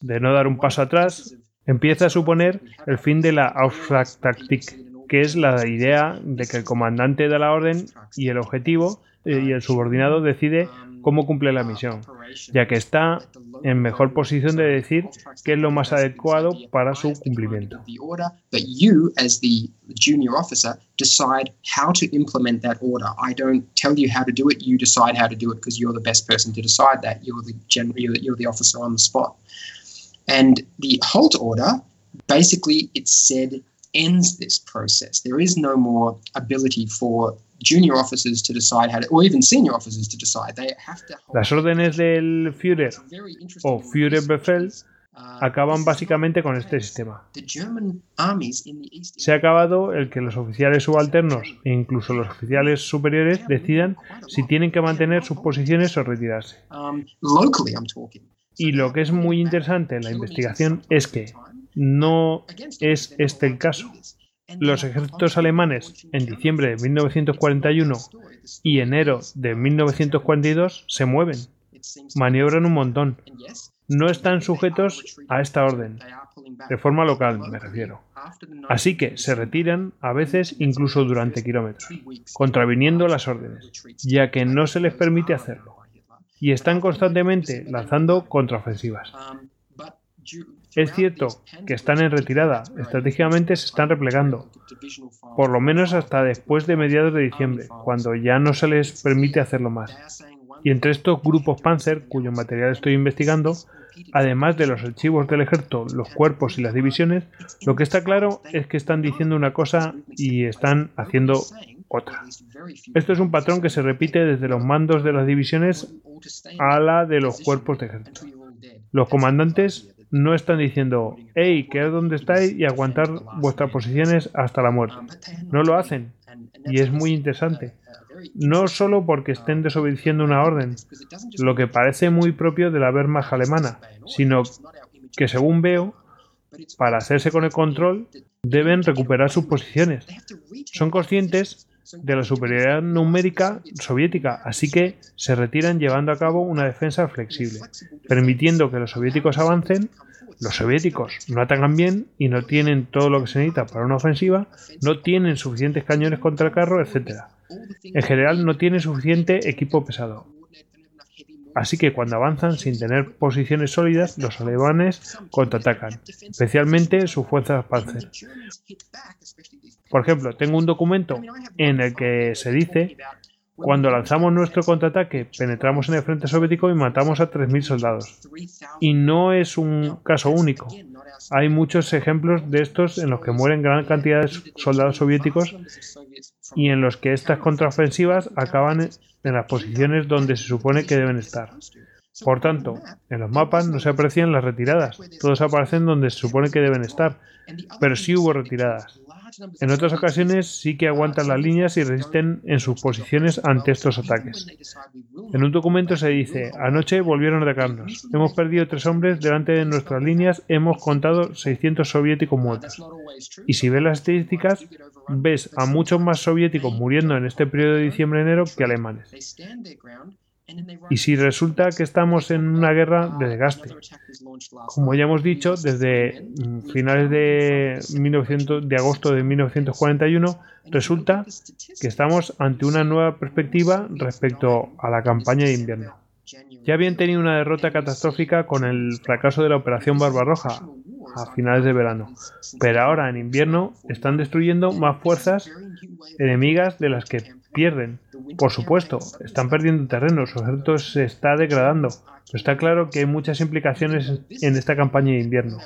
de no dar un paso atrás, empieza a suponer el fin de la Auftragstaktik, que es la idea de que el comandante da la orden y el objetivo eh, y el subordinado decide cómo cumple la misión, ya que está en mejor posición de decir qué es lo más adecuado para su cumplimiento. Junior officer, decide how to implement that order. I don't tell you how to do it. You decide how to do it because you're the best person to decide that. You're the officer on the spot. And the halt order, basically, it said ends this process. There is no more ability for junior officers to decide how to, or even senior officers to decide. They have to. Las órdenes del Führer o Führerbefehl Uh, acaban básicamente con este sistema. the German armies in the east. Se ha acabado el que los oficiales subalternos e incluso los oficiales superiores decidan si tienen que mantener sus posiciones o retirarse. Um, locally, I'm talking. Y lo que es muy interesante en la investigación es que no es este el caso. Los ejércitos alemanes en diciembre de 1941 y enero de 1942 se mueven, maniobran un montón. No están sujetos a esta orden, de forma local me refiero. Así que se retiran a veces incluso durante kilómetros, contraviniendo las órdenes, ya que no se les permite hacerlo. Y están constantemente lanzando contraofensivas. Es cierto que están en retirada, estratégicamente se están replegando, por lo menos hasta después de mediados de diciembre, cuando ya no se les permite hacerlo más. Y entre estos grupos Panzer, cuyo material estoy investigando, además de los archivos del ejército, los cuerpos y las divisiones, lo que está claro es que están diciendo una cosa y están haciendo otra. Esto es un patrón que se repite desde los mandos de las divisiones a la de los cuerpos de ejército. Los comandantes no están diciendo, hey, quedad donde estáis y aguantar vuestras posiciones hasta la muerte. No lo hacen. Y es muy interesante. No solo porque estén desobedeciendo una orden, lo que parece muy propio de la Wehrmacht alemana, sino que según veo, para hacerse con el control, deben recuperar sus posiciones. Son conscientes de la superioridad numérica soviética, así que se retiran llevando a cabo una defensa flexible, permitiendo que los soviéticos avancen. Los soviéticos no atacan bien y no tienen todo lo que se necesita para una ofensiva, no tienen suficientes cañones contra el carro, etc. En general no tienen suficiente equipo pesado. Así que cuando avanzan sin tener posiciones sólidas, los alemanes contraatacan, especialmente sus fuerzas Panzer. Por ejemplo, tengo un documento en el que se dice cuando lanzamos nuestro contraataque, penetramos en el frente soviético y matamos a 3.000 soldados. Y no es un caso único. Hay muchos ejemplos de estos en los que mueren gran cantidad de soldados soviéticos y en los que estas contraofensivas acaban en las posiciones donde se supone que deben estar. Por tanto, en los mapas no se aprecian las retiradas, todos aparecen donde se supone que deben estar, pero sí hubo retiradas. En otras ocasiones sí que aguantan las líneas y resisten en sus posiciones ante estos ataques. En un documento se dice, anoche volvieron a atacarnos, hemos perdido tres hombres delante de nuestras líneas, hemos contado 600 soviéticos muertos. Y si ves las estadísticas, ves a muchos más soviéticos muriendo en este periodo de diciembre-enero que alemanes. Y si resulta que estamos en una guerra de desgaste, como ya hemos dicho, desde finales de, 1900, de agosto de 1941, resulta que estamos ante una nueva perspectiva respecto a la campaña de invierno. Ya habían tenido una derrota catastrófica con el fracaso de la Operación Barbarroja a finales de verano, pero ahora en invierno están destruyendo más fuerzas enemigas de las que pierden. Por supuesto, están perdiendo terreno, su ejército se está degradando. Pero está claro que hay muchas implicaciones en esta campaña de invierno.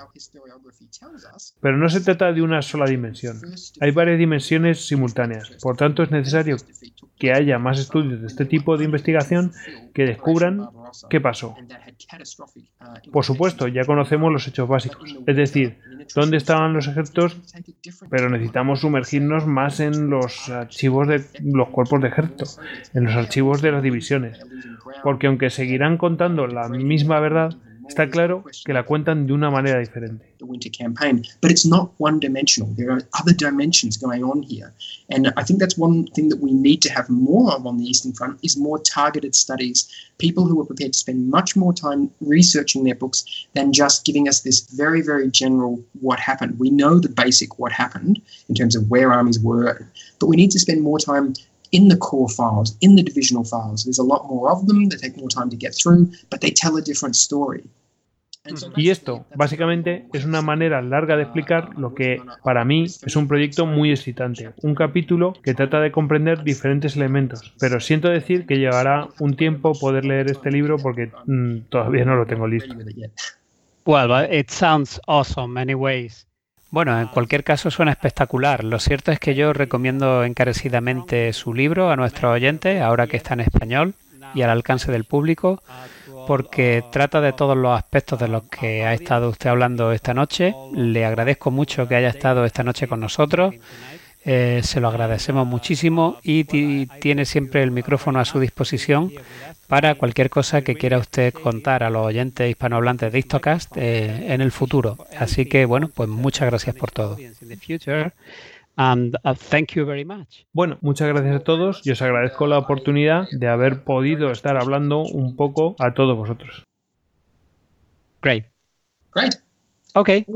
Pero no se trata de una sola dimensión. Hay varias dimensiones simultáneas. Por tanto, es necesario que haya más estudios de este tipo de investigación que descubran qué pasó. Por supuesto, ya conocemos los hechos básicos, es decir, dónde estaban los ejércitos, pero necesitamos sumergirnos más en los archivos de los cuerpos de ejército, en los archivos de las divisiones, porque aunque seguirán contando la misma verdad, Está claro que la cuentan de una manera diferente. the winter campaign, but it's not one dimensional. There are other dimensions going on here. And I think that's one thing that we need to have more of on the Eastern Front is more targeted studies, people who are prepared to spend much more time researching their books than just giving us this very, very general what happened. We know the basic what happened in terms of where armies were, but we need to spend more time in the core files, in the divisional files. There's a lot more of them, they take more time to get through, but they tell a different story. Y esto, básicamente, es una manera larga de explicar lo que, para mí, es un proyecto muy excitante. Un capítulo que trata de comprender diferentes elementos. Pero siento decir que llevará un tiempo poder leer este libro porque mm, todavía no lo tengo listo. Well, but it sounds awesome anyways. Bueno, en cualquier caso suena espectacular. Lo cierto es que yo recomiendo encarecidamente su libro a nuestros oyentes, ahora que está en español y al alcance del público, porque trata de todos los aspectos de los que ha estado usted hablando esta noche. Le agradezco mucho que haya estado esta noche con nosotros. Eh, se lo agradecemos muchísimo y ti- tiene siempre el micrófono a su disposición para cualquier cosa que quiera usted contar a los oyentes hispanohablantes de Histocast eh, en el futuro. Así que, bueno, pues muchas gracias por todo. And uh, thank you very much. Bueno, muchas gracias a todos y os agradezco la oportunidad de haber podido estar hablando un poco a todos vosotros. Great. Great. Okay.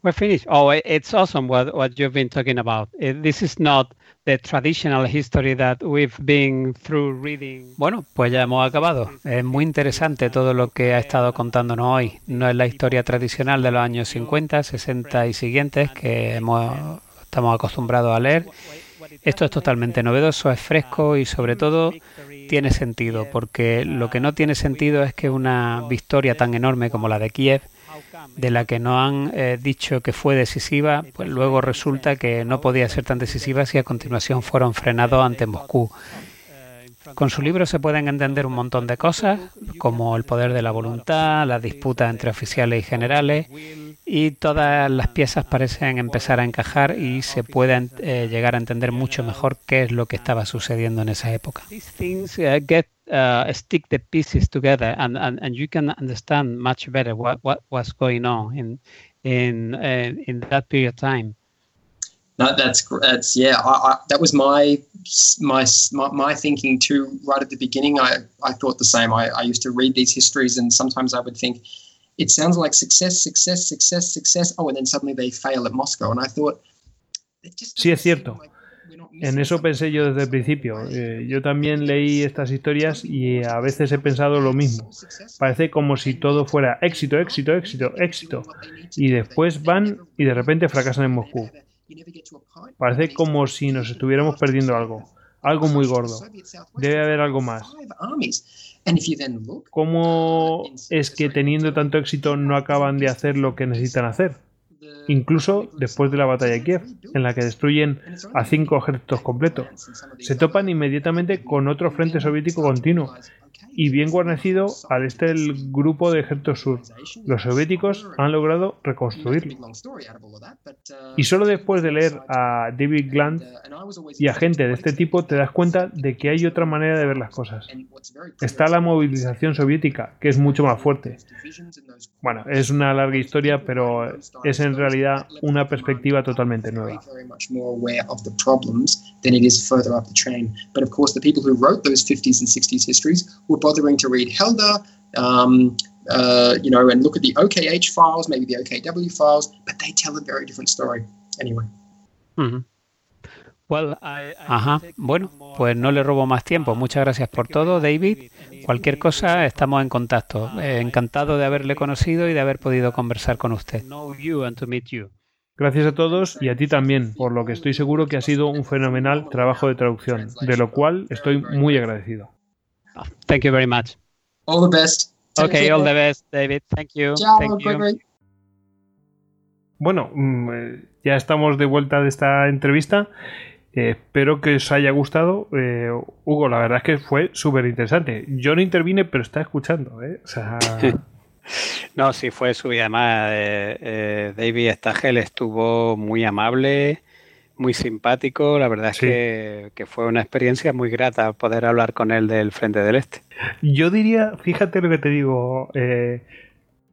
We're finished. Oh, it's awesome what, what you've been talking about. This is not the traditional history that we've been through reading. Bueno, pues ya hemos acabado. Es muy interesante todo lo que ha estado contándonos hoy. No es la historia tradicional de los años 50, 60 y siguientes que hemos, estamos acostumbrados a leer. Esto es totalmente novedoso, es fresco y sobre todo tiene sentido, porque lo que no tiene sentido es que una victoria tan enorme como la de Kiev de la que no han eh, dicho que fue decisiva, pues luego resulta que no podía ser tan decisiva si a continuación fueron frenados ante Moscú. Con su libro se pueden entender un montón de cosas, como el poder de la voluntad, las disputas entre oficiales y generales, y todas las piezas parecen empezar a encajar y se puede eh, llegar a entender mucho mejor qué es lo que estaba sucediendo en esa época. These things uh, stick the pieces together, and, and, and you can understand much better what, what was going on in in uh, in that period of time. No, that's that's yeah. I, I, that was my, my my my thinking too. Right at the beginning, I I thought the same. I, I used to read these histories, and sometimes I would think, it sounds like success, success, success, success. Oh, and then suddenly they fail at Moscow, and I thought, it just Sí, es cierto. like we're not En eso pensé yo desde el principio. Eh, yo también leí estas historias y a veces he pensado lo mismo. Parece como si todo fuera éxito, éxito, éxito, éxito. Y después van y de repente fracasan en Moscú. Parece como si nos estuviéramos perdiendo algo. Algo muy gordo. Debe haber algo más. ¿Cómo es que teniendo tanto éxito no acaban de hacer lo que necesitan hacer? Incluso después de la batalla de Kiev, en la que destruyen a cinco ejércitos completos. Se topan inmediatamente con otro frente soviético continuo y bien guarnecido al este del grupo de ejército sur. Los soviéticos han logrado reconstruirlo. Y solo después de leer a David Glant y a gente de este tipo te das cuenta de que hay otra manera de ver las cosas. Está la movilización soviética, que es mucho más fuerte. Bueno, es una larga historia, pero es en realidad una perspectiva totalmente nueva. Very much more aware of the problems than it is further up the chain. But of course, the people who wrote those 50s and 60s histories were bothering to read Helder, um, uh, you know, and look at the OKH files, maybe the OKW files, but they tell a very different story. Anyway. Ajá, bueno, pues no le robo más tiempo. Muchas gracias por todo, David. Cualquier cosa, estamos en contacto. Eh, encantado de haberle conocido y de haber podido conversar con usted. Gracias a todos y a ti también, por lo que estoy seguro que ha sido un fenomenal trabajo de traducción, de lo cual estoy muy agradecido. Thank you very much. All the best. Take Okay, care. all the best, David. Thank you. Ciao, Thank you. Gregory. Bueno, mm, eh, ya estamos de vuelta de esta entrevista. Eh, espero que os haya gustado. Eh, Hugo, la verdad es que fue súper interesante. Yo no intervine, pero está escuchando. ¿eh? O sea, No, sí fue su además eh, eh, David Stagel estuvo muy amable, muy simpático. La verdad es Sí. que, que fue una experiencia muy grata poder hablar con él del Frente del Este. yo diría, fíjate lo que te digo, eh,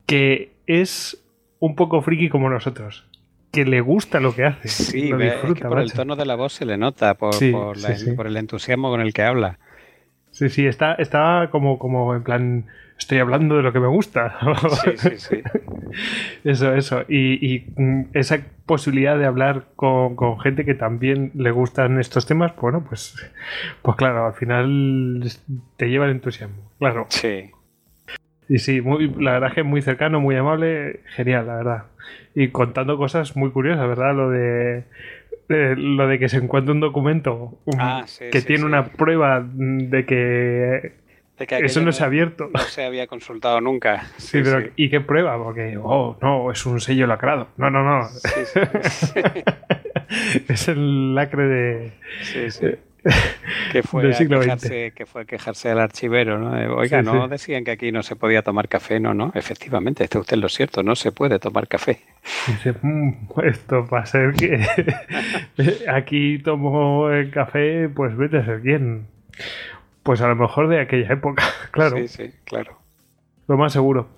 que es un poco friki como nosotros. Que le gusta lo que hace. Sí, lo es disfruta, que por el tono de la voz se le nota, por, Sí, por, la- sí, sí. por el entusiasmo con el que habla. Sí, sí, está, está como, como en plan. Estoy hablando de lo que me gusta. Sí, sí, sí. Eso, eso. Y, y, mm, esa posibilidad de hablar con, con gente que también le gustan estos temas, bueno, pues, pues claro, al final te lleva el entusiasmo. Claro. Sí. Y sí, muy, la verdad es que muy cercano, muy amable, genial, la verdad. Y contando cosas muy curiosas, ¿verdad? Lo de, lo de que se encuentra un documento um, Ah, sí, que sí, tiene sí. una prueba de que De que eso no se ha abierto. No se había consultado nunca. Sí, pero ¿y qué prueba? Porque, oh, no, es un sello lacrado. No, no, no. Sí, es el lacre de. Sí, sí. Que fue, siglo quejarse, que fue a quejarse al archivero, ¿no? Eh, Oiga, no decían que aquí no se podía tomar café, no, no. Efectivamente, está usted en lo cierto, no se puede tomar café. Dice, "Mm, esto va a ser que. aquí tomo el café, pues vete a ser quién. Pues a lo mejor de aquella época, claro. Sí, sí, claro. Lo más seguro.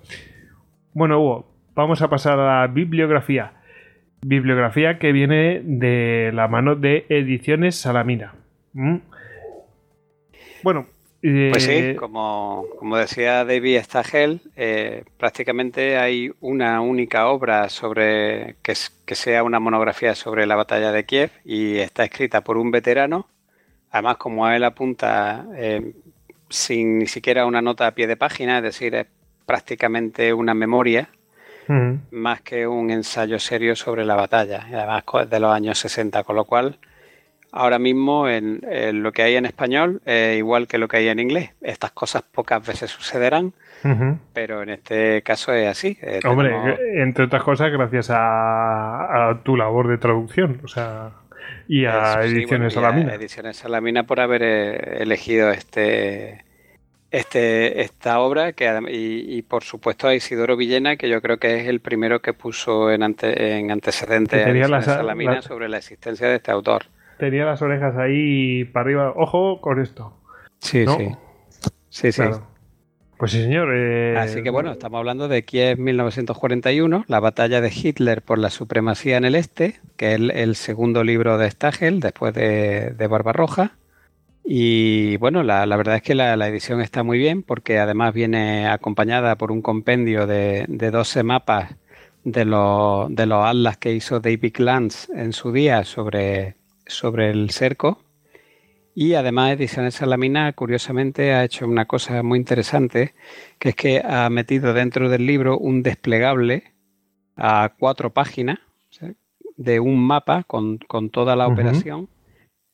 Bueno, Hugo, vamos a pasar a la bibliografía. Bibliografía que viene de la mano de Ediciones Salamina. ¿Mm? Bueno, eh, Pues sí, como, como decía David Stagel, eh, prácticamente hay una única obra sobre que sea una monografía sobre la batalla de Kiev y está escrita por un veterano. Además, como él apunta, eh, sin ni siquiera una nota a pie de página, es decir, es prácticamente una memoria más que un ensayo serio sobre la batalla, además de los años 60, con lo cual ahora mismo en, en lo que hay en español es igual que lo que hay en inglés. Estas cosas pocas veces sucederán, pero en este caso es así. Eh, Hombre, tenemos- entre otras cosas, gracias a, a tu labor de traducción, o sea, y a Ediciones bueno, y a Salamina. Ediciones Salamina por haber eh, elegido este, este, esta obra que, y, y, por supuesto a Isidoro Villena, que yo creo que es el primero que puso en, ante- en antecedentes a las- Salamina sobre la existencia de este autor. Tenía las orejas ahí para arriba. Ojo con esto. Sí, ¿no? sí. Sí, sí. Pues sí, señor. eh, Así que bueno, estamos hablando de Kiev 1941, la batalla de Hitler por la supremacía en el este, que es el, segundo libro de Stagel después de, de Barbarroja. Y bueno, la, la verdad es que la, la edición está muy bien porque además viene acompañada por un compendio de, de 12 mapas de los, de los atlas que hizo David Lance en su día sobre, sobre el cerco. Y además Ediciones Salamina, curiosamente, ha hecho una cosa muy interesante, que es que ha metido dentro del libro un desplegable a cuatro páginas de un mapa con, con toda la operación,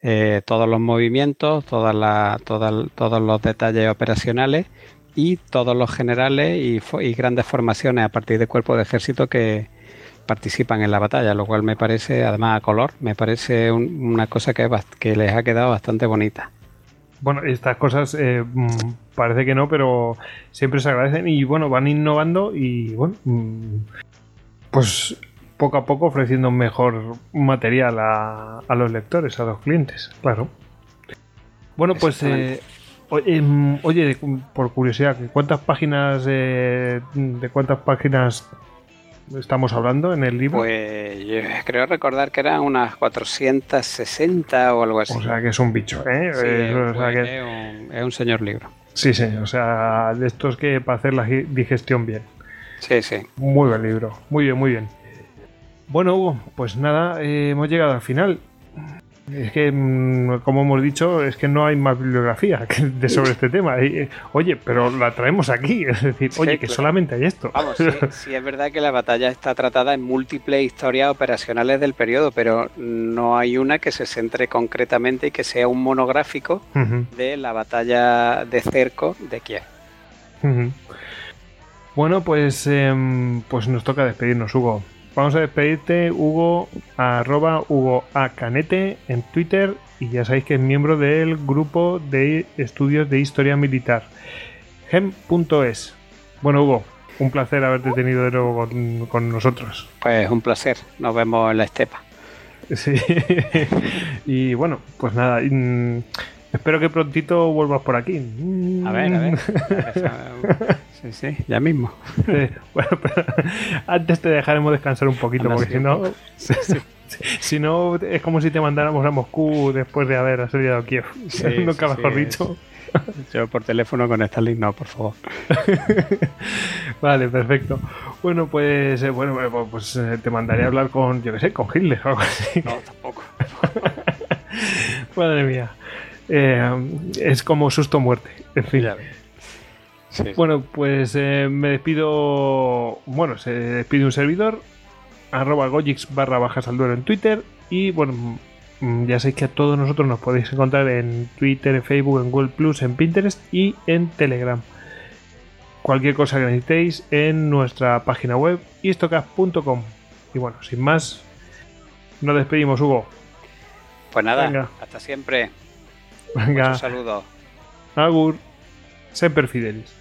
eh, todos los movimientos, todas la- todas- todos los detalles operacionales y todos los generales y grandes formaciones a partir de cuerpos de ejército que participan en la batalla, lo cual me parece, además a color, me parece un- una cosa que, les ha quedado bastante bonita. Bueno, estas cosas eh, mm, parece que no, pero siempre se agradecen y bueno, van innovando y bueno, mm, pues poco a poco ofreciendo mejor material a, a los lectores, a los clientes, claro. Bueno, pues eh, oye, mm, oye, por curiosidad, ¿cuántas páginas eh, de cuántas páginas estamos hablando en el libro? Pues yo creo recordar que eran unas 460 o algo así. o sea que es un bicho, ¿eh? Sí, Eh, o sea que- es, un, es un señor libro. sí, sí, o sea, de estos que para hacer la digestión bien. Sí, sí. Muy buen libro, muy bien, muy bien. Bueno, Hugo, pues nada, eh, hemos llegado al final. Es que, mm, como hemos dicho, es que no hay más bibliografía de sobre este tema. Eh, oye, pero la traemos aquí. Es decir, Sí, oye, que claro. solamente hay esto. Vamos, sí, sí es verdad que la batalla está tratada en múltiples historias operacionales del periodo, pero no hay una que se centre concretamente y que sea un monográfico de la batalla de cerco de Kiev. Bueno, pues, em, pues nos toca despedirnos, Hugo. Vamos a despedirte, Hugo, arroba Hugo A. Canete en Twitter y ya sabéis que es miembro del grupo de estudios de historia militar, gem.es. Bueno, Hugo, un placer haberte tenido de nuevo con, con nosotros. Pues un placer. Nos vemos en la estepa. Sí. y bueno, pues nada, mm, Espero que prontito vuelvas por aquí. A ver, a ver. Sí, sí, ya mismo. Sí, Bueno, pero antes te dejaremos descansar un poquito, Anda, porque sí. si no, Sí, si no es como si te mandáramos a Moscú después de haber asediado Kiev. Nunca mejor dicho. Yo por teléfono con Starlink no, por favor. Vale, perfecto. Bueno, pues eh, bueno, eh, pues eh, te mandaré a hablar con, yo qué sé, con Hitler o algo así. No, tampoco. Madre mía. Eh, es como susto muerte. En fin. Sí. Bueno, pues eh, me despido. Bueno, se despide un servidor. Arroba Gojix barra bajas al duelo en Twitter. Y bueno, mm, ya sabéis que a todos nosotros nos podéis encontrar en Twitter, en Facebook, en Google Plus, en Pinterest y en Telegram. Cualquier cosa que necesitéis en nuestra página web istocast.com. Y bueno, sin más, nos despedimos, Hugo. Pues nada, Venga. hasta siempre. Venga, Un saludo. Agur, Semper Fidelis.